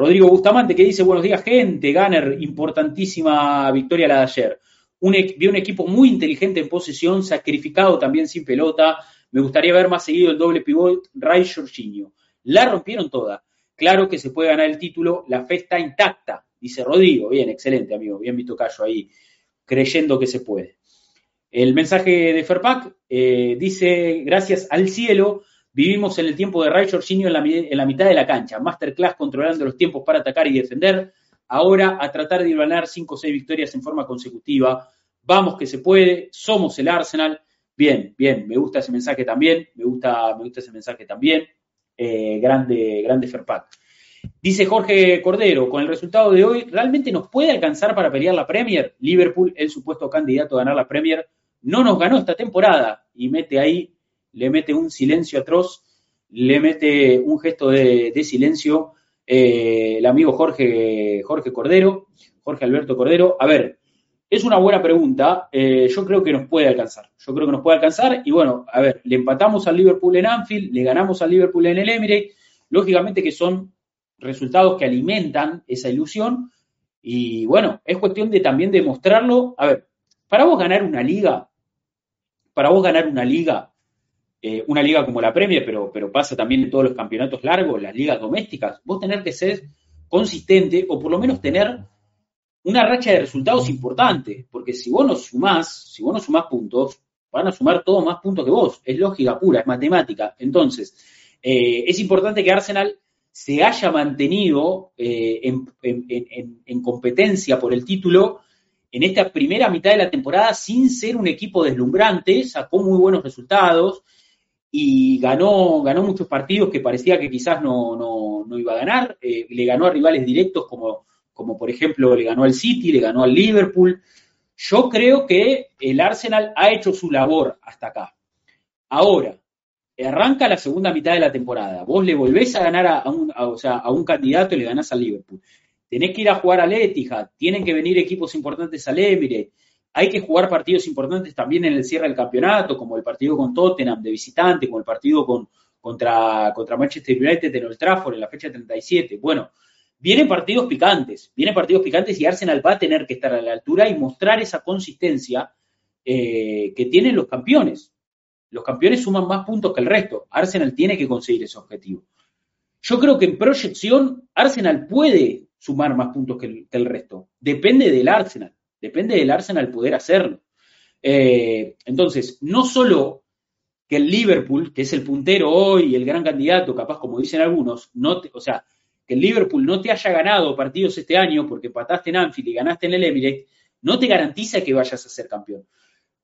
Rodrigo Bustamante que dice, buenos días gente, Gunner, importantísima victoria la de ayer. Un, vi un equipo muy inteligente en posesión, sacrificado también sin pelota. Me gustaría ver más seguido el doble pivot Ray Jorginho. La rompieron toda. Claro que se puede ganar el título, la fe está intacta, dice Rodrigo. Bien, excelente, amigo. Bien visto Cayo ahí, creyendo que se puede. El mensaje de Ferpac eh, dice, gracias al cielo, Vivimos en el tiempo de Ray Jorginho en la, mitad de la cancha, masterclass controlando los tiempos para atacar y defender. Ahora a tratar de ganar 5 o 6 victorias en forma consecutiva. Vamos que se puede, somos el Arsenal. Bien, bien, me gusta ese mensaje también, me gusta, me gusta ese mensaje también. Eh, grande, grande Ferpac. Dice Jorge Cordero, con el resultado de hoy, ¿realmente nos puede alcanzar para pelear la Premier? Liverpool, el supuesto candidato a ganar la Premier, no nos ganó esta temporada y mete ahí le mete un silencio atroz, le mete un gesto de, silencio eh, el amigo Jorge, Jorge Cordero, Jorge Alberto Cordero. A ver, es una buena pregunta. Eh, yo creo que nos puede alcanzar. Yo creo que nos puede alcanzar. Y bueno, a ver, le empatamos al Liverpool en Anfield, le ganamos al Liverpool en el Emirates. Lógicamente que son resultados que alimentan esa ilusión. Y bueno, es cuestión de también demostrarlo. A ver, para vos ganar una liga, para vos ganar una liga, eh, una liga como la Premier, pero, pero pasa también en todos los campeonatos largos, las ligas domésticas, vos tener que ser consistente o por lo menos tener una racha de resultados importante, porque si vos no sumás, si vos no sumás puntos, van a sumar todos más puntos que vos, es lógica pura, es matemática. Entonces, eh, es importante que Arsenal se haya mantenido eh, en, en competencia por el título en esta primera mitad de la temporada sin ser un equipo deslumbrante, sacó muy buenos resultados, y ganó, ganó muchos partidos que parecía que quizás no, no, iba a ganar. Eh, le ganó a rivales directos como, como por ejemplo le ganó al City, le ganó al Liverpool. Yo creo que el Arsenal ha hecho su labor hasta acá. Ahora, arranca la segunda mitad de la temporada. Vos le volvés a ganar a, un, o sea, a un candidato y le ganás al Liverpool. Tenés que ir a jugar al Etihad, tienen que venir equipos importantes al Emirates hay que jugar partidos importantes también en el cierre del campeonato, como el partido con Tottenham de visitante, como el partido con, contra, contra Manchester United en Old Trafford en la fecha 37. Bueno, vienen partidos picantes, vienen partidos picantes y Arsenal va a tener que estar a la altura y mostrar esa consistencia eh, que tienen los campeones. Los campeones suman más puntos que el resto. Arsenal tiene que conseguir ese objetivo. Yo creo que en proyección Arsenal puede sumar más puntos que el resto. Depende del Arsenal. Depende del Arsenal poder hacerlo. Eh, entonces, no solo que el Liverpool, que es el puntero hoy, el gran candidato, capaz como dicen algunos, no o sea, que el Liverpool no te haya ganado partidos este año porque pataste en Anfield y ganaste en el Emirates, no te garantiza que vayas a ser campeón.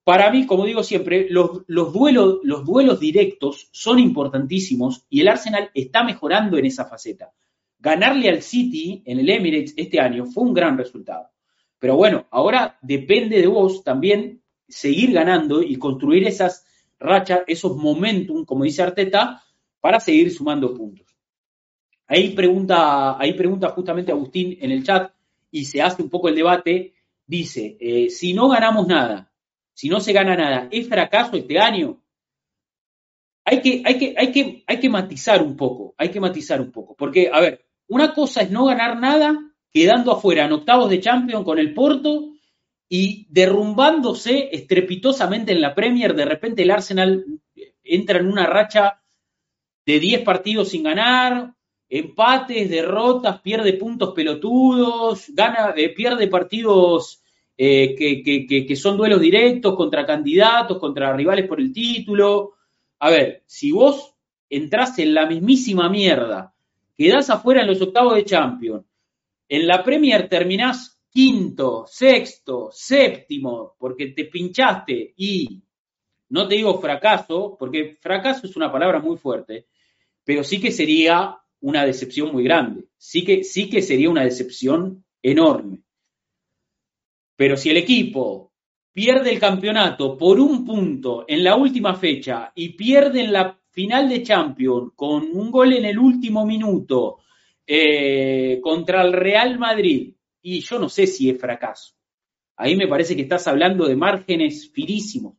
Para mí, como digo siempre, los duelos directos son importantísimos y el Arsenal está mejorando en esa faceta. Ganarle al City en el Emirates este año fue un gran resultado. Pero bueno, ahora depende de vos también seguir ganando y construir esas rachas, esos momentum, como dice Arteta, para seguir sumando puntos. Ahí pregunta, ahí pregunta justamente Agustín en el chat y se hace un poco el debate. Dice, eh, si no ganamos nada, si no se gana nada, ¿es fracaso este año? Hay que, hay que, hay que, hay que matizar un poco, hay que matizar un poco. Porque, a ver, una cosa es no ganar nada, quedando afuera en octavos de Champions con el Porto y derrumbándose estrepitosamente en la Premier. De repente el Arsenal entra en una racha de 10 partidos sin ganar, empates, derrotas, pierde puntos pelotudos, gana, eh, pierde partidos eh, que, que, son duelos directos contra candidatos, contra rivales por el título. A ver, si vos entras en la mismísima mierda, quedás afuera en los octavos de Champions, en la Premier terminás quinto, sexto, séptimo, porque te pinchaste y no te digo fracaso, porque fracaso es una palabra muy fuerte, pero sí que sería una decepción muy grande. Sí que, sí que sería una decepción enorme. Pero si el equipo pierde el campeonato por un punto en la última fecha y pierde en la final de Champions con un gol en el último minuto eh, contra el Real Madrid, y yo no sé si es fracaso. Ahí me parece que estás hablando de márgenes finísimos.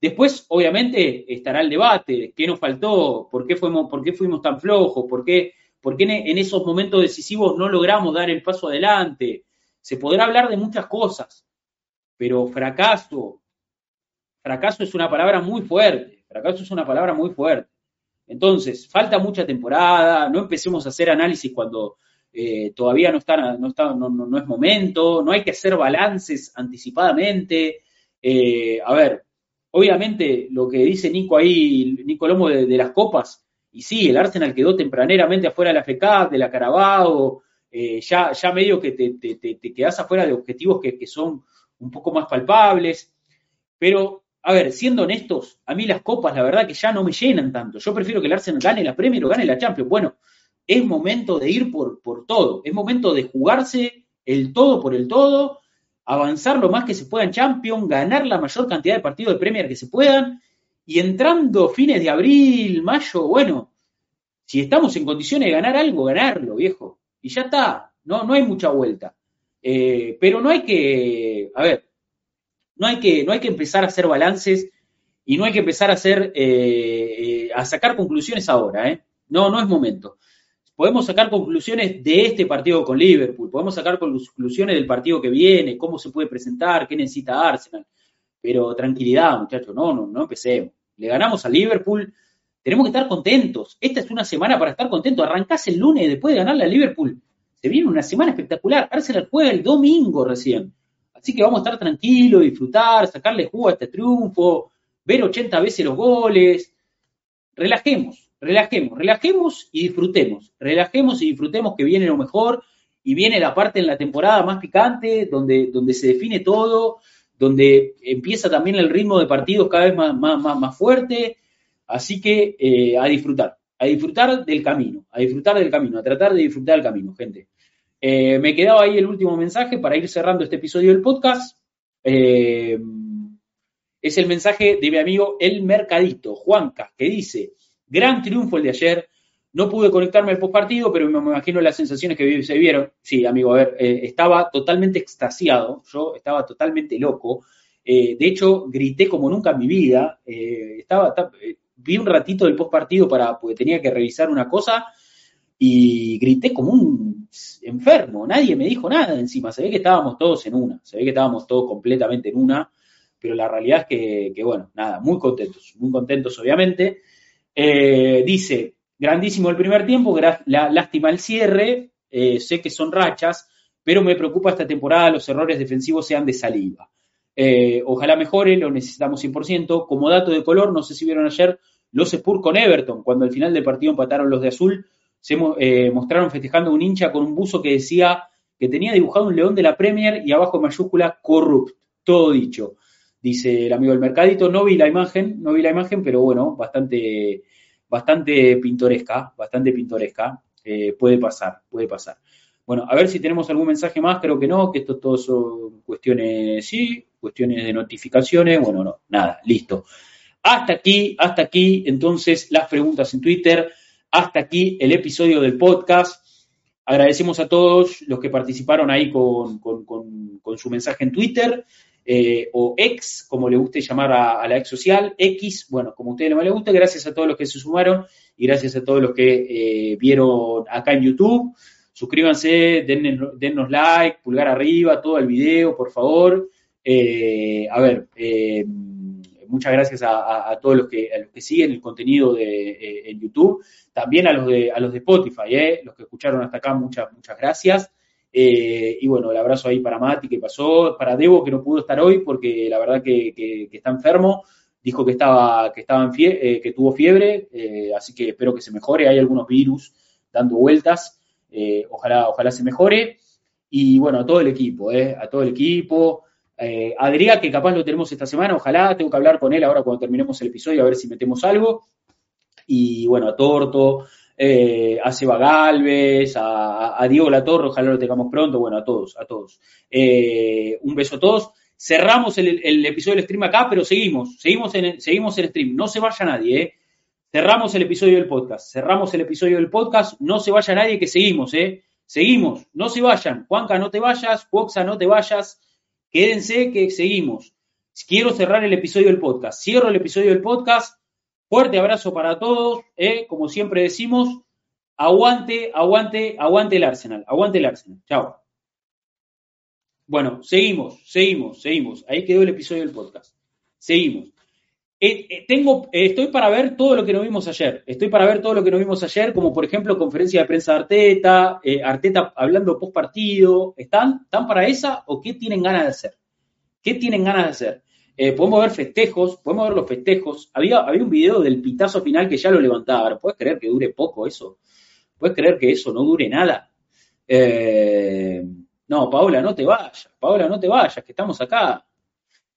Después, obviamente, estará el debate, qué nos faltó, por qué fuimos, por qué fuimos tan flojos, por qué, por qué en esos momentos decisivos no logramos dar el paso adelante. Se podrá hablar de muchas cosas, pero fracaso, fracaso es una palabra muy fuerte, fracaso es una palabra muy fuerte. Entonces, falta mucha temporada, no empecemos a hacer análisis cuando eh, todavía no, está, no, está, no, es momento, no hay que hacer balances anticipadamente. Eh, a ver, obviamente lo que dice Nico ahí, Nico Lomo de, las copas, y sí, el Arsenal quedó tempraneramente afuera de la FK, de la Carabao, eh, ya, ya medio que te, quedas afuera de objetivos que, que son un poco más palpables, pero a ver, siendo honestos, a mí las copas, la verdad que ya no me llenan tanto. Yo prefiero que el Arsenal gane la Premier o gane la Champions. Bueno, es momento de ir por, por todo. Es momento de jugarse el todo por el todo, avanzar lo más que se pueda en Champions, ganar la mayor cantidad de partidos de Premier que se puedan. Y entrando fines de abril, mayo, bueno, si estamos en condiciones de ganar algo, ganarlo, viejo. Y ya está, no, no hay mucha vuelta. Eh, pero no hay que, a ver, no hay que, no hay que empezar a hacer balances y no hay que empezar a hacer, eh, a sacar conclusiones ahora, ¿eh? No, no es momento. Podemos sacar conclusiones de este partido con Liverpool, podemos sacar conclusiones del partido que viene, cómo se puede presentar, qué necesita Arsenal. Pero tranquilidad, muchachos, no, no, no empecemos. Le ganamos a Liverpool, tenemos que estar contentos. Esta es una semana para estar contentos. Arrancás el lunes después de ganarle a Liverpool. Se viene una semana espectacular. Arsenal juega el domingo recién. Así que vamos a estar tranquilos, disfrutar, sacarle jugo a este triunfo, ver 80 veces los goles. Relajemos, relajemos, relajemos y disfrutemos. Relajemos y disfrutemos que viene lo mejor y viene la parte en la temporada más picante, donde, donde se define todo, donde empieza también el ritmo de partidos cada vez más, más, más, fuerte. Así que eh, a disfrutar, a disfrutar del camino, a disfrutar del camino, a tratar de disfrutar del camino, gente. Eh, me quedaba ahí el último mensaje para ir cerrando este episodio del podcast. Eh, es el mensaje de mi amigo El Mercadito, Juanca, que dice, gran triunfo el de ayer, no pude conectarme al postpartido, pero me imagino las sensaciones que se vieron. Sí, amigo, a ver, eh, estaba totalmente extasiado, yo estaba totalmente loco. de hecho, grité como nunca en mi vida. estaba, vi un ratito del postpartido para, porque tenía que revisar una cosa y grité como un enfermo, nadie me dijo nada encima, se ve que estábamos todos en una, se ve que estábamos todos completamente en una, pero la realidad es que, bueno, nada, muy contentos, muy contentos obviamente. Eh, dice, grandísimo el primer tiempo, la, lástima el cierre, eh, sé que son rachas, pero me preocupa esta temporada los errores defensivos sean de saliva. Eh, ojalá mejore, lo necesitamos 100%. Como dato de color, no sé si vieron ayer los Spurs con Everton, cuando al final del partido empataron los de azul, se eh, mostraron festejando un hincha con un buzo que decía que tenía dibujado un león de la Premier y abajo en mayúscula corrupt. Todo dicho. Dice el amigo del mercadito, no vi la imagen, no vi la imagen, pero bueno, bastante, bastante pintoresca, bastante pintoresca. Eh, puede pasar, puede pasar. Bueno, a ver si tenemos algún mensaje más, creo que no, que esto todo son cuestiones, sí, cuestiones de notificaciones, bueno, no, nada, listo. Hasta aquí, hasta aquí, entonces, las preguntas en Twitter, hasta aquí el episodio del podcast. Agradecemos a todos los que participaron ahí con, su mensaje en Twitter. Eh, o ex, como le guste llamar a, la ex social, X, bueno, como a ustedes les guste, gracias a todos los que se sumaron y gracias a todos los que eh, vieron acá en YouTube. Suscríbanse, dennos, like, pulgar arriba, todo el video, por favor. Eh, a ver, muchas gracias a, todos los que, siguen el contenido de, en YouTube, también a los de, a los de Spotify, los que escucharon hasta acá, muchas, muchas gracias. Eh, y bueno, el abrazo ahí para Mati que pasó, para Debo que no pudo estar hoy porque la verdad que, está enfermo, dijo que estaba, que estaba en eh, que tuvo fiebre, eh, así que espero que se mejore, hay algunos virus dando vueltas, ojalá, ojalá se mejore. Y bueno, a todo el equipo, a todo el equipo. Adrián, que capaz lo tenemos esta semana, ojalá, tengo que hablar con él ahora cuando terminemos el episodio a ver si metemos algo. Y bueno, a Torto, eh, a Seba Galvez, a, a, Diego Latorre, ojalá lo tengamos pronto, bueno, a todos, a todos. Eh, un beso a todos. Cerramos el, episodio del stream acá, pero seguimos, seguimos en, seguimos el stream, no se vaya nadie, ¿eh? Cerramos el episodio del podcast, cerramos el episodio del podcast, no se vaya nadie, que seguimos, ¿eh? Seguimos, no se vayan. Juanca, no te vayas, Foxa, no te vayas, quédense que seguimos. Quiero cerrar el episodio del podcast. Cierro el episodio del podcast Fuerte abrazo para todos, ¿eh? como siempre decimos, aguante, aguante, aguante el Arsenal, aguante el Arsenal. Chao. Bueno, seguimos, seguimos, seguimos. Ahí quedó el episodio del podcast. Seguimos. Eh, eh, tengo, estoy para ver todo lo que nos vimos ayer. Estoy para ver todo lo que nos vimos ayer, como por ejemplo conferencia de prensa de Arteta, Arteta hablando post partido. ¿Están? ¿Están para esa o qué tienen ganas de hacer? ¿Qué tienen ganas de hacer? Eh, podemos ver festejos, podemos ver los festejos. Había, había un video del pitazo final que ya lo levantaba. ¿Puedes creer que dure poco eso? ¿Puedes creer que eso no dure nada? Eh, no, Paola, no te vayas. Paola, no te vayas, que estamos acá.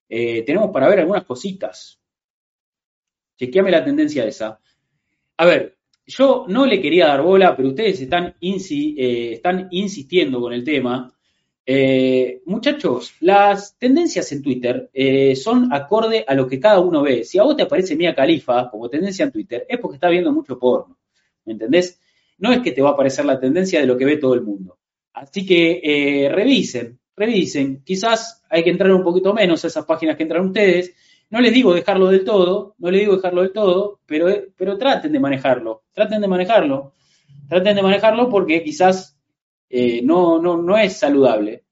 Eh, tenemos para ver algunas cositas. Chequeame la tendencia esa. A ver, yo no le quería dar bola, pero ustedes están, están insistiendo con el tema. Eh, muchachos, las tendencias en Twitter eh, son acorde a lo que cada uno ve. Si a vos te aparece Mía Califa como tendencia en Twitter, es porque está viendo mucho porno. ¿Me entendés? No es que te va a aparecer la tendencia de lo que ve todo el mundo. Así que eh, revisen, revisen. Quizás hay que entrar un poquito menos a esas páginas que entran ustedes. No les digo dejarlo del todo, no les digo dejarlo del todo, pero, pero traten de manejarlo, traten de manejarlo. Traten de manejarlo porque quizás eh, no, no, no es saludable.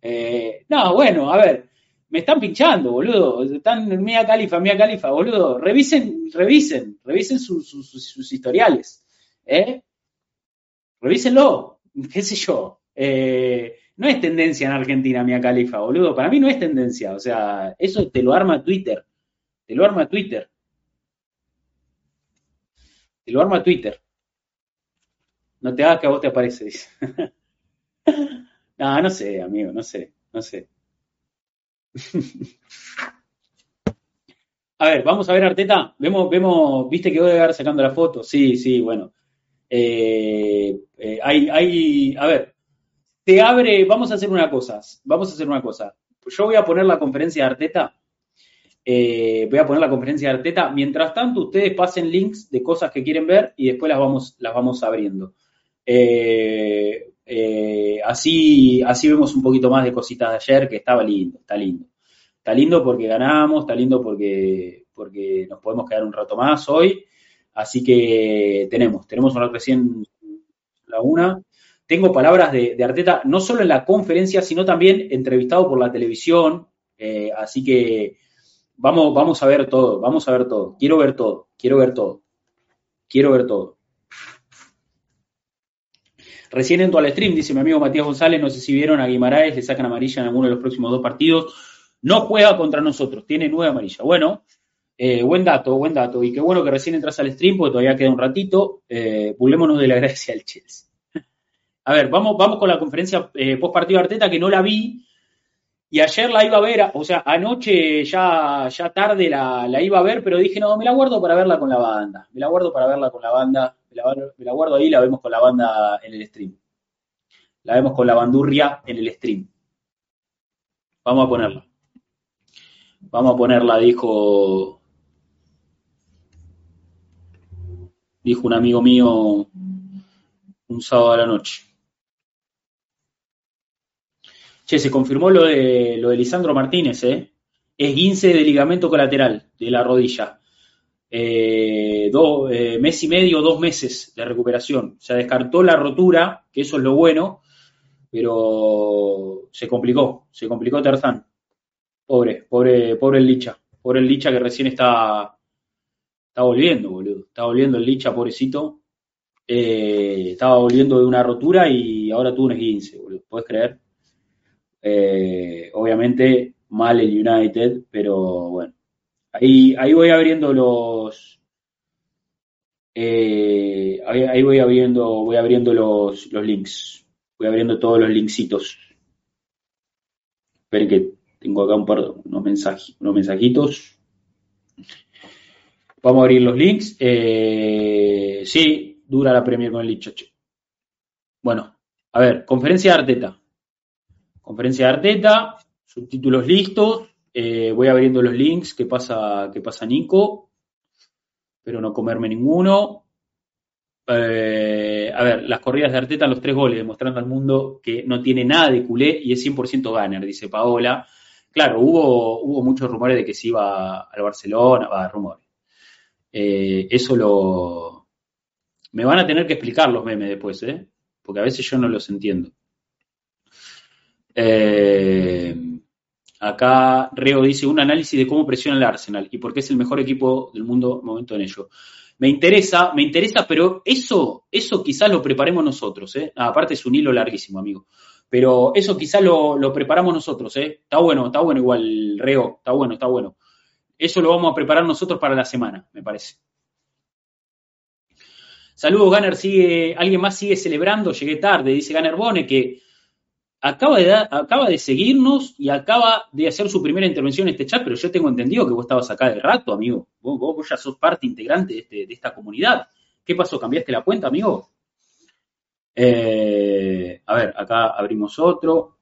Eh, no, bueno, a ver, me están pinchando, boludo. Están mía califa, mía califa, boludo. Revisen, revisen, revisen sus historiales. ¿eh? Revísenlo, qué sé yo. No es tendencia en Argentina, mía califa, boludo. Para mí no es tendencia. O sea, eso te lo arma Twitter. Te lo arma Twitter. Te lo arma Twitter. No te hagas que a vos te aparece, (laughs) no, no sé, amigo, no sé, no sé. (laughs) a ver, vamos a ver Arteta. Vemos, vemos, viste que voy a estar sacando la foto. Sí, sí, bueno. Eh, eh, hay, hay, a ver, te abre, vamos a hacer una cosa, vamos a hacer una cosa. Yo voy a poner la conferencia de Arteta. Eh, voy a poner la conferencia de Arteta. Mientras tanto, ustedes pasen links de cosas que quieren ver y después las vamos, las vamos abriendo. Eh, eh, así, así vemos un poquito más de cositas de ayer, que estaba lindo, está lindo. Está lindo porque ganamos, está lindo porque, porque nos podemos quedar un rato más hoy. Así que tenemos, tenemos una recién la una. Tengo palabras de, Arteta, no solo en la conferencia, sino también entrevistado por la televisión. Eh, así que vamos, vamos a ver todo, vamos a ver todo. Quiero ver todo, quiero ver todo. Quiero ver todo. Recién entro al stream, dice mi amigo Matías González, no sé si vieron a Guimaraes, le sacan amarilla en alguno de los próximos dos partidos. No juega contra nosotros, tiene nueve amarilla. Bueno, eh, buen dato, buen dato. Y qué bueno que recién entras al stream, porque todavía queda un ratito. Eh, de la gracia al Chelsea. A ver, vamos, vamos con la conferencia eh, post partido Arteta que no la vi. Y ayer la iba a ver, o sea, anoche ya, ya tarde la, iba a ver, pero dije, no, me la guardo para verla con la banda. Me la guardo para verla con la banda. Me la, me la guardo ahí la vemos con la banda en el stream. La vemos con la bandurria en el stream. Vamos a ponerla. Vamos a ponerla, dijo. Dijo un amigo mío un sábado a la noche. Che, se confirmó lo de, lo de Lisandro Martínez, ¿eh? Es 15 de ligamento colateral de la rodilla. Eh, dos, eh, mes y medio, dos meses de recuperación. Se descartó la rotura, que eso es lo bueno, pero se complicó, se complicó Terzán. Pobre, pobre, pobre el Licha. Pobre el Licha que recién está, está volviendo, boludo. Está volviendo el Licha, pobrecito. Eh, estaba volviendo de una rotura y ahora tuvo un esguince, boludo. ¿Puedes creer? Eh, obviamente mal el United, pero bueno. Ahí, ahí voy abriendo los. Eh, ahí, ahí, voy abriendo, voy abriendo los, los links. Voy abriendo todos los linksitos. Esperen que tengo acá un par unos, mensajes, unos mensajitos. Vamos a abrir los links. Eh, sí, dura la Premier con el Lichoche. Bueno, a ver, conferencia de Arteta. Conferencia de Arteta, subtítulos listos. Eh, voy abriendo los links. ¿Qué pasa, qué pasa Nico? Pero no comerme ninguno. Eh, a ver, las corridas de Arteta, los tres goles, demostrando al mundo que no tiene nada de culé y es 100% ganer, dice Paola. Claro, hubo, hubo muchos rumores de que se iba al Barcelona, va, rumores. Eh, eso lo... Me van a tener que explicar los memes después, ¿eh? Porque a veces yo no los entiendo. Eh, acá Reo dice un análisis de cómo presiona el Arsenal y por qué es el mejor equipo del mundo momento en ello. Me interesa, me interesa, pero eso, eso quizás lo preparemos nosotros, ¿eh? Ah, aparte es un hilo larguísimo, amigo. Pero eso quizás lo, lo, preparamos nosotros, ¿eh? Está bueno, está bueno igual, Reo, está bueno, está bueno. Eso lo vamos a preparar nosotros para la semana, me parece. Saludos, Gunner, sigue, alguien más sigue celebrando, llegué tarde, dice Gunner Bone, que acaba de, acaba de seguirnos y acaba de hacer su primera intervención en este chat, pero yo tengo entendido que vos estabas acá de rato, amigo. Vos, ya sos parte integrante de, este, de, esta comunidad. ¿Qué pasó? ¿Cambiaste la cuenta, amigo? Eh, a ver, acá abrimos otro.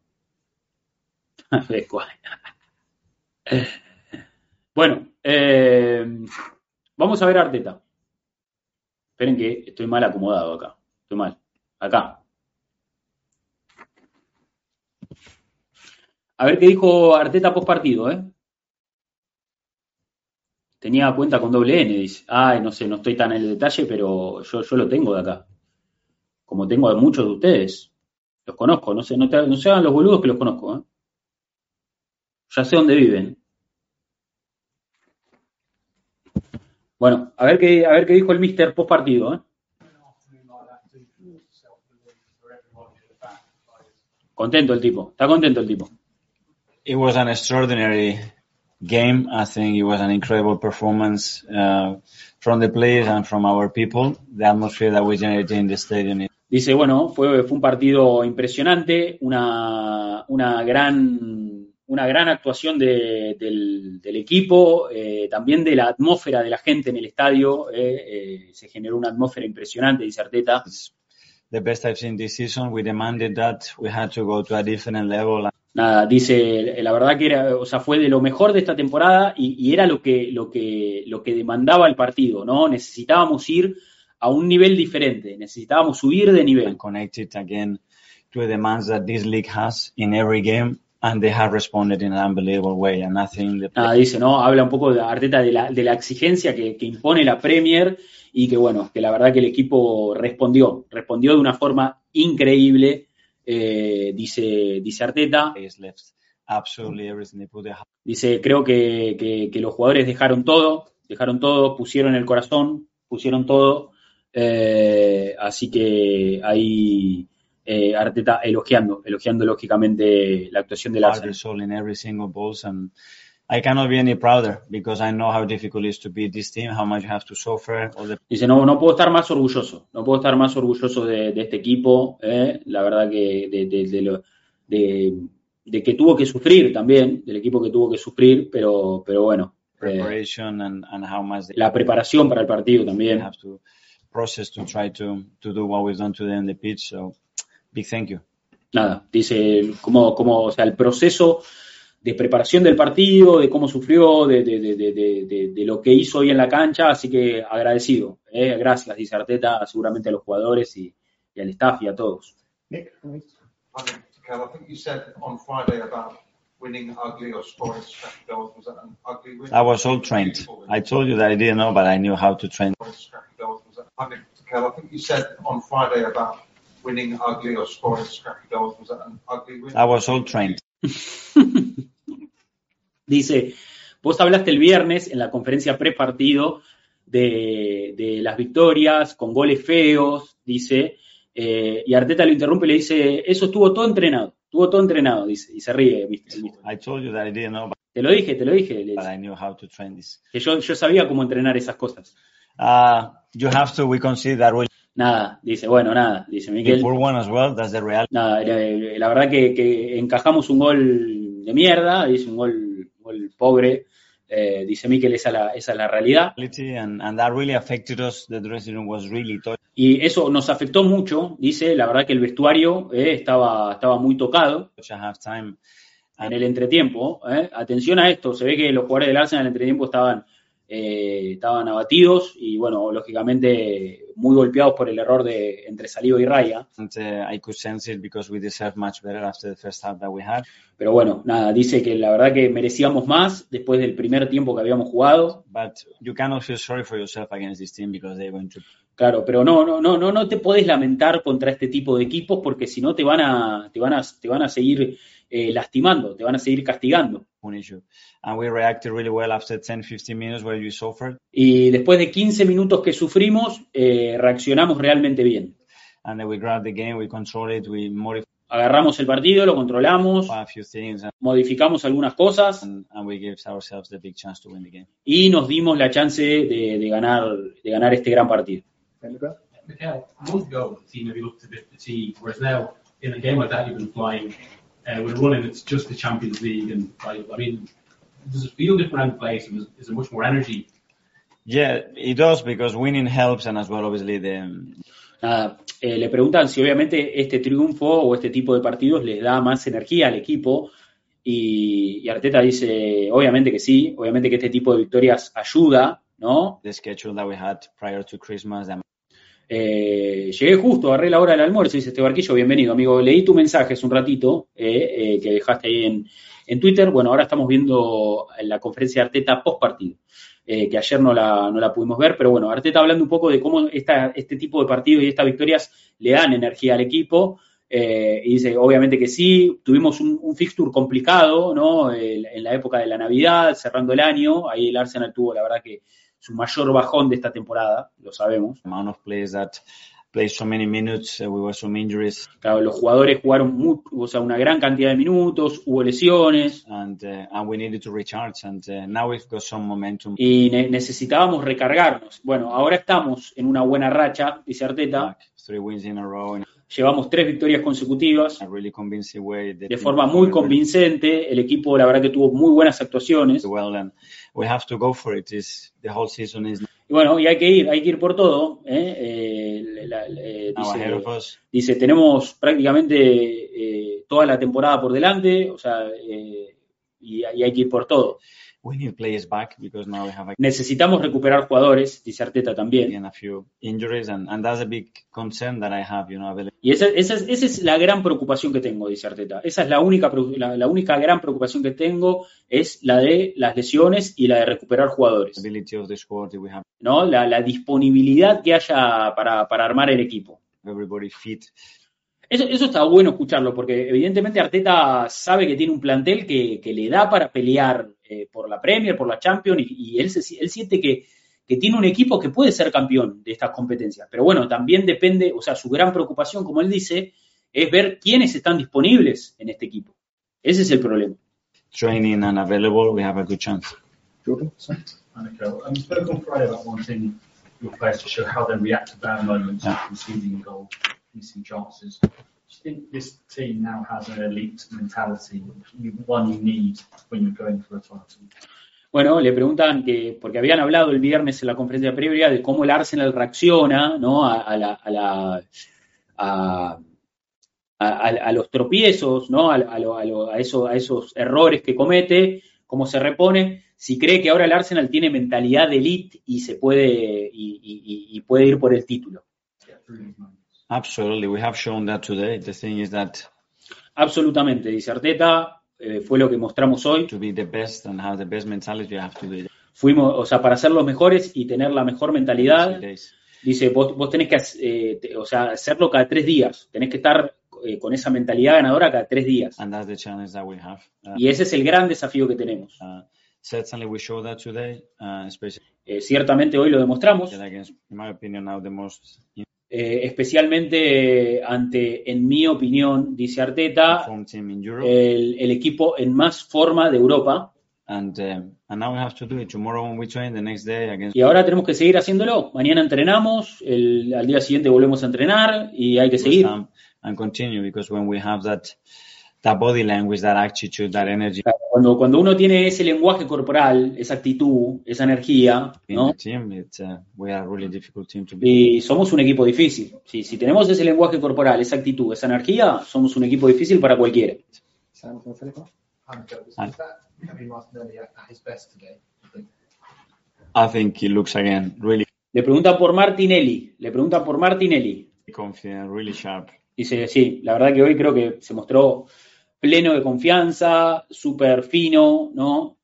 (laughs) bueno, eh, vamos a ver Arteta. Esperen que estoy mal acomodado acá. Estoy mal. Acá. A ver qué dijo Arteta post partido, ¿eh? Tenía cuenta con doble N, dice. Ay, no sé, no estoy tan en el detalle, pero yo, yo lo tengo de acá. Como tengo a muchos de ustedes. Los conozco, no sé, no, te, no se los boludos que los conozco, ¿eh? Ya sé dónde viven. Bueno, a ver qué, a ver qué dijo el mister post partido, ¿eh? Contento el tipo, está contento el tipo. It was an extraordinary game. I think it was an incredible performance uh, from the players and from our people. The atmosphere that we generated in the stadium. Dice, bueno, fue, fue un partido impresionante, una, una gran una gran actuación de, del, del, equipo, eh, también de la atmósfera de la gente en el estadio. Eh, eh, se generó una atmósfera impresionante, dice Arteta. The best I've seen this season. We demanded that. We had to go to a different level. Nada, dice, la verdad que era, o sea, fue de lo mejor de esta temporada y, y era lo que, lo que, lo que demandaba el partido, ¿no? Necesitábamos ir a un nivel diferente, necesitábamos subir de nivel. And connected again to the demands that this league has in every game and they have responded in an unbelievable way. And I think the... Nada, dice, ¿no? Habla un poco de Arteta de la, de la exigencia que, que, impone la Premier y que, bueno, que la verdad que el equipo respondió, respondió de una forma increíble, eh, dice, dice Arteta. Dice, creo que, que, que, los jugadores dejaron todo, dejaron todo, pusieron el corazón, pusieron todo. Eh, así que ahí eh, Arteta elogiando, elogiando lógicamente la actuación del Arsenal. I cannot be any prouder because I know how difficult it is to beat this team, how much you have to suffer, all the Dice, no, no puedo estar más orgulloso, no puedo estar más orgulloso de, de este equipo, ¿eh? la verdad que de, de- de lo- de- de que tuvo que sufrir también, del equipo que tuvo que sufrir, pero, pero bueno, eh, preparation and, and how much they la preparación para el partido también. have to process to try to, to do what we've done today on the pitch. So big thank you. Nada, dice como, como, o sea, el proceso de preparación del partido, de cómo sufrió, de, de- de- de- de- de- de lo que hizo hoy en la cancha, así que agradecido, ¿eh? gracias, dice Arteta, seguramente a los jugadores y, y al staff y a todos. Nick, I think you said on Friday about winning ugly or scoring scrappy goals. Was that an ugly win? I was all trained. I told you that I didn't know, but I knew how to train. I think you said on Friday about winning ugly or scoring scrappy goals. Was that an ugly win? I was all trained. (laughs) Dice, vos hablaste el viernes en la conferencia pre-partido de, de las victorias con goles feos, dice, eh, y Arteta lo interrumpe y le dice, eso estuvo todo entrenado, estuvo todo entrenado, dice, y se ríe. mister. I told you that I didn't know, but, Te lo dije, te lo dije, le but dice, I knew how to train this. que yo, yo sabía cómo entrenar esas cosas. Uh, you have to. We concede that really Nada, dice, bueno, nada, dice Miguel. poor one as well. That's the reality. Nada, la, la verdad que, que encajamos un gol de mierda, dice un gol, gol pobre, eh, dice Miquel, esa es la, esa es la realidad. And, and that really affected us. The dressing room was really tough. Y eso nos afectó mucho, dice, la verdad que el vestuario eh, estaba, estaba muy tocado en el entretiempo. eh. Atención a esto, se ve que los jugadores del Arsenal en el entretiempo estaban, eh, estaban abatidos y, bueno, lógicamente muy golpeados por el error de entre Salido y Raya. And I could sense it because we deserved much better after the first half that we had. Pero bueno, nada, dice que la verdad que merecíamos más después del primer tiempo que habíamos jugado. But you cannot feel sorry for yourself against this team because they're going to Claro, pero no, no, no, no, no te podés lamentar contra este tipo de equipos porque si no te van a, te van a, te van a seguir eh, lastimando, te van a seguir castigando. punish you. And we reacted really well after 10, 15 minutes where you suffered. Y después de 15 minutos que sufrimos, eh, reaccionamos realmente bien. And then we grabbed the game, we controlled it, we modified Agarramos el partido, lo controlamos, modificamos algunas cosas and, and we gave ourselves the big chance to win the game. y nos dimos la chance de, de ganar, de ganar este gran partido. Uh, running, it's just the Champions League, and I mean, does it feel different around the place? And is, is there much more energy? Yeah, it does because winning helps, and as well, obviously, the Nada, eh, le preguntan si obviamente este triunfo o este tipo de partidos les da más energía al equipo y, y Arteta dice, obviamente que sí, obviamente que este tipo de victorias ayuda, ¿no? the schedule that we had prior to Christmas. And Eh, llegué justo, agarré la hora del almuerzo, dice este barquillo, bienvenido amigo, leí tu mensaje hace un ratito eh, eh, que dejaste ahí en, Twitter, bueno, ahora estamos viendo la conferencia de Arteta post partido. que ayer no la, no la pudimos ver, pero bueno, Arteta hablando un poco de cómo esta, este tipo de partidos y estas victorias le dan energía al equipo, y dice, obviamente que sí, tuvimos un, un fixture complicado, ¿no? En la época de la Navidad, cerrando el año, ahí el Arsenal tuvo, la verdad que su mayor bajón de esta temporada, lo sabemos. amount of that played so many minutes, uh, we were some injuries, Claro, los jugadores jugaron mu- o sea, una gran cantidad de minutos, hubo lesiones and uh, and we needed to recharge. And uh, now we've got some momentum y ne- necesitábamos recargarnos. Bueno, ahora estamos en una buena racha, dice Arteta. three wins in a row Llevamos tres victorias consecutivas de forma muy convincente. El equipo, la verdad, que tuvo muy buenas actuaciones. Y bueno, y hay que ir, hay que ir por todo. ¿eh? Eh, la- eh, dice, tenemos prácticamente toda la temporada por delante, o sea, y, y hay que ir por todo. We need players back because now we have Necesitamos recuperar jugadores, dice Arteta también. a few injuries, and, and that's a big concern that I have. You know. Y esa, esa es, esa es la gran preocupación que tengo, dice Arteta. Esa es la única, la, la única gran preocupación que tengo, es la de las lesiones y la de recuperar jugadores. ability of the squad. If we have ¿no? La, la disponibilidad que haya para, para armar el equipo. everybody fit, Eso, eso está bueno escucharlo, porque evidentemente Arteta sabe que tiene un plantel que, que le da para pelear eh, por la Premier, por la Champions, y, y él, se- él siente que, que tiene un equipo que puede ser campeón de estas competencias. Pero bueno, también depende, o sea, su gran preocupación, como él dice, es ver quiénes están disponibles en este equipo. Ese es el problema. training and available, we have a good chance. Jordan? Anneke, um, you spoke on Friday about wanting your players to show how they react to bad moments, Yeah. conceding a goal, missing chances. Do you think this team now has an elite mentality, one you need when you're going for a title? Bueno, le preguntan que, porque habían hablado el viernes en la conferencia previa de cómo el Arsenal reacciona, ¿no? A, a la, a, la- a- a- a los tropiezos, ¿no? A, a lo- a lo- a eso- a esos errores que comete, cómo se repone, si cree que ahora el Arsenal tiene mentalidad de elite y se puede, y, y- y- y puede ir por el título. Moments. Absolutely, we have shown that today. The thing is that Absolutamente, dice Arteta, eh, fue lo que mostramos hoy. to be the best and have the best mentality, you have to be Fuimos, o sea, para ser los mejores y tener la mejor mentalidad. Dice, vos, vos tenés que eh, te- o sea, hacerlo cada tres días, tenés que estar eh, con esa mentalidad ganadora cada tres días. And that's the challenge that we have. Uh, Y ese es el gran desafío que tenemos. uh, certainly, we show that today, uh, especially Eh, ciertamente hoy lo demostramos, against, in my opinion, now the most eh, especialmente ante, en mi opinión, dice Arteta, el, el equipo en más forma de Europa. and um, and now we have to do it tomorrow when we train. The next day against Y ahora tenemos que seguir haciéndolo. Mañana entrenamos, el- al día siguiente volvemos a entrenar y hay que seguir. And continue because when we have that that body language, that attitude, that energy Cuando, cuando uno tiene ese lenguaje corporal, esa actitud, esa energía, ¿no? team, it's uh, we are a really difficult team to beat. Y somos un equipo difícil. Si, si tenemos ese lenguaje corporal, esa actitud, esa energía, somos un equipo difícil para cualquiera. Best today? I think? He looks again really Le preguntan por Martinelli. Le preguntan por Martinelli. confident, really sharp. Dice, sí, la verdad que hoy creo que se mostró pleno de confianza, súper fino, ¿no?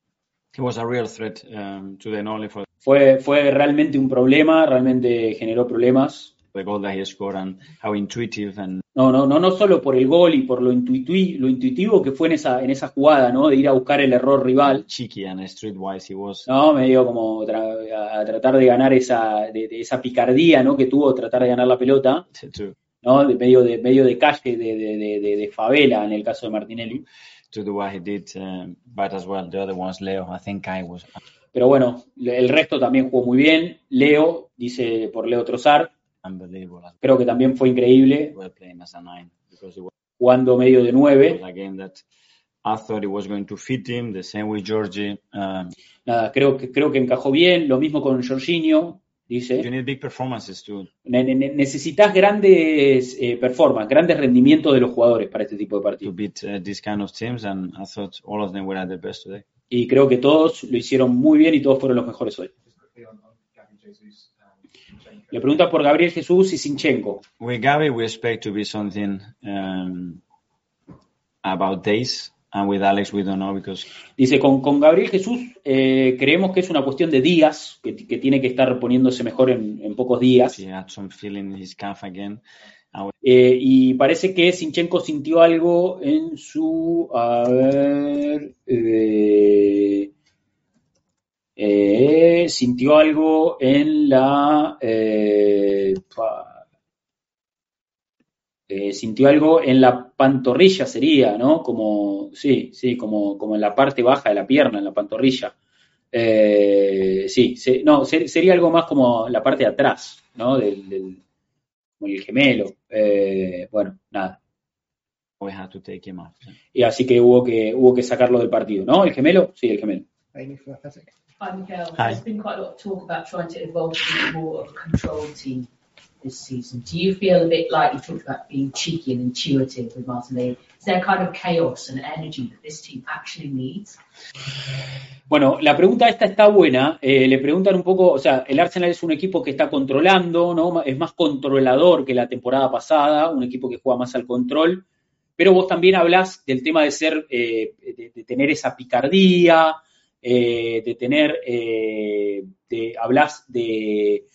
He was a real threat um, not only for Fue, fue realmente un problema, realmente generó problemas. the goal that he scored and how intuitive and No, no, no, no solo por el gol y por lo, intuitui- lo intuitivo que fue en esa, en esa jugada, ¿no? De ir a buscar el error rival. cheeky and streetwise he was. No, medio como tra- a, tratar de ganar esa, de, de esa picardía, ¿no? Que tuvo tratar de ganar la pelota, To, ¿no? De medio de, medio de calle, de, de, de, de- de favela en el caso de Martinelli. to do what he did, um, but as well the other ones, Leo. I think I was Pero bueno, el resto también jugó muy bien. Leo, dice por Leo Trozar, creo que también fue increíble, well playing as a nine because it was jugando medio de nueve. I thought it was going to fit him. The same with Georgie. Um, Nada, creo que, creo que encajó bien. Lo mismo con Jorginho, you dice. need big performances to necesitas grandes eh, performances, grandes rendimientos de los jugadores para este tipo de partidos. today. Y creo que todos lo hicieron muy bien y todos fueron los mejores hoy. Le pregunta por Gabriel Jesús y Sinchenko. With Gavi, we expect to be something um, about days, and with Alex, we don't know because Dice, con, con Gabriel Jesús eh, creemos que es una cuestión de días, que, que tiene que estar poniéndose mejor en, en pocos días. he had some feeling in his calf again. And Eh, y parece que Sinchenko sintió algo en su... A ver... eh, eh, sintió algo en la... pa- sintió algo en la pantorrilla sería, ¿no? Como, sí, sí, como, como en la parte baja de la pierna, en la pantorrilla. Eh, sí, se- no, se- sería algo más como la parte de atrás, ¿no? Del, del- como el gemelo. Eh, bueno, nada. him out. Y así que hubo que hubo que sacarlo del partido, ¿no? ¿El gemelo? Sí, el gemelo. Hi, Miguel. Hi. There's been quite a lot of talk about trying to evolve to more of a control team this season. Do you feel a bit like you talked about being cheeky and intuitive with Martinelli? Is there kind of chaos and energy that this team actually needs? Bueno, la pregunta esta está buena. Eh, le preguntan un poco, o sea, el Arsenal es un equipo que está controlando, ¿no? Es más controlador que la temporada pasada, un equipo que juega más al control. Pero vos también hablás del tema de ser, eh, de, de tener esa picardía, eh, de tener, eh, de, hablás de,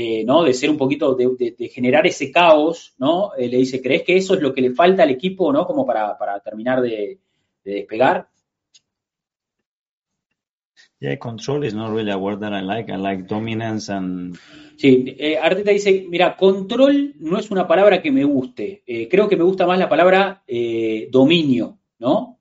eh, ¿no? De ser un poquito, de, de- de generar ese caos, ¿no? Eh, le dice, ¿crees que eso es lo que le falta al equipo, ¿no? Como para, para terminar de, de despegar. Yeah, control is not really a word that I like. I like dominance and Sí, eh, Arteta dice, mira, control no es una palabra que me guste. Eh, creo que me gusta más la palabra eh, dominio, ¿no?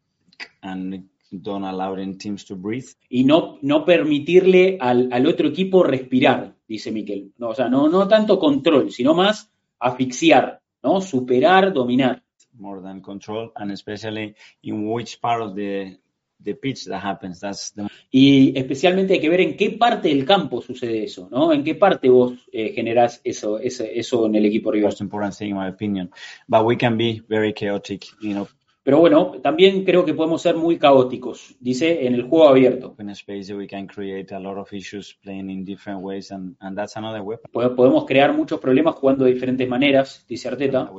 and don't allow them teams to breathe. y no, no permitirle al, al otro equipo respirar, dice Miquel. No, o sea, no, no tanto control, sino más asfixiar, ¿no? Superar, dominar. more than control, and especially in which part of the the pitch that happens. That's the Y especialmente hay que ver en qué parte del campo sucede eso, ¿no? En qué parte vos eh, generás eso, eso, eso en el equipo rival. most important thing, in my opinion. But we can be very chaotic, you know, Pero bueno, también creo que podemos ser muy caóticos, dice, en el juego abierto. in a space that we can create a lot of issues playing in different ways, and and that's another weapon Po- Podemos crear muchos problemas jugando de diferentes maneras, dice Arteta,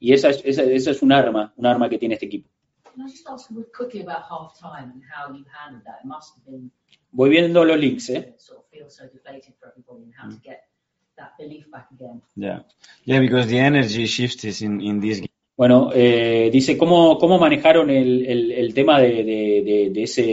y esa es, esa, esa es un arma, un arma que tiene este equipo. Can I just ask quickly about half time and how you handled that? It must have been Voy viendo los links, ¿eh? again. Yeah, yeah, because the energy shift is in in this game. Bueno, eh, dice, ¿cómo, cómo manejaron el, el- el tema de, de- de- de ese,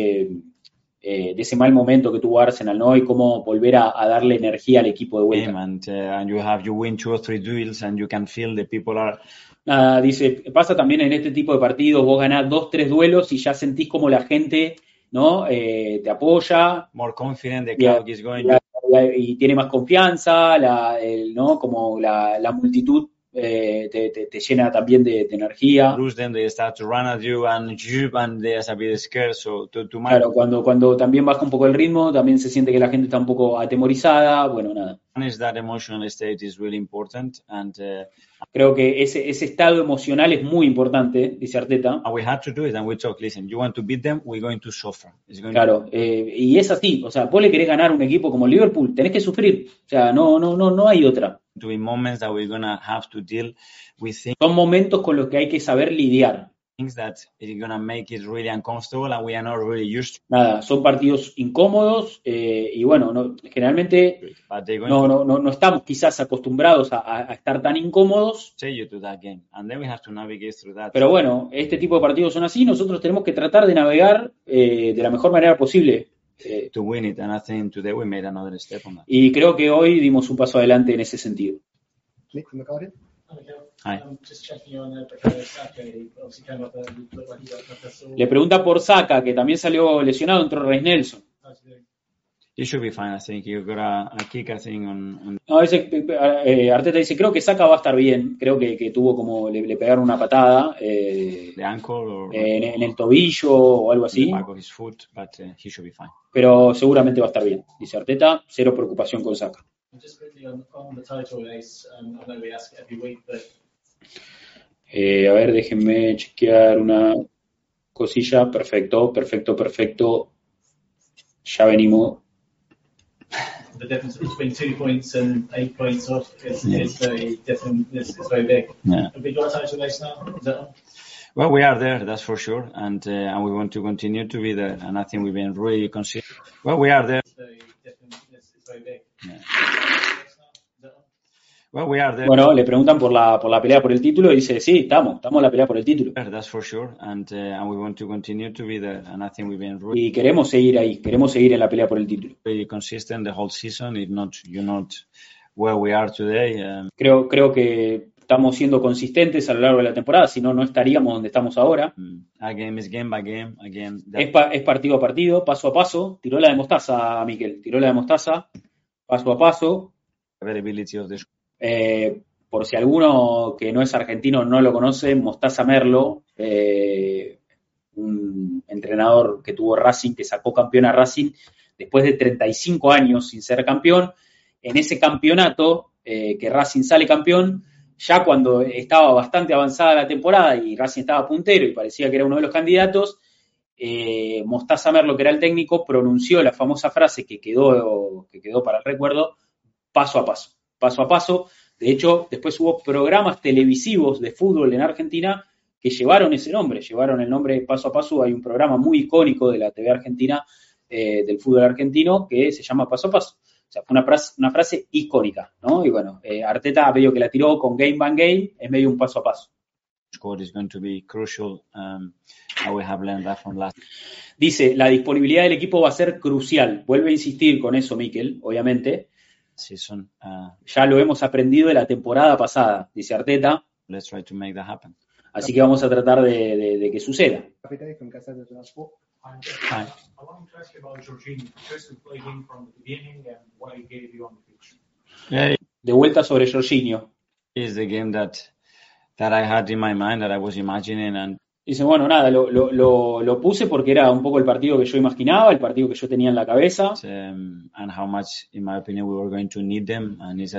eh, de ese mal momento que tuvo Arsenal, ¿no? Y cómo volver a, a darle energía al equipo de vuelta. and uh, and you have you win two or three duels and you can feel the people are Nada, dice, pasa también en este tipo de partidos, vos ganás dos, tres duelos y ya sentís como la gente, ¿no? Eh, te apoya more confident the crowd is going y, y tiene más confianza, la, el- ¿no? Como la, la multitud eh, te, te- te llena también de, de energía. lose them they start to run at you and you and they are a bit scared so to, to Claro, cuando, cuando también baja un poco el ritmo, también se siente que la gente está un poco atemorizada. Bueno, nada. manage that emotional state is really important and uh, Creo que ese, ese estado emocional es muy importante, dice Arteta. and we had to do it and we talk listen you want to beat them we're going to suffer it's going Claro, eh, y es así. O sea, vos le querés ganar a un equipo como Liverpool, tenés que sufrir. O sea, no, no, no, no hay otra. to be moments that we're gonna have to deal with Son momentos con los que hay que saber lidiar. Things that is gonna make it really uncomfortable and we are not really used Nada, son partidos incómodos eh, y bueno, no, generalmente to no, to no, no, no estamos quizás acostumbrados a, a- estar tan incómodos, take you to that game and then we have to navigate through that. Pero bueno, este tipo de partidos son así, nosotros tenemos que tratar de navegar eh, de la mejor manera posible. Eh, to win it and I think today we made another step on that. Y creo que hoy dimos un paso adelante en ese sentido. Nick from the All. Le pregunta por Saka, que también salió lesionado, entró Reis Nelson. How's he doing? you should be fine I think you got a, a kick I think on, on No, ese, eh, Arteta dice, creo que Saka va a estar bien, creo que, que tuvo como, le, le pegaron una patada eh, the ankle or en, en el tobillo o algo así, his foot but uh, he should be fine pero seguramente va a estar bien, dice Arteta, cero preocupación con Saka. Just on, on the title race, um, I know we ask every week, but Eh, a ver, déjenme chequear una cosilla, perfecto, perfecto, perfecto, ya venimos. the difference between two points and eight points off is, Yeah. is very different. It's, it's very big. yeah Have we got a title race now? Is that on? Well, we are there, that's for sure, and uh, and we want to continue to be there. And I think we've been really consistent. Well, we are there. It's very different. It's, it's very big. Yeah. Bueno, le preguntan por la, por la pelea por el título y dice, sí, estamos, estamos en la pelea por el título. Uh, Y queremos seguir ahí, queremos seguir en la pelea por el título. Um, Creo, creo que estamos siendo consistentes a lo largo de la temporada, si no, no estaríamos donde estamos ahora. mm, game is game by game. Again, that, Es, pa- es partido a partido, paso a paso. Tiró la de mostaza, Miquel, tiró la de mostaza, paso a paso. availability of the Eh, por si alguno que no es argentino no lo conoce, Mostaza Merlo, eh, un entrenador que tuvo Racing, que sacó campeón a Racing después de 35 años sin ser campeón. En ese campeonato, eh, que Racing sale campeón, ya cuando estaba bastante avanzada la temporada y Racing estaba puntero y parecía que era uno de los candidatos, Mostaza Merlo, que era el técnico, pronunció la famosa frase que quedó, que quedó para el recuerdo, paso a paso, paso a paso. De hecho, después hubo programas televisivos de fútbol en Argentina que llevaron ese nombre, llevaron el nombre paso a paso. Hay un programa muy icónico de la TV argentina, eh, del fútbol argentino, que se llama paso a paso. O sea, fue una frase, una frase icónica, ¿no? Y bueno, eh, Arteta medio que la tiró con Game by Game, es medio un paso a paso. Um. Dice, la disponibilidad del equipo va a ser crucial. Vuelve a insistir con eso, Miquel, obviamente. Season. Uh, Ya lo hemos aprendido de la temporada pasada, dice Arteta. let's try to make that happen. Así que vamos a tratar de, de- de que suceda. Happy day from Gazette of Sport. Hi. I wanted to ask you about Jorginho. First, played in from the beginning and what he gave you on the pitch. Yeah, De vuelta sobre Jorginho. it's the game that that I had in my mind that I was imagining, and Dice, bueno, nada, lo, lo, lo, lo puse porque era un poco el partido que yo imaginaba, el partido que yo tenía en la cabeza.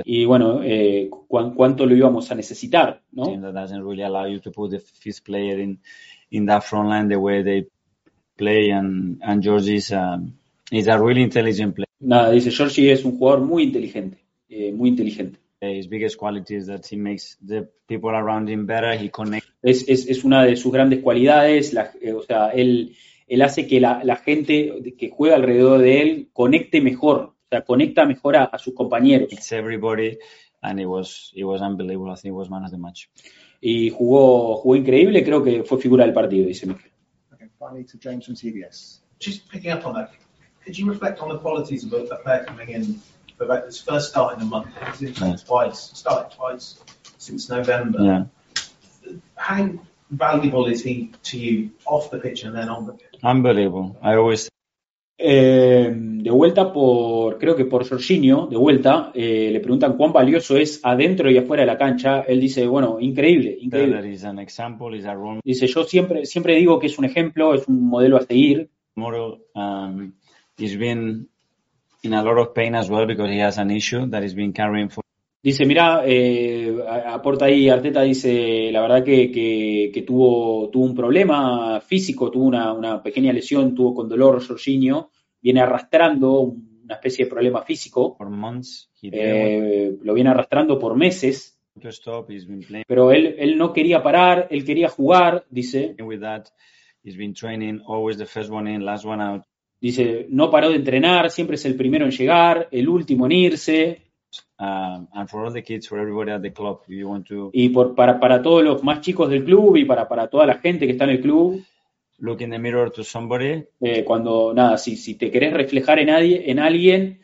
Y bueno, eh, cuán- cuánto lo íbamos a necesitar, ¿no? Nada, dice, Georgie es un jugador muy inteligente, eh, muy inteligente. His biggest quality is that he makes the people around him better. He connects Es, es, es una de sus grandes cualidades, la- eh, o sea, él, él hace que la, la gente que juega alrededor de él conecte mejor, o sea, conecta mejor a, a sus compañeros. everybody, and it was it was unbelievable. I think it was man of the match. Y jugó, jugó increíble, creo que fue figura del partido, dice Miguel. Okay, finally to James from CBS. Just picking up on that, could you reflect on the qualities of a, a player coming in for about his first start in a month? He's in twice, started twice since November. Yeah, How valuable is he to you off the pitch and then on the pitch? unbelievable. I always Eh, de vuelta por, creo que por Jorginho, de vuelta, eh, le preguntan cuán valioso es adentro y afuera de la cancha. Él dice, bueno, increíble, say increíble. that he's an example. He's a role Dice, yo siempre, siempre digo que es un ejemplo, es un modelo a seguir. model. Um, he's been in a lot of pain as well because he has an issue that he's been carrying for Dice, mira, eh, aporta ahí, Arteta dice, la verdad que, que- que tuvo, tuvo un problema físico, tuvo una, una pequeña lesión, tuvo con dolor Jorginho, viene arrastrando una especie de problema físico, for months. Eh, lo viene arrastrando por meses, stop. Pero él, él no quería parar, él quería jugar, dice, with that. He's been training, always the first one in, last one out. dice, no paró de entrenar, siempre es el primero en llegar, el último en irse, Um, and for all the kids, for everybody at the club, if you want to y por, para, para todos los más chicos del club y para, para toda la gente que está en el club, look in the mirror to somebody, eh, cuando, nada, si, si te querés reflejar en, nadie, en alguien,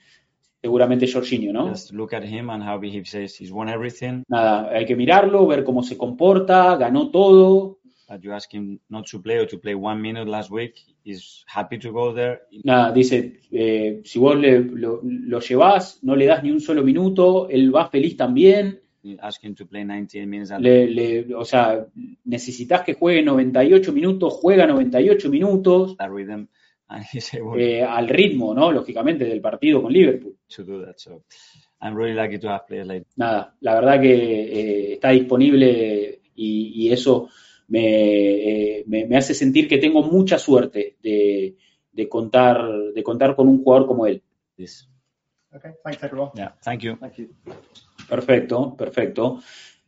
seguramente Jorginho, ¿no? just look at him and how he says he's won everything. Nada, hay que mirarlo, ver cómo se comporta, ganó todo, But you ask him not to play or to play one minute last week, he's happy to go there. nada, dice, eh, si vos le- lo, lo llevás, no le das ni un solo minuto, él va feliz también, ask him to play 98 minutes at le, le- o sea, necesitas que juegue 98 minutos, juega 98 minutos, rhythm, (laughs) eh, al ritmo, ¿no? Lógicamente, del partido con Liverpool. to do that. So I'm really lucky to have players like nada, la verdad que eh, está disponible y, y eso me, eh, me, me hace sentir que tengo mucha suerte de, de contar, de contar con un jugador como él. this. Okay, thanks everyone. Yeah, thank you. Thank you. Perfecto, perfecto.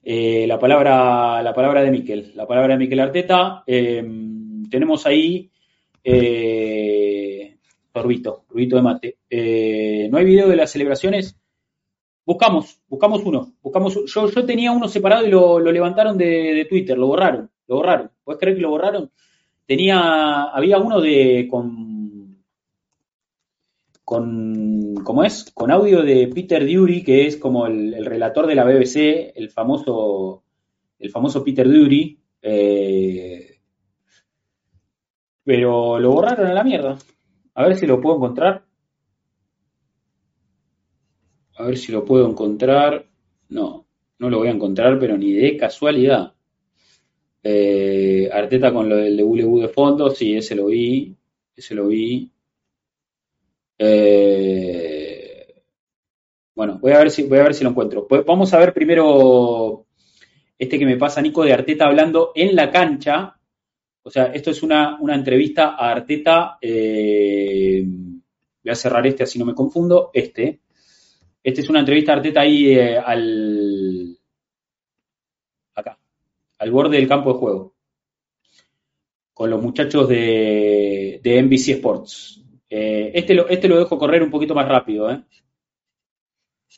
Eh, la palabra, la palabra de Miquel, la palabra de Miquel Arteta. eh, tenemos ahí eh, sorbito, sorbito de mate. Eh, ¿No hay video de las celebraciones? Buscamos, buscamos uno. Buscamos, yo, yo tenía uno separado y lo, lo levantaron de, de Twitter, lo borraron, lo borraron. ¿Puedes creer que lo borraron? Tenía, había uno de con, con, ¿cómo es? Con audio de Peter Dury, que es como el, el relator de la BBC, el famoso, el famoso Peter Dury. eh, pero lo borraron a la mierda. A ver si lo puedo encontrar. A ver si lo puedo encontrar. No, no lo voy a encontrar, pero ni de casualidad. Eh, Arteta con lo del WW de fondo, sí, ese lo vi. Ese lo vi. Eh, bueno, voy a ver si voy a ver si lo encuentro. Pues vamos a ver primero este que me pasa Nico de Arteta hablando en la cancha. O sea, esto es una, una entrevista a Arteta. eh, voy a cerrar este así no me confundo. Este. Este es una entrevista a Arteta ahí al. Al borde del campo de juego. Con los muchachos de, de NBC Sports. Eh, este, lo, este lo dejo correr un poquito más rápido, ¿eh?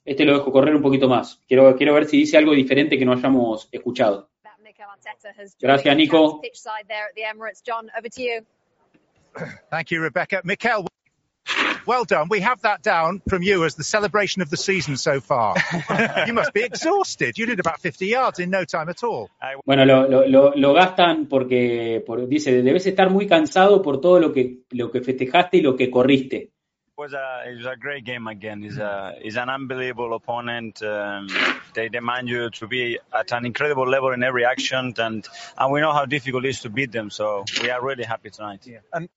Este lo dejo correr un poquito más. Quiero, quiero ver si dice algo diferente que no hayamos escuchado. Gracias, Nico. Thank you, Rebecca. Mikel, Well done. We have that down from you as the celebration of the season so far. (laughs) you must be exhausted. You did about 50 yards in no time at all. Bueno, lo, lo, lo, lo gastan porque, por, dice, debes estar muy cansado por todo lo que, lo que festejaste y lo que corriste. It was a, it was a great game again. It's, a, it's an unbelievable opponent. Um, they demand you to be at an incredible level in every action, and, and we know how difficult it is to beat them. So we are really happy tonight.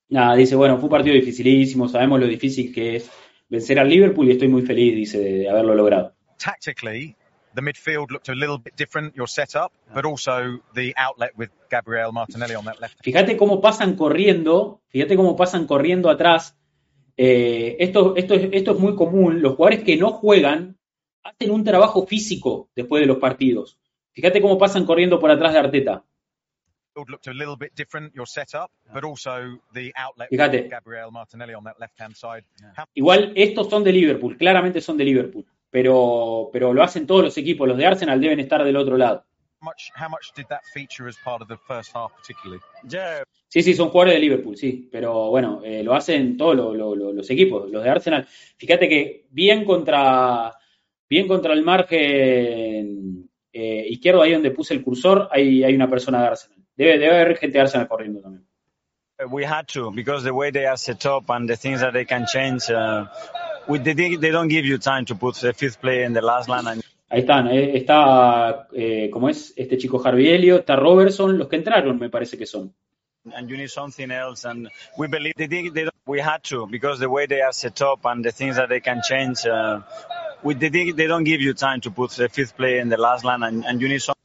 Nada, dice, bueno, fue un partido dificilísimo, sabemos lo difícil que es vencer al Liverpool y estoy muy feliz, dice, de haberlo logrado. Tactically, the midfield looked a little bit different, your setup, but also the outlet with Gabriel Martinelli on that left. Fíjate cómo pasan corriendo, fíjate cómo pasan corriendo atrás. Eh, esto, esto, es, esto es muy común. Los jugadores que no juegan hacen un trabajo físico después de los partidos. Fíjate cómo pasan corriendo por atrás de Arteta. Fíjate. Igual estos son de Liverpool, claramente son de Liverpool, pero, pero lo hacen todos los equipos. Los de Arsenal deben estar del otro lado. Much, how much did that feature as part of the first half, particularly? Yeah, Sí, sí, son jugadores de Liverpool, sí, pero bueno, eh, lo hacen todos lo- lo- lo- los equipos, los de Arsenal. Fíjate que bien contra, bien contra el margen eh, izquierdo, ahí donde puse el cursor, hay, hay una persona de Arsenal. Debe, debe haber gente de Arsenal corriendo también. We had to because the way they are set up and the things that they can change, uh, we, they, they don't give you time to put the fifth player in the last line. And Ahí están, eh, está, eh, como es este chico Harvey Elliott, está Robertson, los que entraron me parece que son. and you need something else. And we believe they, did- they don't, we had to because the way they are set up and the things that they can change, uh, we, they, they don't give you time to put the fifth player in the last line, and, and you need some.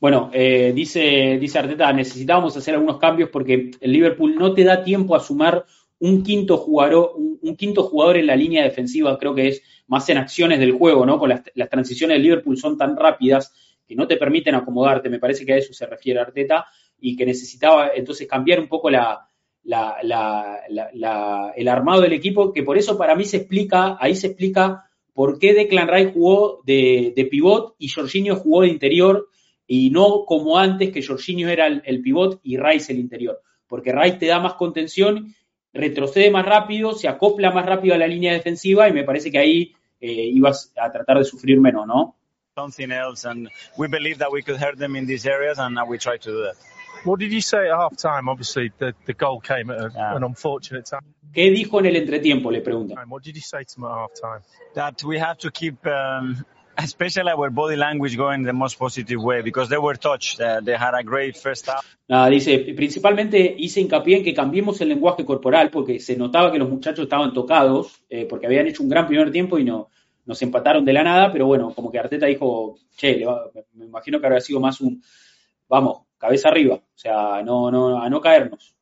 Bueno, eh, dice, dice Arteta, necesitábamos hacer algunos cambios porque el Liverpool no te da tiempo a sumar un quinto jugador, un, un quinto jugador en la línea defensiva, creo que es más en acciones del juego, ¿no? Con las, transiciones del Liverpool son tan rápidas que no te permiten acomodarte, me parece que a eso se refiere Arteta, y que necesitaba entonces cambiar un poco la- el armado del equipo, que por eso para mí se explica, ahí se explica por qué Declan Rice jugó de, de pivot y Jorginho jugó de interior y no como antes que Jorginho era el, el pivot y Rice el interior, porque Rice te da más contención, retrocede más rápido, se acopla más rápido a la línea defensiva y me parece que ahí eh, ibas a tratar de sufrir menos, ¿no? Something else, and we believe that we could hurt them in these areas, and uh, we try to do that. What did you say at half time? Obviously, the, the goal came at a, an unfortunate time. ¿Qué dijo en el entretiempo? Le pregunta. What did you say to them at half time? That we have to keep, um, especially our body language, going the most positive way because they were touched. Uh, they had a great first half. Nada, dice, principalmente hice hincapié en que cambiemos el lenguaje corporal porque se notaba que los muchachos estaban tocados, eh, porque habían hecho un gran primer tiempo y no nos empataron de la nada, pero bueno, como que Arteta dijo, che, va- me imagino que habrá sido más un, vamos, cabeza arriba, o sea, no, no, a no caernos.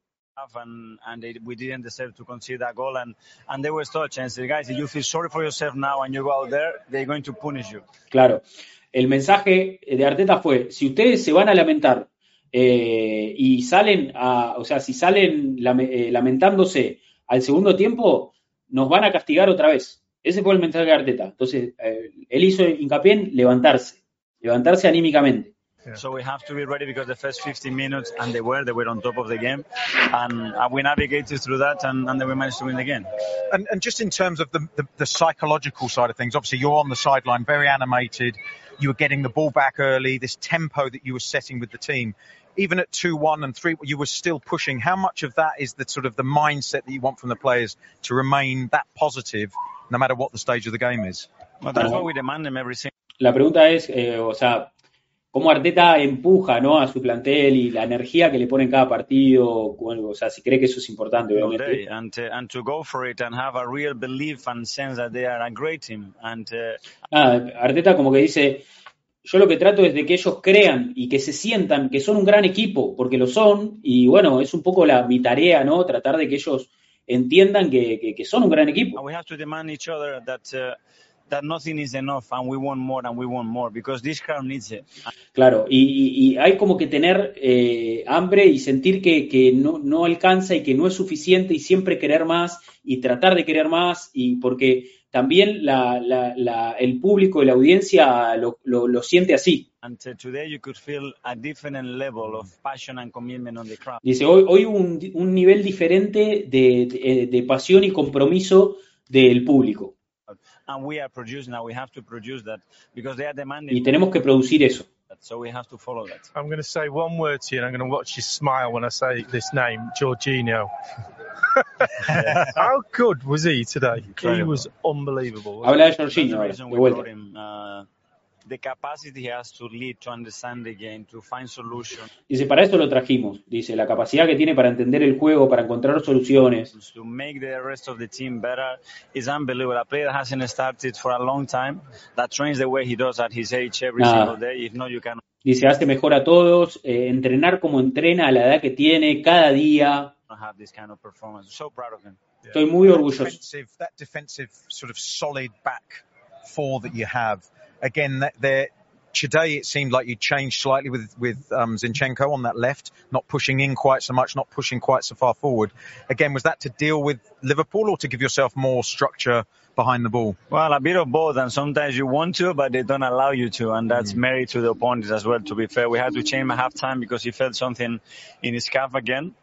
And, and we didn't deserve to concede that goal. And, and they were touched and guys, if you feel sorry for yourself now and you go out there, they're going to punish you. Claro, el mensaje de Arteta fue, si ustedes se van a lamentar eh, y salen, o sea, si salen eh, lamentándose al segundo tiempo, nos van a castigar otra vez. Ese fue el mensaje de Arteta. Entonces, eh, él hizo hincapié en levantarse, levantarse anímicamente. So we have to be ready because the first 15 minutes, and they were, they were on top of the game. And uh, we navigated through that, and, and then we managed to win the game. And, and just in terms of the, the, the psychological side of things, obviously you're on the sideline, very animated. You were getting the ball back early. This tempo that you were setting with the team, even at two one and three, you were still pushing. How much of that is the sort of the mindset that you want from the players to remain that positive, no matter what the stage of the game is? But that's what we demand them every single La pregunta es, eh, o sea, cómo Arteta empuja ¿no? a su plantel y la energía que le pone en cada partido, o sea, si cree que eso es importante, obviamente. uh, uh, Arteta como que dice, yo lo que trato es de que ellos crean y que se sientan que son un gran equipo, porque lo son, y bueno, es un poco la, mi tarea, ¿no? Tratar de que ellos entiendan que, que- que son un gran equipo. and we have to demand each other that uh, that nothing is enough, and we want more and we want more because this crowd needs it. Claro, y, y- hay como que tener eh, hambre y sentir que, que no, no alcanza y que no es suficiente y siempre querer más y tratar de querer más y porque también la, la, la, el público y la audiencia lo, lo, lo siente así. And today you could feel a different level of passion and commitment on the crowd. Dice, hoy, hoy un, un nivel diferente de, de, de pasión y compromiso del público. Y tenemos que producir eso. So we have to follow that. I'm going to say one word to you, and I'm going to watch you smile when I say this name, Jorginho. (laughs) How good was he today? He was unbelievable. Habla de That's the Jorginho the capacity he has to lead, to understand the game, to find solutions, Dice, para esto lo trajimos. Dice, la capacidad que tiene para entender el juego, para encontrar soluciones. to make the rest of the team better is unbelievable. A player that hasn't started for a long time, that trains the way he does at his age every Nada. single day. If not, you cannot Dice, hace mejor a todos, eh, entrenar como entrena a la edad que tiene, cada día. have this kind of performance. So proud of him. Estoy muy That orgulloso. defensive, that defensive sort of solid back four that you have. Again, that there today it seemed like you changed slightly with with um, Zinchenko on that left, not pushing in quite so much, not pushing quite so far forward. Again, was that to deal with Liverpool or to give yourself more structure behind the ball? Well, a bit of both, and sometimes you want to, but they don't allow you to, and that's merit to the opponents as well. To be fair, we had to change him at halftime because he felt something in his calf again.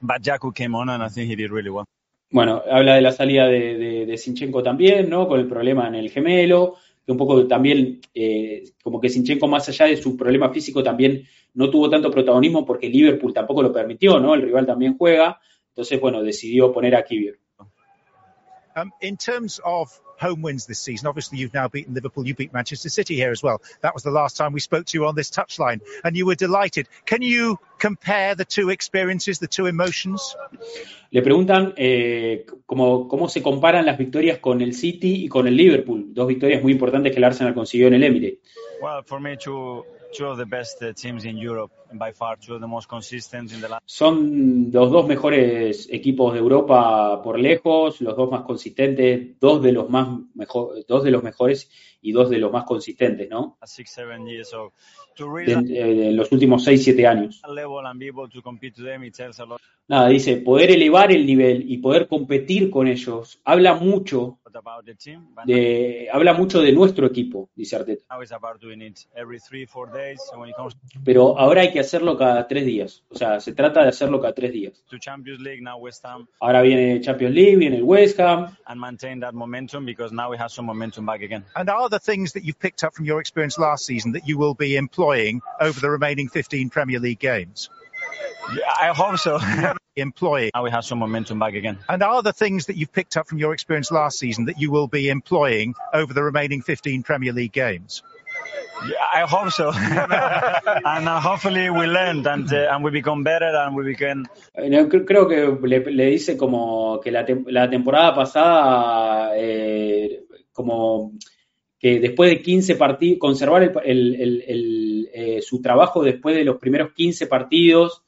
But Jaku came on, and I think he did really well. Bueno, habla de la salida de, de, de Sinchenko también, ¿no? Con el problema en el gemelo, que un poco también, eh, como que Sinchenko más allá de su problema físico también no tuvo tanto protagonismo porque Liverpool tampoco lo permitió, ¿no? El rival también juega, entonces, bueno, decidió poner a Kivior. Um, home wins this season, obviously you've now beaten Liverpool, you beat Manchester City here as well. That was the last time we spoke to you on this touchline, and you were delighted. Can you compare the two experiences, the two emotions? Le preguntan eh, cómo, cómo se comparan las victorias con el City y con el Liverpool, dos victorias muy importantes que el Arsenal consiguió en el Emirates. Well, for me, two two of the best uh, teams in Europe, and by far two of the most consistent in the last. Son los dos mejores equipos de Europa por lejos, los dos más consistentes, dos de los más mejor, dos de los mejores y dos de los más consistentes, ¿no? Eh, de los últimos 6, 7 años. Nada, dice, poder elevar el nivel y poder competir con ellos, habla mucho de, habla mucho de nuestro equipo, dice Arteta. Pero ahora hay que hacerlo cada tres días. O sea, se trata de hacerlo cada tres días. to Champions League, now West Ham, Ahora viene Champions League, viene el West Ham. and maintain that momentum because now we have some momentum back again. And are the things that you've picked up from your experience last season that you will be employing over the remaining 15 Premier League games? Yeah, I hope so. (laughs) employing. Now we have some momentum back again. And are the things that you've picked up from your experience last season that you will be employing over the remaining 15 Premier League games? I hope so. (laughs) and uh, hopefully we and uh, and we become better and we Eh, Creo que le, le dice como que la, tem- la temporada pasada, eh, como que después de 15 partidos, conservar el, el- el- eh, su trabajo después de los primeros 15 partidos,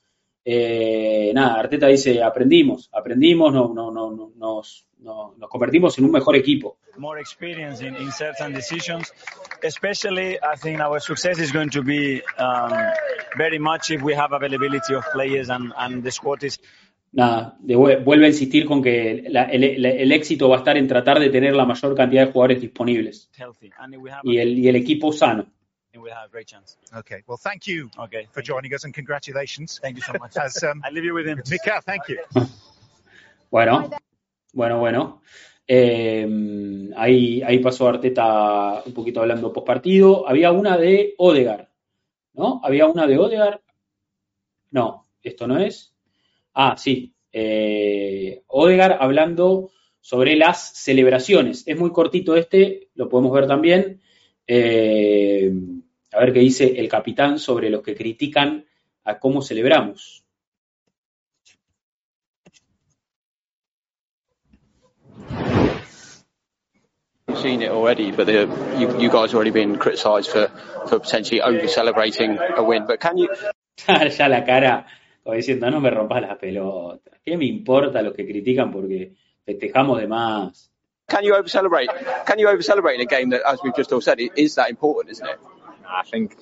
eh, nada, Arteta dice, aprendimos, aprendimos, no, no, no- nos, no- nos convertimos en un mejor equipo. more experience in, in certain decisions. Especially, I think our success is going to be um, very much if we have availability of players and, and the squad is Nada, de vue- vuelve a insistir con que la- el, el- el éxito va a estar en tratar de tener la mayor cantidad de jugadores disponibles healthy. And if we have y el, y el equipo sano. we have a great chance. Okay, well, thank you Okay. for joining us and congratulations. Thank you so much. As, um, (laughs) I leave you with him. Mika, thank you. (laughs) Bueno, bueno, bueno. Eh, ahí, ahí pasó Arteta un poquito hablando post partido. Había una de Odegar, ¿no? Había una de Odegar. No, esto no es. Ah, sí. Eh, Odegar hablando sobre las celebraciones. Es muy cortito este, lo podemos ver también. Eh, a ver qué dice el capitán sobre los que critican a cómo celebramos. Seen it already, but the, you, you guys have already been criticised for, for potentially over celebrating a win. But can you (laughs) ya la cara, como diciendo, no me rompas las pelotas. ¿Qué me importa los que critican porque festejamos de más? can you over celebrate? Can you over celebrate in a game that, as we've just all said, is that important, isn't it? I think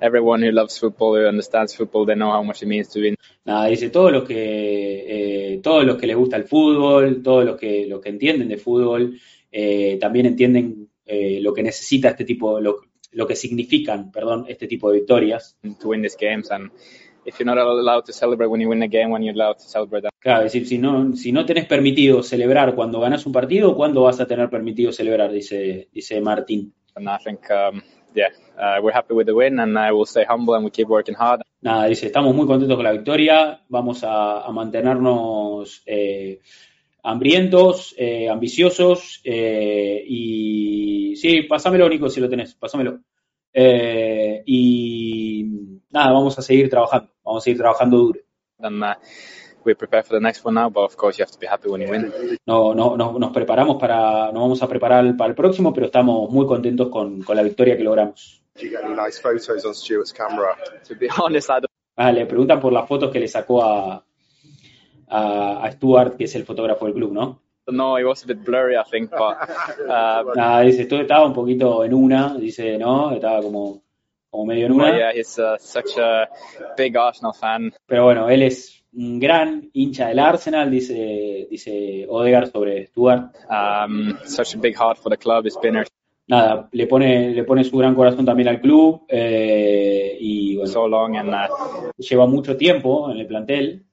everyone who loves football, who understands football, they know how much it means to win. Nada, dice todos los que eh, todos los que les gusta el fútbol, todos los que los que entienden de fútbol, eh, también entienden eh, lo que necesita este tipo, lo, lo que significan, perdón, este tipo de victorias. to win these games and if you're not allowed to celebrate when you win a game, when you're allowed to celebrate that. Claro, es decir, si no, si no tenés permitido celebrar cuando ganas un partido, ¿cuándo vas a tener permitido celebrar? Dice, dice Martín. And I think, um, yeah, uh, we're happy with the win and uh, we'll stay humble and we keep working hard. Nada, dice, estamos muy contentos con la victoria, vamos a, a mantenernos eh, hambrientos, eh, ambiciosos eh, y sí, pásamelo Nico si lo tenés, pásamelo. Eh, y nada, vamos a seguir trabajando, vamos a seguir trabajando duro. And uh, we prepare for the next one now, but of course you have to be happy when you win. No, no, no, nos preparamos para, nos vamos a preparar para el próximo, pero estamos muy contentos con, con la victoria que logramos. Do you get any nice photos on Stuart's camera? To be honest, I don't. Ah, le preguntan por las fotos que le sacó a, a, a Stuart, que es el fotógrafo del club, ¿no? No, it was a bit blurry, I think, but uh, Nada, dice, estaba un poquito en una, dice, ¿no? Estaba como, como medio en but una. yeah, he's uh, such a big Arsenal fan. Pero bueno, él es un gran hincha del Arsenal, dice, dice Odegaard sobre Stuart. Um, such a big heart for the club. It's been Nada, le pone, le pone su gran corazón también al club eh, y bueno, so long, and uh, lleva mucho tiempo en el plantel.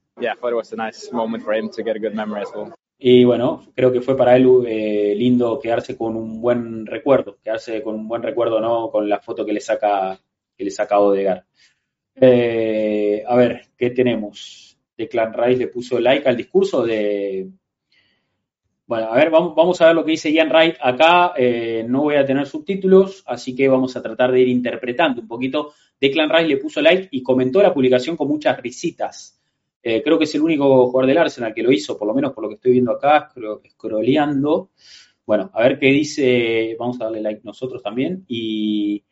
Y bueno, creo que fue para él eh, lindo quedarse con un buen recuerdo, quedarse con un buen recuerdo, ¿no? Con la foto que le saca, que le saca Odegaard. Eh, a ver, ¿qué tenemos? Declan Rice le puso like al discurso de. Bueno, a ver, vamos, vamos a ver lo que dice Ian Wright acá. Eh, no voy a tener subtítulos, así que vamos a tratar de ir interpretando un poquito. Declan Rice le puso like y comentó la publicación con muchas risitas. Eh, creo que es el único jugador del Arsenal que lo hizo, por lo menos por lo que estoy viendo acá, scro- scrolleando. Bueno, a ver qué dice, vamos a darle like nosotros también y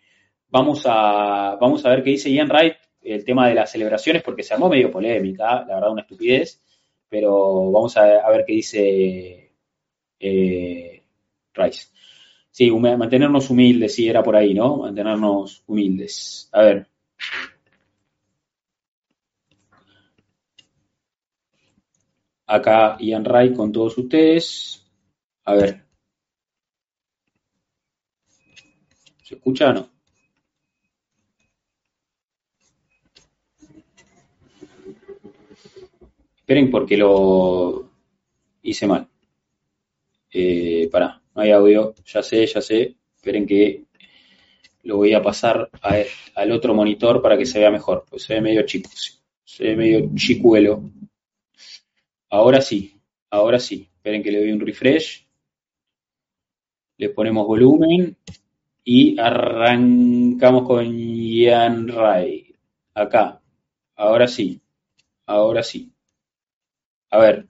vamos a, vamos a ver qué dice Ian Wright, el tema de las celebraciones, porque se armó medio polémica, la verdad una estupidez, pero vamos a, a ver qué dice eh, Rice. Sí, mantenernos humildes, sí, era por ahí, ¿no? Mantenernos humildes. A ver. Acá Ian Wright con todos ustedes. A ver. ¿Se escucha o no? Esperen porque lo hice mal. Eh, pará, no hay audio. Ya sé, ya sé. Esperen que lo voy a pasar al otro monitor para que se vea mejor. Pues se ve medio chico. Se ve medio chicuelo. Ahora sí, ahora sí. Esperen que le doy un refresh. Le ponemos volumen y arrancamos con Ian Ray. Acá. Ahora sí. Ahora sí. A ver.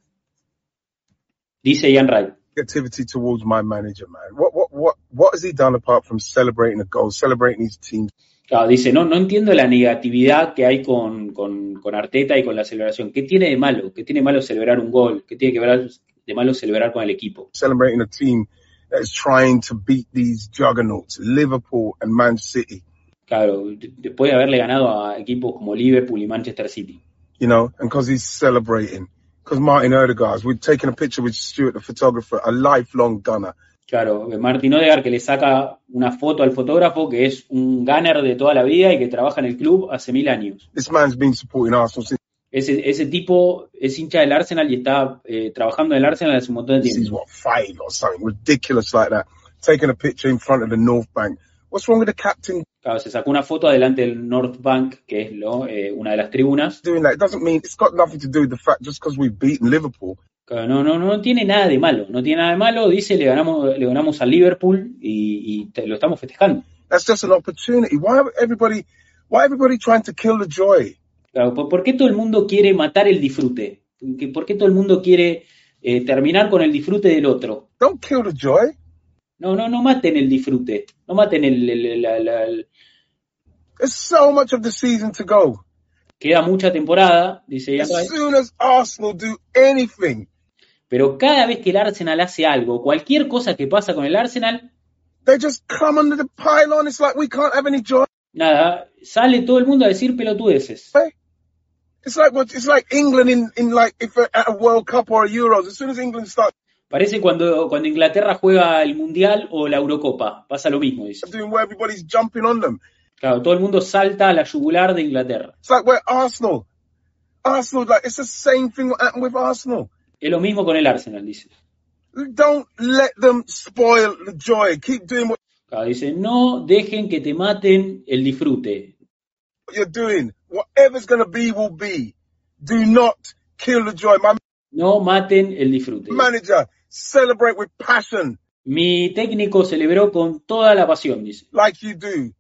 Dice Ian Ray. Negativity towards my manager, man. What what what what has he done apart from celebrating a goal, celebrating his team? Claro, dice, no, no entiendo la negatividad que hay con, con, con Arteta y con la celebración. ¿Qué tiene de malo? ¿Qué tiene de malo celebrar un gol? ¿Qué tiene que ver de malo celebrar con el equipo? Celebrating a team that is trying to beat these juggernauts, Liverpool and Man City. Claro, de- después de haberle ganado a equipos como Liverpool y Manchester City. You know, and because he's celebrating. Because Martin Odegaard, we've taken a picture with Stuart, the photographer, a lifelong gunner. Claro, Martin Odegaard que le saca una foto al fotógrafo que es un gunner de toda la vida y que trabaja en el club hace mil años. This man's been supporting Arsenal since Ese, ese tipo es hincha del Arsenal y está eh, trabajando en el Arsenal hace un montón de tiempo. what five or something ridiculous like that. Taking a picture in front of the North Bank. What's wrong with the captain Claro, se sacó una foto adelante del North Bank, que es lo, eh, una de las tribunas. No, no, no tiene nada de malo, no tiene nada de malo, dice, le ganamos, le ganamos al Liverpool y, y te- lo estamos festejando. That's just an opportunity. Why everybody? Why everybody trying to kill the joy? Claro, ¿por, qué todo el mundo quiere matar el disfrute? ¿Que- ¿Por qué todo el mundo quiere eh, terminar con el disfrute del otro? Don't kill the joy. No, no, no maten el disfrute, no maten el, el- la- la- el- There's so much of the season to go. Queda mucha temporada, dice As soon as Arsenal do anything, pero cada vez que el Arsenal hace algo, cualquier cosa que pasa con el Arsenal, they just come under the pylon. It's like we can't have any joy. nada, sale todo el mundo a decir pelotudeces. Parece cuando, cuando Inglaterra juega el Mundial o la Eurocopa. Pasa lo mismo, dice. Claro, todo el mundo salta a la yugular de Inglaterra. It's like Arsenal. Arsenal, like it's the same thing with Arsenal. Es lo mismo con el Arsenal, dice. Don't let them spoil the joy. Keep doing what Claro, dice, no dejen que te maten el disfrute. you're doing. Whatever's going to be will be. Do not kill the joy. My No maten el disfrute. manager, celebrate with passion Mi técnico celebró con toda la pasión, dice. like you do.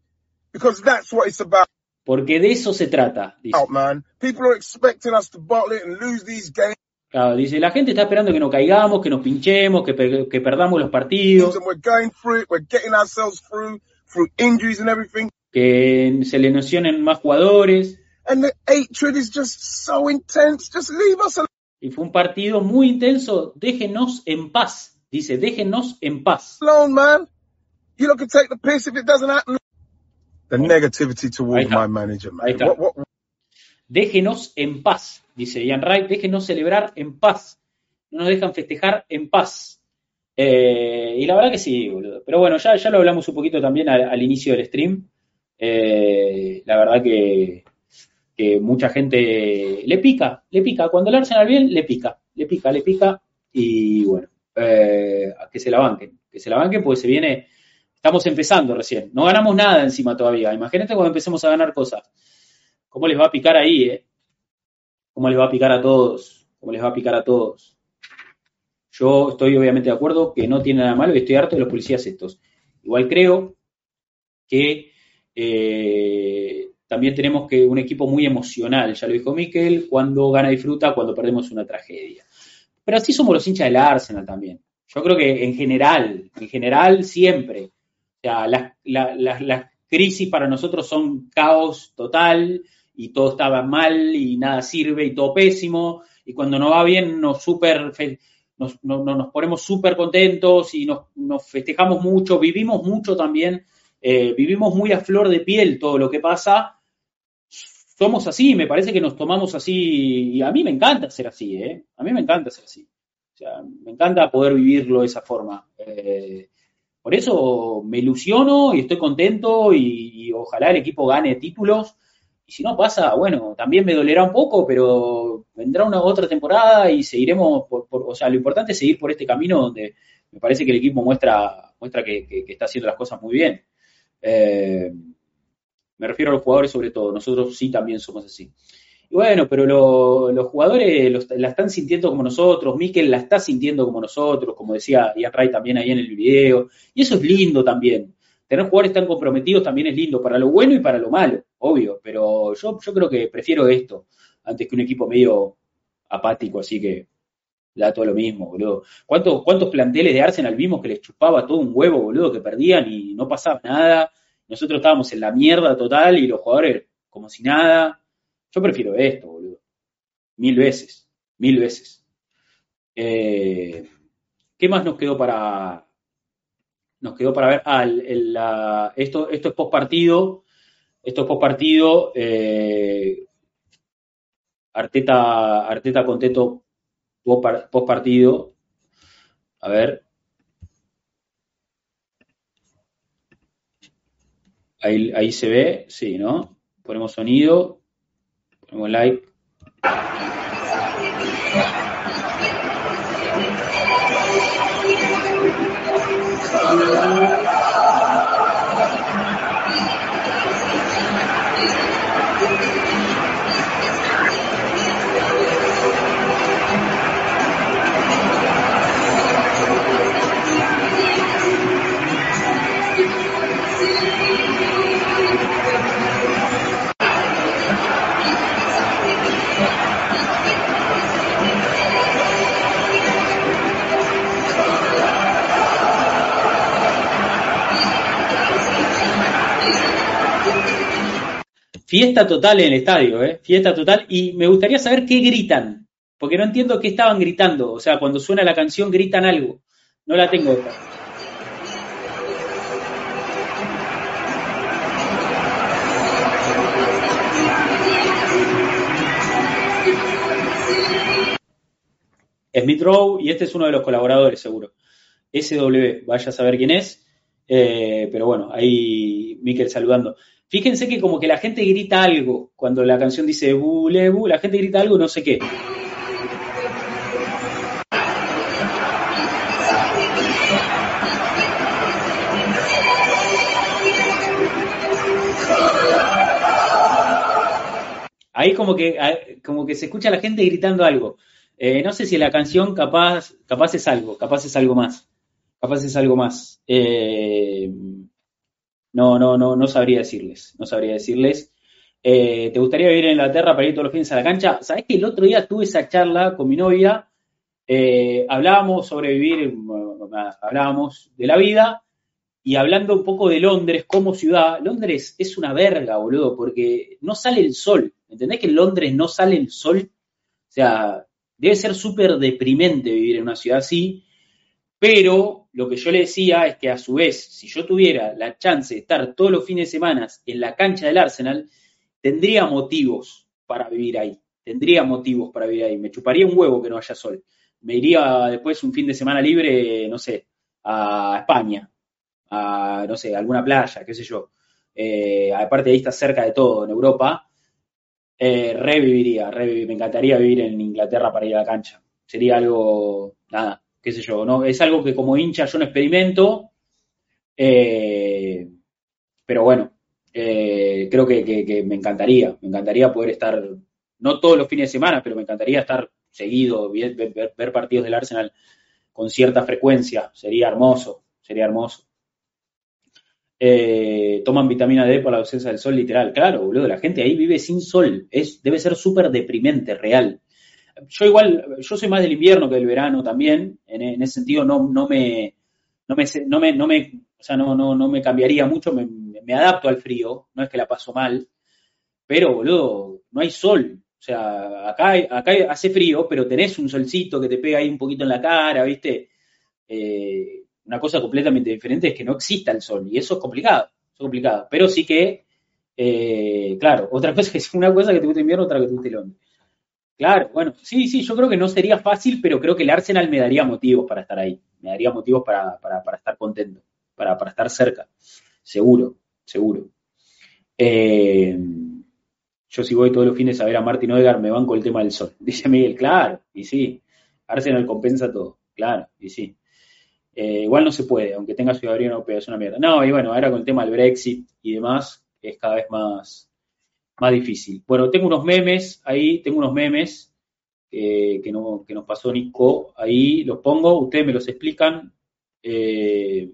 Because that's what it's about, Porque de eso se trata, dice. man. People are expecting us to bottle it and lose these games Claro, dice, la gente está esperando que nos caigamos, que nos pinchemos, que, per- que perdamos los partidos, and we're going through it. We're getting ourselves through, through injuries and everything. que se le nocionen más jugadores. And the hatred is just so intense. Just leave us alone. Y fue un partido muy intenso. Déjenos en paz. Dice, déjenos en paz. alone, man. You look can take the piss if it doesn't happen. The negativity towards my manager, man. Ahí está. Déjenos en paz. Dice Ian Wright, déjenos celebrar en paz. No nos dejan festejar en paz. Eh, y la verdad que sí, boludo. Pero bueno, ya, ya lo hablamos un poquito también al, inicio del stream. Eh, la verdad que, que mucha gente le pica, le pica. Cuando el Arsenal bien, le pica, le pica, le pica. Y bueno, eh, que se la banquen, que se la banquen porque se viene, estamos empezando recién. No ganamos nada encima todavía. Imagínate cuando empecemos a ganar cosas. ¿Cómo les va a picar ahí, eh? ¿Cómo les va a picar a todos? ¿Cómo les va a picar a todos? Yo estoy obviamente de acuerdo que no tiene nada malo y estoy harto de los policías estos. Igual creo que eh, también tenemos que un equipo muy emocional, ya lo dijo Miquel, cuando gana disfruta, cuando perdemos una tragedia. Pero así somos los hinchas del Arsenal también. Yo creo que en general, en general siempre. O sea, las, la- las- las crisis para nosotros son caos total y todo estaba mal y nada sirve y todo pésimo. Y cuando nos va bien nos super nos, no- no- nos ponemos súper contentos y nos, nos festejamos mucho, vivimos mucho también, eh, vivimos muy a flor de piel todo lo que pasa. Somos así, me parece que nos tomamos así, y a mí me encanta ser así, ¿eh? A mí me encanta ser así. O sea, me encanta poder vivirlo de esa forma. Eh, por eso me ilusiono y estoy contento y ojalá el equipo gane títulos. Si no pasa, bueno, también me dolerá un poco, pero vendrá una otra temporada y seguiremos, por, o sea, lo importante es seguir por este camino donde me parece que el equipo muestra, muestra que, está haciendo las cosas muy bien. Eh, me refiero a los jugadores sobre todo, nosotros sí también somos así. Y bueno, pero lo- los jugadores la están sintiendo como nosotros, Mikel la está sintiendo como nosotros, como decía Ian Wright también ahí en el video, y eso es lindo también. Tener jugadores tan comprometidos también es lindo, para lo bueno y para lo malo, obvio, pero yo, yo creo que prefiero esto antes que un equipo medio apático, así que da todo lo mismo, boludo. ¿Cuántos, cuántos planteles de Arsenal vimos que les chupaba todo un huevo, boludo, que perdían y no pasaba nada? Nosotros estábamos en la mierda total y los jugadores como si nada. Yo prefiero esto, boludo. Mil veces, mil veces. Eh, ¿Qué más nos quedó para, nos quedó para ver? Ah, el- el- la- esto, esto es post partido. Esto es post partido. Arteta, Arteta contento post partido. A ver. Ahí se ve, sí, ¿no? Ponemos sonido, ponemos like. Fiesta total en el estadio, ¿eh? Fiesta total. Y me gustaría saber qué gritan, porque no entiendo qué estaban gritando. O sea, cuando suena la canción gritan algo. No la tengo esta. Smith Rowe, y este es uno de los colaboradores, seguro. SW, vaya a saber quién es. Eh, pero bueno, ahí Miquel saludando. Fíjense que como que la gente grita algo cuando la canción dice bule, bu, la gente grita algo, no sé qué. Ahí como que, como que se escucha a la gente gritando algo. Eh, no sé si la canción capaz, capaz es algo, capaz es algo más. Capaz es algo más. Eh, no, no, no, no sabría decirles. No sabría decirles. Eh, ¿Te gustaría vivir en Inglaterra para ir todos los fines a la cancha? Sabes que el otro día tuve esa charla con mi novia. hablábamos sobre vivir, hablábamos de la vida y hablando un poco de Londres como ciudad. Londres es una verga, boludo, porque no sale el sol. ¿Entendés que en Londres no sale el sol? O sea, debe ser súper deprimente vivir en una ciudad así, pero lo que yo le decía es que a su vez, si yo tuviera la chance de estar todos los fines de semana en la cancha del Arsenal, tendría motivos para vivir ahí. Tendría motivos para vivir ahí. Me chuparía un huevo que no haya sol. Me iría después un fin de semana libre, no sé, a España, a, no sé, a alguna playa, qué sé yo. Eh, aparte ahí está cerca de todo, en Europa eh, reviviría, me encantaría vivir en Inglaterra para ir a la cancha. Sería algo, nada, qué sé yo, ¿no? Es algo que como hincha yo no experimento, eh, pero bueno, eh, creo que, me encantaría, me encantaría poder estar, no todos los fines de semana, pero me encantaría estar seguido, ver partidos del Arsenal con cierta frecuencia, sería hermoso, sería hermoso. Eh, toman vitamina D por la ausencia del sol, literal. Claro, boludo, la gente ahí vive sin sol. Es, debe ser súper deprimente, real. Yo igual, yo soy más del invierno que del verano también. En, ese sentido no, no me, no me, no me, no me, o sea, no, no, no me cambiaría mucho, me, me adapto al frío, no es que la paso mal. Pero, boludo, no hay sol. O sea, acá, acá hace frío, pero tenés un solcito que te pega ahí un poquito en la cara, ¿viste? Eh, una cosa completamente diferente es que no exista el sol, y eso es complicado, es complicado. Pero sí que, eh, claro, otra (laughs) cosa es una cosa que te gusta invierno, otra que te gusta Londres. Claro, bueno, sí, sí, yo creo que no sería fácil, pero creo que el Arsenal me daría motivos para estar ahí, me daría motivos para, estar contento, para, estar cerca, seguro, seguro. Eh, yo si voy todos los fines a ver a Martin Odegaard me banco el tema del sol. (laughs) Dice Miguel, claro, y sí, Arsenal compensa todo, claro, y sí. Eh, igual no se puede, aunque tenga ciudadanía europea, es una mierda. No, y bueno, ahora con el tema del Brexit y demás, es cada vez más, más difícil. Bueno, tengo unos memes ahí, tengo unos memes eh, que, no, que nos pasó Nico, ahí los pongo, ustedes me los explican. Eh,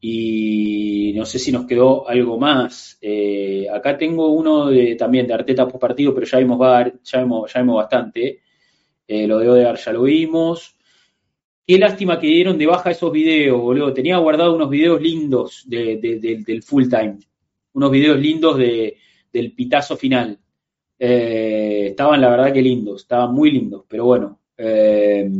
y no sé si nos quedó algo más. acá tengo uno de, también de Arteta post partido, pero ya vimos, ya vimos, ya vimos bastante. lo de Odegaard ya lo vimos. Qué lástima que dieron de baja esos videos, boludo. Tenía guardado unos videos lindos del full time. Unos videos lindos del pitazo final. Eh, estaban, la verdad, que lindos. Estaban muy lindos. Pero bueno. Eh,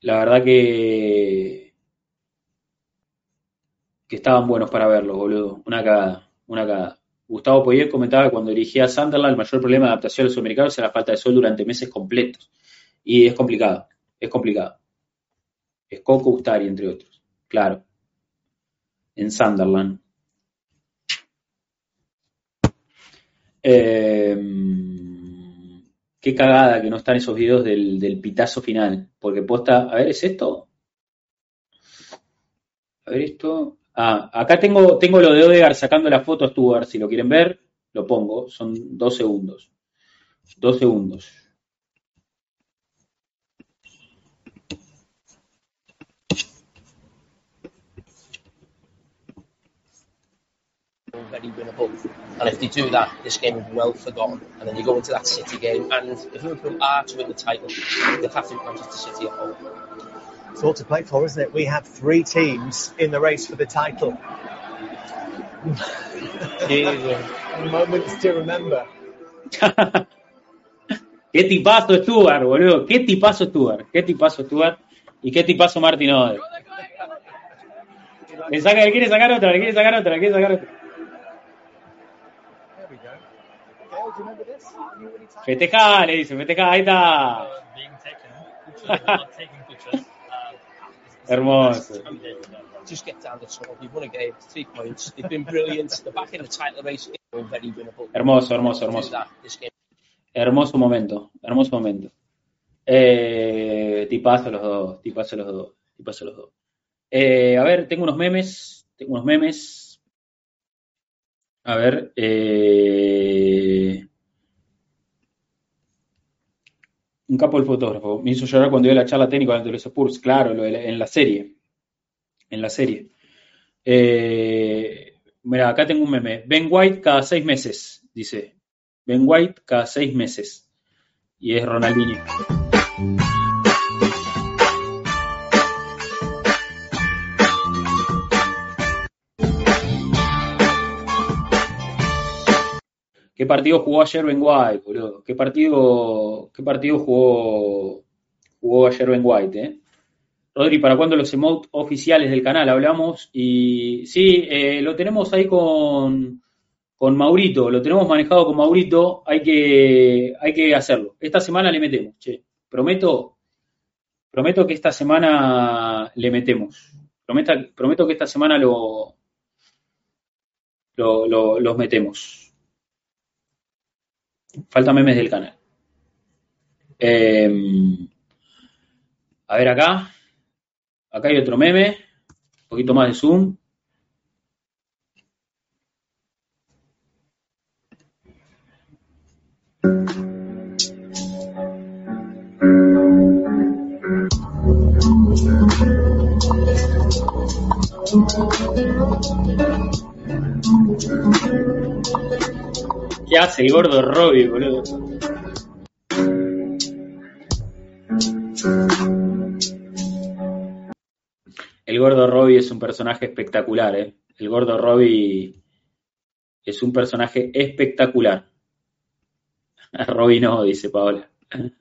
la verdad que. que estaban buenos para verlos, boludo. Una cagada. Una cagada. Gustavo Poyet comentaba que cuando dirigía a Sunderland el mayor problema de adaptación a los americanos era la falta de sol durante meses completos. Y es complicado, es complicado. Es Coco Ustari, entre otros. Claro. En Sunderland. Em, qué cagada que no están esos videos del, pitazo final. Porque posta. A ver, ¿es esto? A ver esto. Ah, acá tengo, tengo lo de Odegar sacando la foto a Stuart, si lo quieren ver, lo pongo, son dos segundos. Dos segundos. Very winnable. And if they do that, this game will be well forgotten. And then you go into that City game, and if Liverpool are to win the title, they'll have to beat Manchester City at home. It's all to play for, isn't it? We have three teams in the race for the title. (laughs) Moments to remember. (laughs) qué tipazo Stuart, boludo. Qué tipazo Stuart. Qué tipazo Stuart. Y qué tipazo Martin Ode. Le, saca, le quiere sacar otra, le quiere sacar otra, le quiere sacar otra. Festejá, le dice, festejá, ahí está. (laughs) Hermoso. Just get down the tunnel. You've won a game, three points. They've been brilliant. They're back in the title race. Very winnable. Hermoso, hermoso, hermoso. Hermoso momento, hermoso momento. Eh, tipazo los dos, tipazo los dos, tipazo los dos. Eh, a ver, tengo unos memes, tengo unos memes. A ver, eh, un capo del fotógrafo. Me hizo llorar cuando dio la charla técnica ante los Spurs, claro, de en la serie. En la serie. Eh, mira, acá tengo un meme. Ben White cada seis meses, dice. Ben White cada seis meses. Y es Ronaldinho. ¿Qué partido jugó ayer Ben White, boludo? ¿Qué partido, qué partido jugó, jugó ayer Ben White, eh? Rodri, ¿para cuándo los emotes oficiales del canal? Hablamos y sí, eh, lo tenemos ahí con, con Maurito, lo tenemos manejado con Maurito, hay que, hay que hacerlo. Esta semana le metemos, che. Prometo, prometo que esta semana le metemos. Prometo, prometo que esta semana lo- lo- los metemos. Falta memes del canal. Eh, a ver acá. Acá hay otro meme. Un poquito más de zoom. ¿Qué hace el gordo Robbie, boludo? El gordo Robbie es un personaje espectacular, ¿eh? El gordo Robbie es un personaje espectacular. (laughs) Robbie no, dice Paola. (laughs)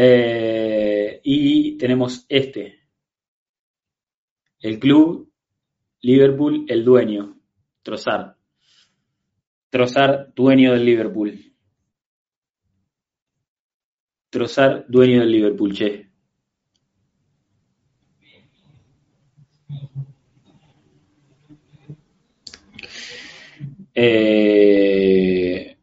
Eh, y tenemos este. El club, Liverpool, el dueño, Trozar. Trozar, dueño del Liverpool. Trozar, dueño del Liverpool, che. Eh,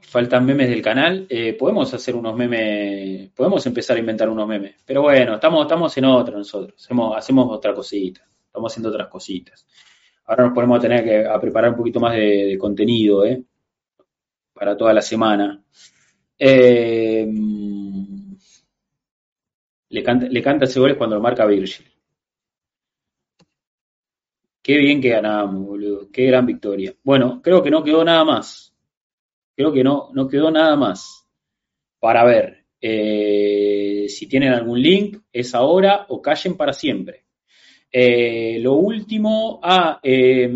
faltan memes del canal. Eh, podemos hacer unos memes, podemos empezar a inventar unos memes. Pero bueno, estamos, estamos en otra nosotros. Hacemos otra cosita. Estamos haciendo otras cositas. Ahora nos ponemos a tener que a preparar un poquito más de, contenido, ¿eh? Para toda la semana. Eh, le canta, le canta ese cuando lo marca Virgil. Qué bien que ganamos, boludo. Qué gran victoria. Bueno, creo que no quedó nada más. Creo que no, no quedó nada más para ver. Eh, si tienen algún link, es ahora o callen para siempre. Eh, lo último, ah, eh,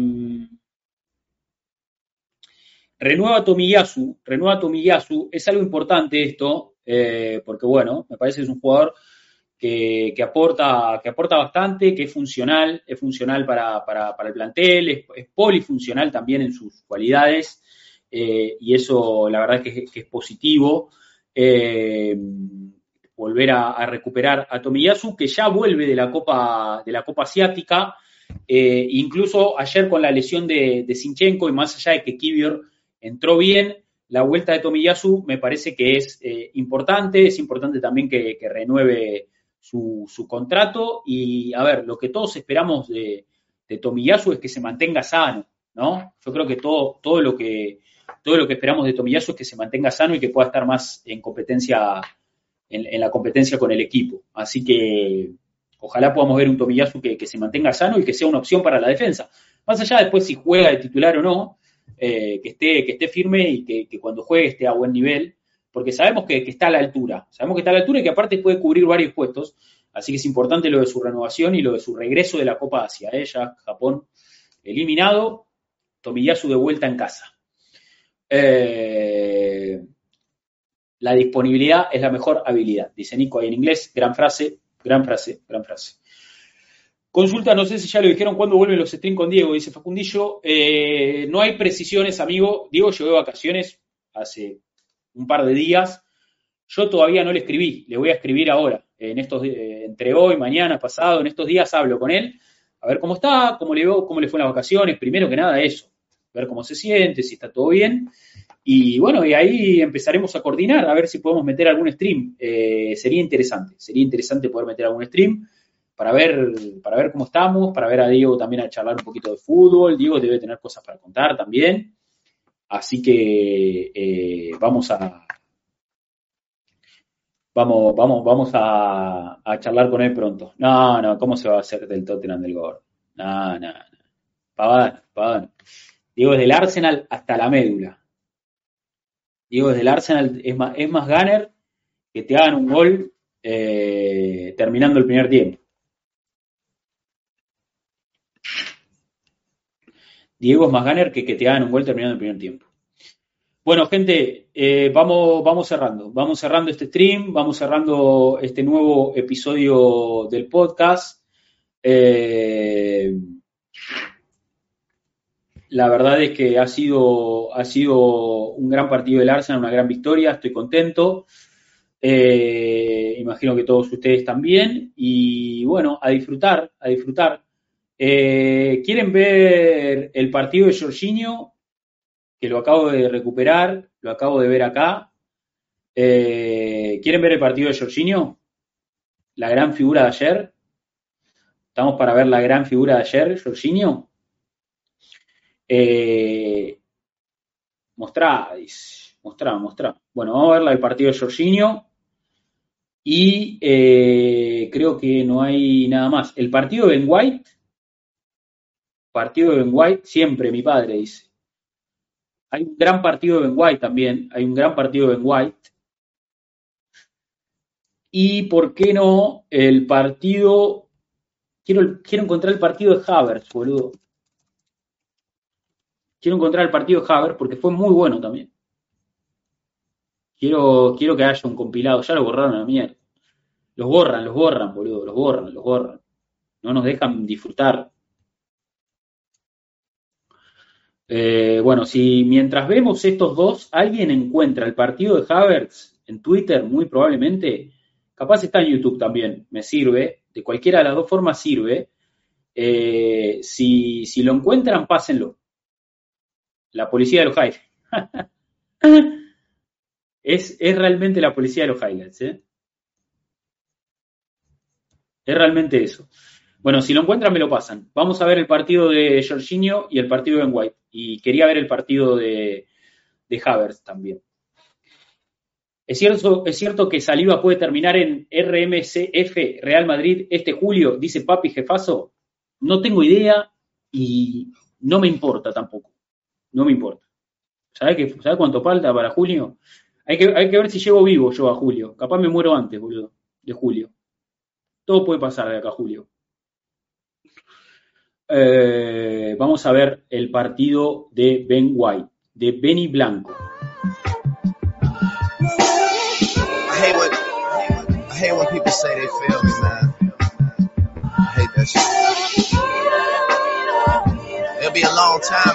renueva Tomiyasu, renueva Tomiyasu, es algo importante esto, eh, porque bueno, me parece que es un jugador que, que aporta, que aporta bastante, que es funcional, es funcional para, para, para el plantel, es, polifuncional también en sus cualidades, eh, y eso la verdad que es, que es positivo. Volver a, recuperar a Tomiyasu, que ya vuelve de la Copa, de la Copa Asiática, eh, incluso ayer con la lesión de, de Sinchenko, y más allá de que Kivior entró bien, la vuelta de Tomiyasu me parece que es eh, importante, es importante también que, que renueve su, su, contrato, y a ver, lo que todos esperamos de, de Tomiyasu es que se mantenga sano, ¿no? Yo creo que todo, todo lo que todo lo que esperamos de Tomiyasu es que se mantenga sano y que pueda estar más en competencia en, la competencia con el equipo. Así que ojalá podamos ver un Tomiyasu que, se mantenga sano y que sea una opción para la defensa. Más allá después si juega de titular o no, eh, que, esté, que esté firme y que, que, cuando juegue esté a buen nivel, porque sabemos que, está a la altura, sabemos que está a la altura y que aparte puede cubrir varios puestos, así que es importante lo de su renovación y lo de su regreso de la Copa Asia. ¿eh? Ya Japón eliminado, Tomiyasu de vuelta en casa. Eh, la disponibilidad es la mejor habilidad, dice Nico ahí en inglés. Gran frase, gran frase, gran frase. Consulta, no sé si ya lo dijeron, ¿cuándo vuelven los streams con Diego? Dice Facundillo. Eh, no hay precisiones, amigo. Diego llegó de vacaciones hace un par de días. Yo todavía no le escribí, le voy a escribir ahora. En estos, eh, entre hoy, mañana, pasado, en estos días hablo con él, a ver cómo está, cómo le, cómo le fue en las vacaciones. Primero que nada eso, ver cómo se siente, si está todo bien. Y bueno, y ahí empezaremos a coordinar, a ver si podemos meter algún stream. Eh, sería interesante, sería interesante poder meter algún stream para ver, para ver cómo estamos, para ver a Diego también a charlar un poquito de fútbol. Diego debe tener cosas para contar también. Así que eh, vamos a vamos, vamos, vamos a, charlar con él pronto. No, no, ¿cómo se va a hacer del Tottenham del Gordon? No, no, no. Paván. Diego es del Arsenal hasta la médula. Diego es del Arsenal, es más, es gunner que te hagan un gol eh, terminando el primer tiempo. Diego es más ganer que que te hagan un gol terminando el primer tiempo. Bueno, gente, eh, vamos, vamos cerrando. Vamos cerrando este stream, vamos cerrando este nuevo episodio del podcast. Eh, la verdad es que ha sido, ha sido un gran partido del Arsenal, una gran victoria, estoy contento. Eh, imagino que todos ustedes también. Y bueno, a disfrutar, a disfrutar. Eh, ¿Quieren ver el partido de Jorginho? Que lo acabo de recuperar, lo acabo de ver acá. Eh, ¿Quieren ver el partido de Jorginho? La gran figura de ayer. Estamos para ver la gran figura de ayer, Jorginho. Eh, mostrá, mostrá, mostrá. Bueno, vamos a ver el partido de Jorginho. Y eh, creo que no hay nada más. El partido de Ben White partido de Ben White, siempre mi padre dice. Hay un gran partido de Ben White también, hay un gran partido de Ben White. Y por qué no el partido. Quiero, quiero encontrar el partido de Havertz, boludo. Quiero encontrar el partido de Havertz porque fue muy bueno también. Quiero, quiero que haya un compilado. Ya lo borraron a la mierda. Los borran, los borran, boludo. Los borran, los borran. No nos dejan disfrutar Eh, bueno, si mientras vemos estos dos, alguien encuentra el partido de Havertz en Twitter, muy probablemente, capaz está en YouTube también, me sirve, de cualquiera de las dos formas sirve. Eh, si, si, lo encuentran, pásenlo. La policía de los highlights. (laughs) es, es, realmente la policía de los highlights. ¿eh? Es realmente eso. Bueno, si lo encuentran, me lo pasan. Vamos a ver el partido de Jorginho y el partido de Ben White. Y quería ver el partido de, de también. ¿Es cierto, ¿Es cierto que Saliba puede terminar en RMCF Real Madrid este julio? Dice Papi Jefazo. No tengo idea y no me importa tampoco. No me importa. ¿Sabes ¿sabe cuánto falta para julio? Hay que, hay que ver si llego vivo yo a julio. Capaz me muero antes, boludo, de julio. Todo puede pasar de acá a julio. Eh, vamos a ver el partido de Ben White, de Benny Blanco. I hate when, I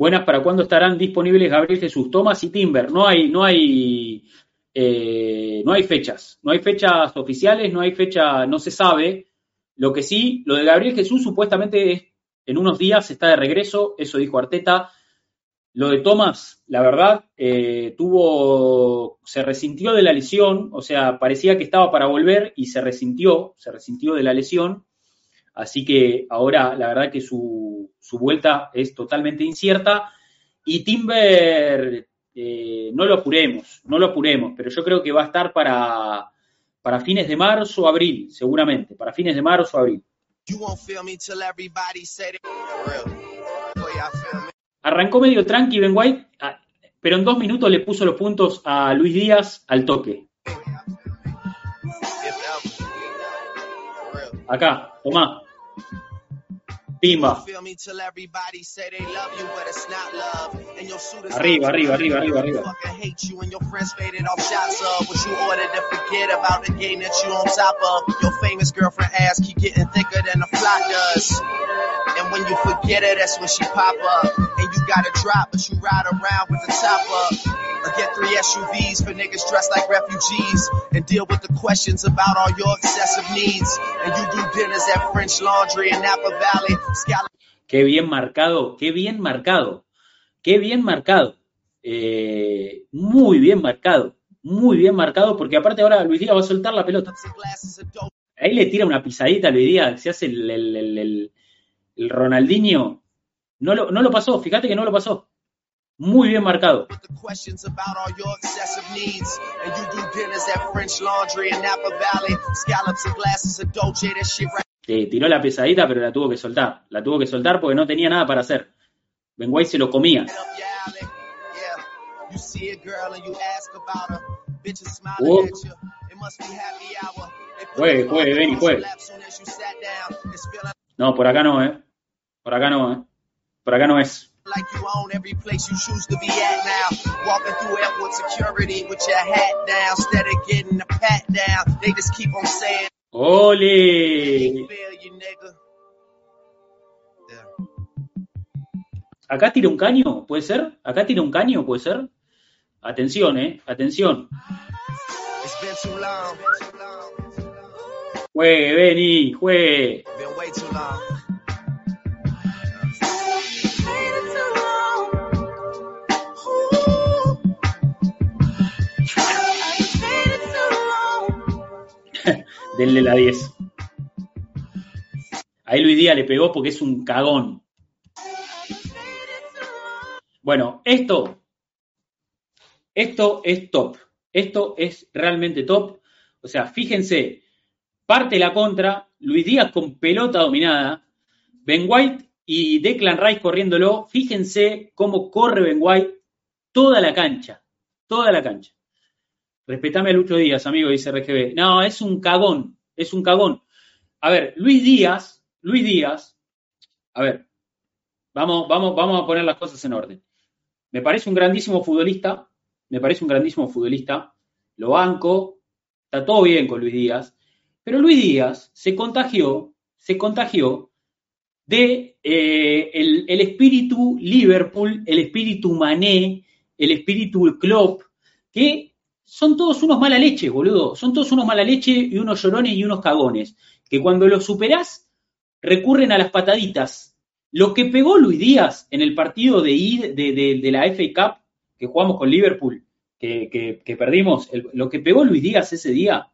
Buenas, ¿para cuándo estarán disponibles Gabriel Jesús, Thomas y Timber? No hay, no hay eh, no hay fechas, no hay fechas oficiales, no hay fecha, no se sabe. Lo que sí, lo de Gabriel Jesús supuestamente es, en unos días está de regreso, eso dijo Arteta. Lo de Tomás, la verdad, eh, tuvo, se resintió de la lesión, o sea, parecía que estaba para volver y se resintió, se resintió de la lesión. Así que ahora la verdad que su, su vuelta es totalmente incierta. Y Timber eh, no lo apuremos, no lo apuremos, pero yo creo que va a estar para, para fines de marzo o abril, seguramente, para fines de marzo o abril. Arrancó medio tranqui Ben White, ah, pero en dos minutos le puso los puntos a Luis Díaz al toque. Acá, tomá. thank you Pimba. Feel me till everybody say they love you, but it's not love. And your suit is Arriba, arriba, arriba, arriba, arriba. fucking hate you and your friends faded off shots of what you ordered to forget about the game that you on top of. Your famous girlfriend ass keep getting thicker than a fly does. And when you forget her, that's when she pop up. And you gotta drop, but you ride around with the top up. Or get three SUVs for niggas dressed like refugees. And deal with the questions about all your excessive needs. And you do dinners at French Laundry in Napa Valley. Qué bien marcado, qué bien marcado, qué bien marcado. Eh, muy bien marcado, muy bien marcado, porque aparte ahora Luis Díaz va a soltar la pelota. Ahí le tira una pisadita a Luis Díaz, se hace el, el, el, el- el Ronaldinho. No lo, no lo pasó, fíjate que no lo pasó. Muy bien marcado. Eh, tiró la pesadita, pero la tuvo que soltar. La tuvo que soltar porque no tenía nada para hacer. Ben White se lo comía. Oh. Juegue, juegue, ven y on your juegue. No, por acá no, ¿eh? Por acá no, ¿eh? Por acá no es. like you own every place you choose to be at now. Walking through airport security with your hat down. Instead of getting a pat down, they just keep on saying, ¡Ole! Acá tira un caño, ¿puede ser? Acá tira un caño, ¿puede ser? Atención, ¿eh? Atención. Juegue, vení, juegue. Long. Denle la 10. Ahí Luis Díaz le pegó porque es un cagón. Bueno, esto, esto es top. Esto es realmente top. O sea, fíjense, parte la contra, Luis Díaz con pelota dominada, Ben White y Declan Rice corriéndolo. Fíjense cómo corre Ben White toda la cancha, toda la cancha. Respetame a Lucho Díaz, amigo, dice RGB. No, es un cagón, es un cagón. A ver, Luis Díaz, Luis Díaz, a ver, vamos, vamos, vamos a poner las cosas en orden. Me parece un grandísimo futbolista, me parece un grandísimo futbolista, lo banco, está todo bien con Luis Díaz, pero Luis Díaz se contagió, se contagió de eh, el, el espíritu Liverpool, el espíritu Mané, el espíritu Klopp, que son todos unos mala leche, boludo. Son todos unos mala leche y unos llorones y unos cagones. Que cuando los superás, recurren a las pataditas. Lo que pegó Luis Díaz en el partido de, de, la FA Cup que jugamos con Liverpool, que, perdimos, lo que pegó Luis Díaz ese día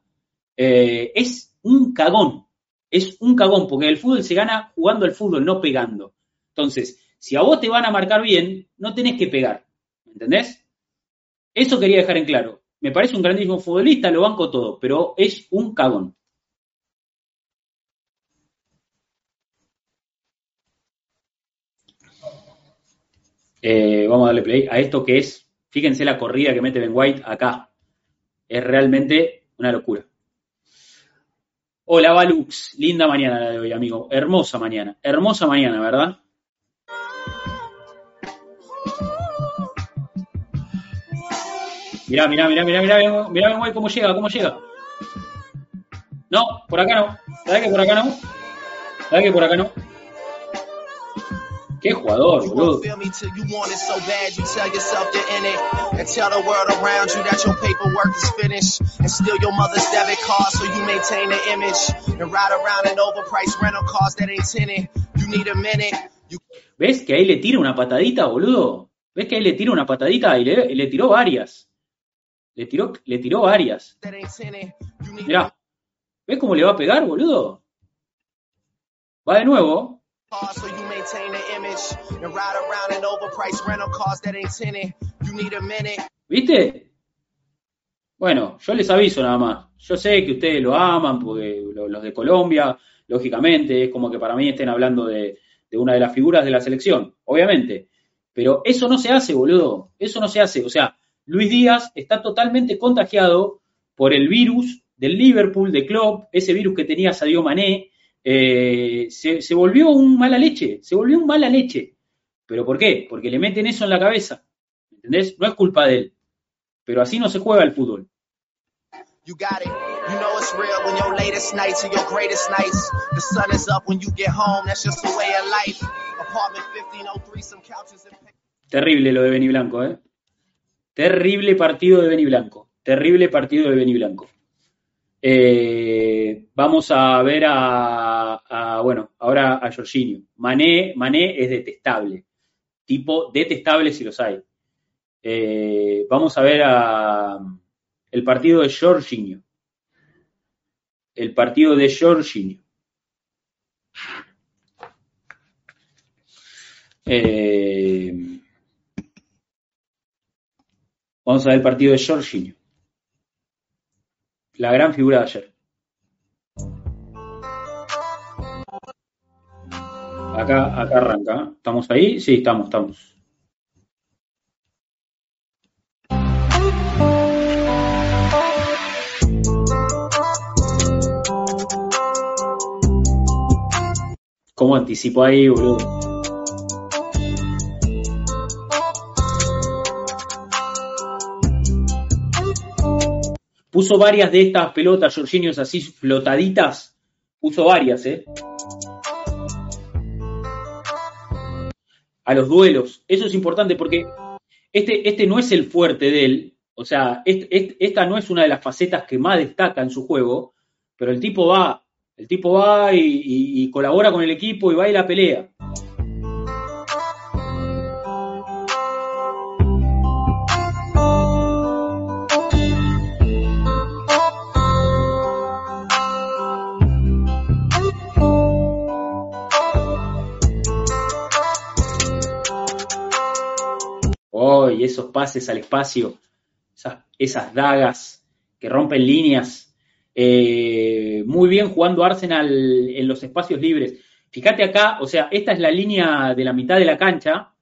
eh, es un cagón. Es un cagón, porque el fútbol se gana jugando al fútbol, no pegando. Entonces, si a vos te van a marcar bien, no tenés que pegar. ¿Me entendés? Eso quería dejar en claro. Me parece un grandísimo futbolista, lo banco todo, pero es un cagón. Eh, vamos a darle play a esto que es, fíjense la corrida que mete Ben White acá. Es realmente una locura. Hola, Balux. Linda mañana la de hoy, amigo. Hermosa mañana. Hermosa mañana, ¿verdad? Mirá, mirá, mirá, mirá, mirá, mirá White cómo llega, cómo llega. No, por acá no. ¿Sabes que por acá no? ¿Sabes que por acá no? Qué jugador, boludo. ¿Ves que ahí le tira una patadita, boludo? ¿Ves que ahí le tira una patadita y le, y le tiró varias? Le tiró, le tiró varias. Mirá. ¿Ves cómo le va a pegar, boludo? Va de nuevo. a car so you maintain the image. And ride around in overpriced rental cars that ain't tinted. You need a minute. ¿Viste? Bueno, yo les aviso nada más. Yo sé que ustedes lo aman, porque lo- los de Colombia, lógicamente, es como que para mí estén hablando de, de una de las figuras de la selección, obviamente. Pero eso no se hace, boludo. Eso no se hace. O sea, Luis Díaz está totalmente contagiado por el virus del Liverpool, de Klopp, ese virus que tenía Sadio Mané, eh, se, se volvió un mala leche, se volvió un mala leche. ¿Pero por qué? Porque le meten eso en la cabeza. ¿Entendés? No es culpa de él. Pero así no se juega el fútbol. You got it. You know it's real when your latest nights are your greatest nights. The sun is up when you get home. That's just the way of life. Apartment 1503, some couches and Terrible lo de Beni Blanco, ¿eh? Terrible partido de Beni Blanco. Terrible partido de Beni Blanco. Eh, vamos a ver a, a, bueno, ahora a Jorginho. Mané, es detestable. Tipo detestable si los hay. Eh, vamos a ver a el partido de Jorginho. El partido de Jorginho. Eh, vamos a ver el partido de Jorginho. La gran figura de ayer. Acá, acá arranca. ¿eh? ¿Estamos ahí? Sí, estamos, estamos. ¿Cómo anticipo ahí, boludo? Puso varias de estas pelotas, Jorginho, así flotaditas. Puso varias, ¿eh? A los duelos. Eso es importante porque este, este no es el fuerte de él. O sea, esta no es una de las facetas que más destaca en su juego. Pero el tipo va, el tipo va y, y, y colabora con el equipo y va y la pelea. Esos pases al espacio, esas, esas dagas que rompen líneas. Eh, muy bien jugando Arsenal en los espacios libres. Fíjate acá, o sea, esta es la línea de la mitad de la cancha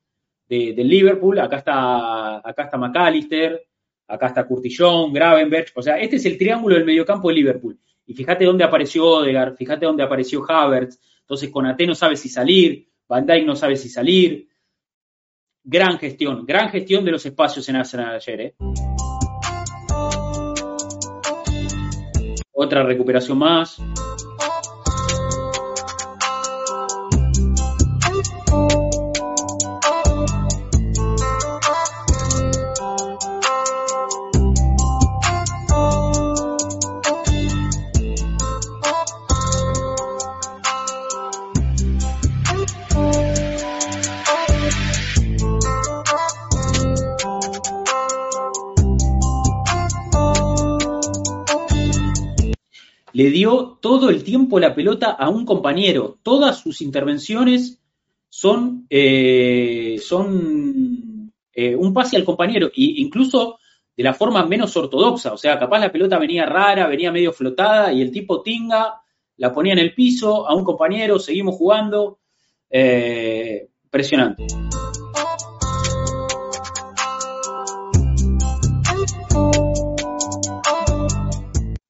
de, del Liverpool. Acá está, acá está McAllister, acá está Curtillón, Gravenberch. O sea, este es el triángulo del mediocampo de Liverpool. Y fíjate dónde apareció Odegaard, fíjate dónde apareció Havertz. Entonces, Conate no sabe si salir, Van Dijk no sabe si salir. Gran gestión, gran gestión de los espacios en Arsenal ayer. ¿eh? Otra recuperación más. Todo el tiempo la pelota a un compañero. Todas sus intervenciones son, eh, son eh, un pase al compañero, e incluso de la forma menos ortodoxa. O sea, capaz la pelota venía rara, venía medio flotada y el tipo tinga, la ponía en el piso a un compañero, seguimos jugando. Eh, impresionante.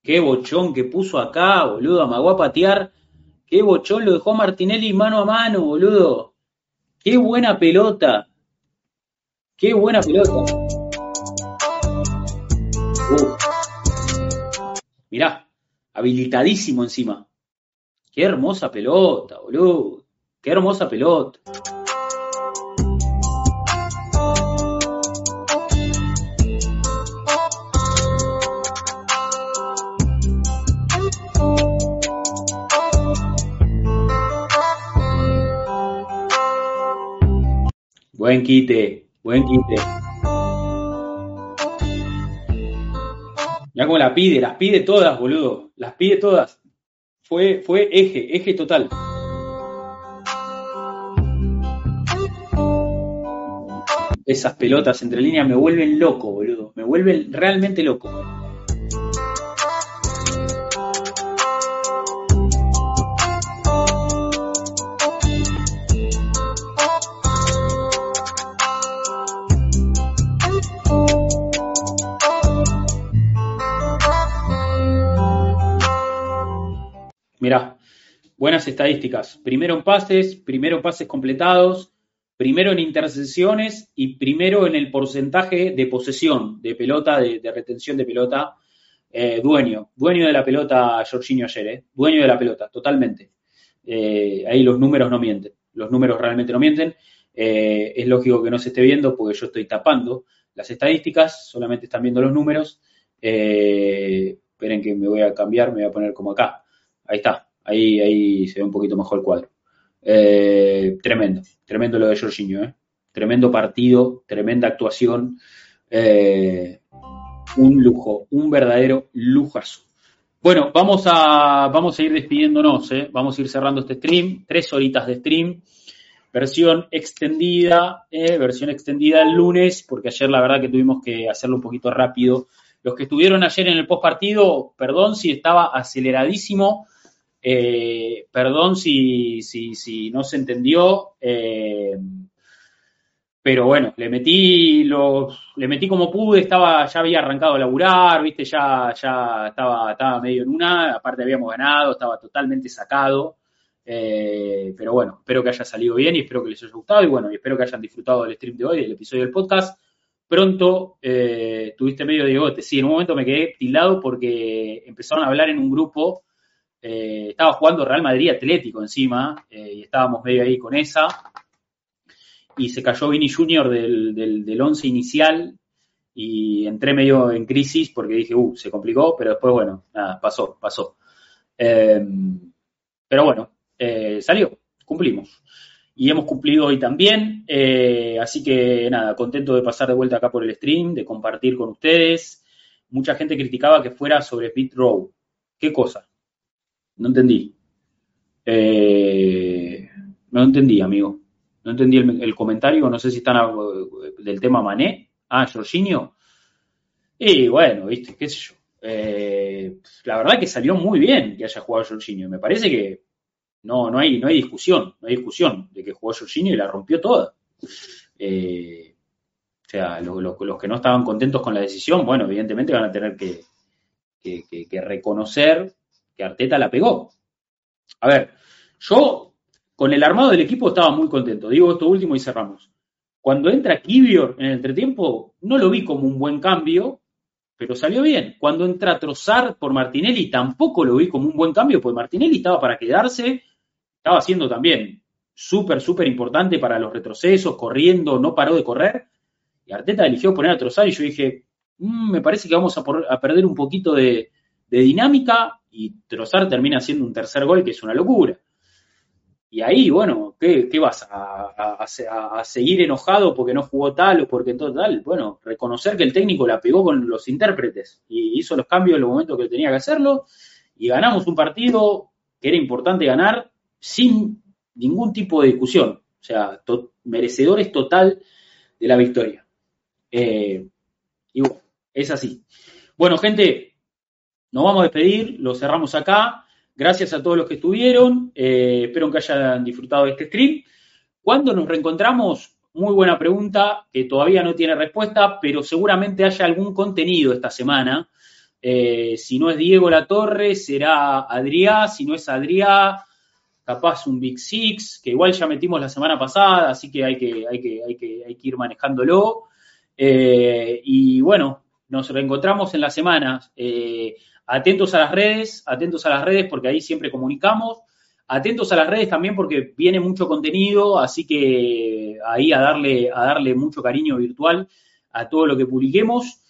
Qué bochón que puso acá, boludo. Amagó a patear. Qué bochón lo dejó Martinelli mano a mano, boludo. Qué buena pelota. Qué buena pelota. Uf. Mirá, habilitadísimo encima. Qué hermosa pelota, boludo. Qué hermosa pelota. Buen quite, buen quite. Mira cómo la pide, las pide todas, boludo. Las pide todas. Fue, fue eje, eje total. Esas pelotas entre líneas me vuelven loco, boludo. Me vuelven realmente loco. Mirá, buenas estadísticas. Primero en pases, primero en pases completados, primero en intercepciones y primero en el porcentaje de posesión de pelota, de, retención de pelota. Eh, dueño, dueño de la pelota Jorginho ayer, eh, dueño de la pelota, totalmente. Eh, ahí los números no mienten, los números realmente no mienten. Es lógico que no se esté viendo porque yo estoy tapando las estadísticas, solamente están viendo los números. Esperen que me voy a cambiar, me voy a poner como acá. Ahí está, ahí, ahí se ve un poquito mejor el cuadro. Eh, tremendo, tremendo lo de Jorginho, ¿eh? tremendo partido, tremenda actuación. Eh, un lujo, un verdadero lujazo. Bueno, vamos a, vamos a ir despidiéndonos, ¿eh? vamos a ir cerrando este stream, tres horitas de stream, versión extendida, ¿eh? versión extendida el lunes, porque ayer la verdad que tuvimos que hacerlo un poquito rápido. Los que estuvieron ayer en el post partido, perdón si estaba aceleradísimo, eh, perdón si, no se entendió, eh, pero bueno, le metí lo, le metí como pude, estaba, ya había arrancado a laburar, viste, ya, ya estaba, estaba medio en una, aparte habíamos ganado, estaba totalmente sacado. Eh, pero bueno, espero que haya salido bien y espero que les haya gustado y bueno, y espero que hayan disfrutado del stream de hoy, del episodio del podcast. Pronto tuviste medio de gote. Sí, en un momento me quedé tildado porque empezaron a hablar en un grupo. Eh, estaba jugando Real Madrid Atlético encima y estábamos medio ahí con esa y se cayó Vini Junior del, del, del once inicial y entré medio en crisis porque dije, uh, se complicó, pero después, bueno, nada, pasó, pasó. Eh, pero bueno, eh, salió, cumplimos. Y hemos cumplido hoy también, eh, así que nada, contento de pasar de vuelta acá por el stream, de compartir con ustedes. Mucha gente criticaba que fuera sobre Pit Row. ¿Qué cosa? No entendí. Eh, no entendí, amigo. No entendí el, comentario, no sé si están del tema Mané. Ah, Jorginho. Y bueno, viste, qué sé yo. Eh, la verdad que salió muy bien que haya jugado Jorginho. Me parece que no, no, hay, no hay discusión, no hay discusión de que jugó Jorginho y la rompió toda. Eh, o sea, lo, lo, los que no estaban contentos con la decisión, bueno, evidentemente van a tener que, que reconocer que Arteta la pegó. A ver, yo con el armado del equipo estaba muy contento. Digo esto último y cerramos. Cuando entra Kivior en el entretiempo, no lo vi como un buen cambio, pero salió bien. Cuando entra Trozar por Martinelli, tampoco lo vi como un buen cambio, porque Martinelli estaba para quedarse, estaba haciendo también súper, súper importante para los retrocesos, corriendo, no paró de correr. Y Arteta eligió poner a Trozar y yo dije, mmm, me parece que vamos a, perder un poquito de dinámica y Trozar termina haciendo un tercer gol que es una locura. Y ahí, bueno, ¿qué, qué vas? A, a, seguir enojado porque no jugó tal o porque todo tal? Bueno, reconocer que el técnico la pegó con los intérpretes y hizo los cambios en los momentos que tenía que hacerlo y ganamos un partido que era importante ganar sin ningún tipo de discusión. O sea, merecedores total de la victoria. Eh, y bueno, es así. Bueno, gente, nos vamos a despedir, lo cerramos acá. Gracias a todos los que estuvieron. Eh, espero que hayan disfrutado de este stream. ¿Cuándo nos reencontramos? Muy buena pregunta, que todavía no tiene respuesta, pero seguramente haya algún contenido esta semana. Eh, si no es Diego La Torre, será Adriá. Si no es Adriá, capaz un Big Six, que igual ya metimos la semana pasada, así que hay que, ir manejándolo. Eh, y bueno, nos reencontramos en la semana. Atentos a las redes, atentos a las redes porque ahí siempre comunicamos. Atentos a las redes también porque viene mucho contenido, así que ahí a darle, a darle mucho cariño virtual a todo lo que publiquemos.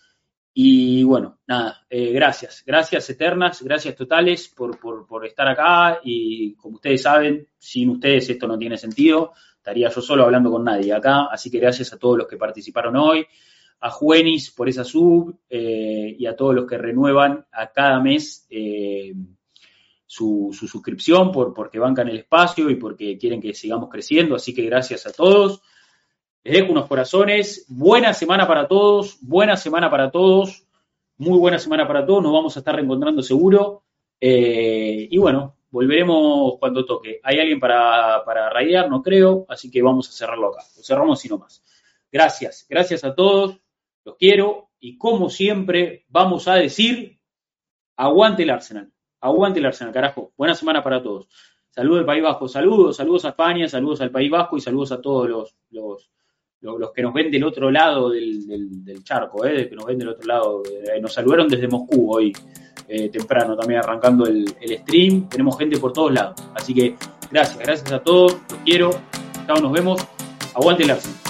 Y bueno, nada, eh, gracias, gracias eternas, gracias totales por, por, por, estar acá y como ustedes saben, sin ustedes esto no tiene sentido, estaría yo solo hablando con nadie acá, así que gracias a todos los que participaron hoy, a Juenis por esa sub eh, y a todos los que renuevan a cada mes eh, su, su, suscripción por, porque bancan el espacio y porque quieren que sigamos creciendo. Así que gracias a todos. Les dejo unos corazones. Buena semana para todos. Buena semana para todos. Muy buena semana para todos. Nos vamos a estar reencontrando seguro. Eh, y bueno, volveremos cuando toque. ¿Hay alguien para, para rayar? No creo. Así que vamos a cerrarlo acá. Lo cerramos y no más. Gracias. Gracias a todos los quiero y como siempre vamos a decir, aguante el Arsenal, aguante el Arsenal, carajo. Buena semana para todos. Saludos al País Vasco, saludos, saludos a España, saludos al País Vasco y saludos a todos los, los, los, que nos ven del otro lado del, del, del charco, eh, que nos ven del otro lado. Eh, nos saludaron desde Moscú hoy, eh, temprano, también arrancando el, el stream. Tenemos gente por todos lados. Así que gracias, gracias a todos, los quiero. Chao, nos vemos. Aguante el Arsenal.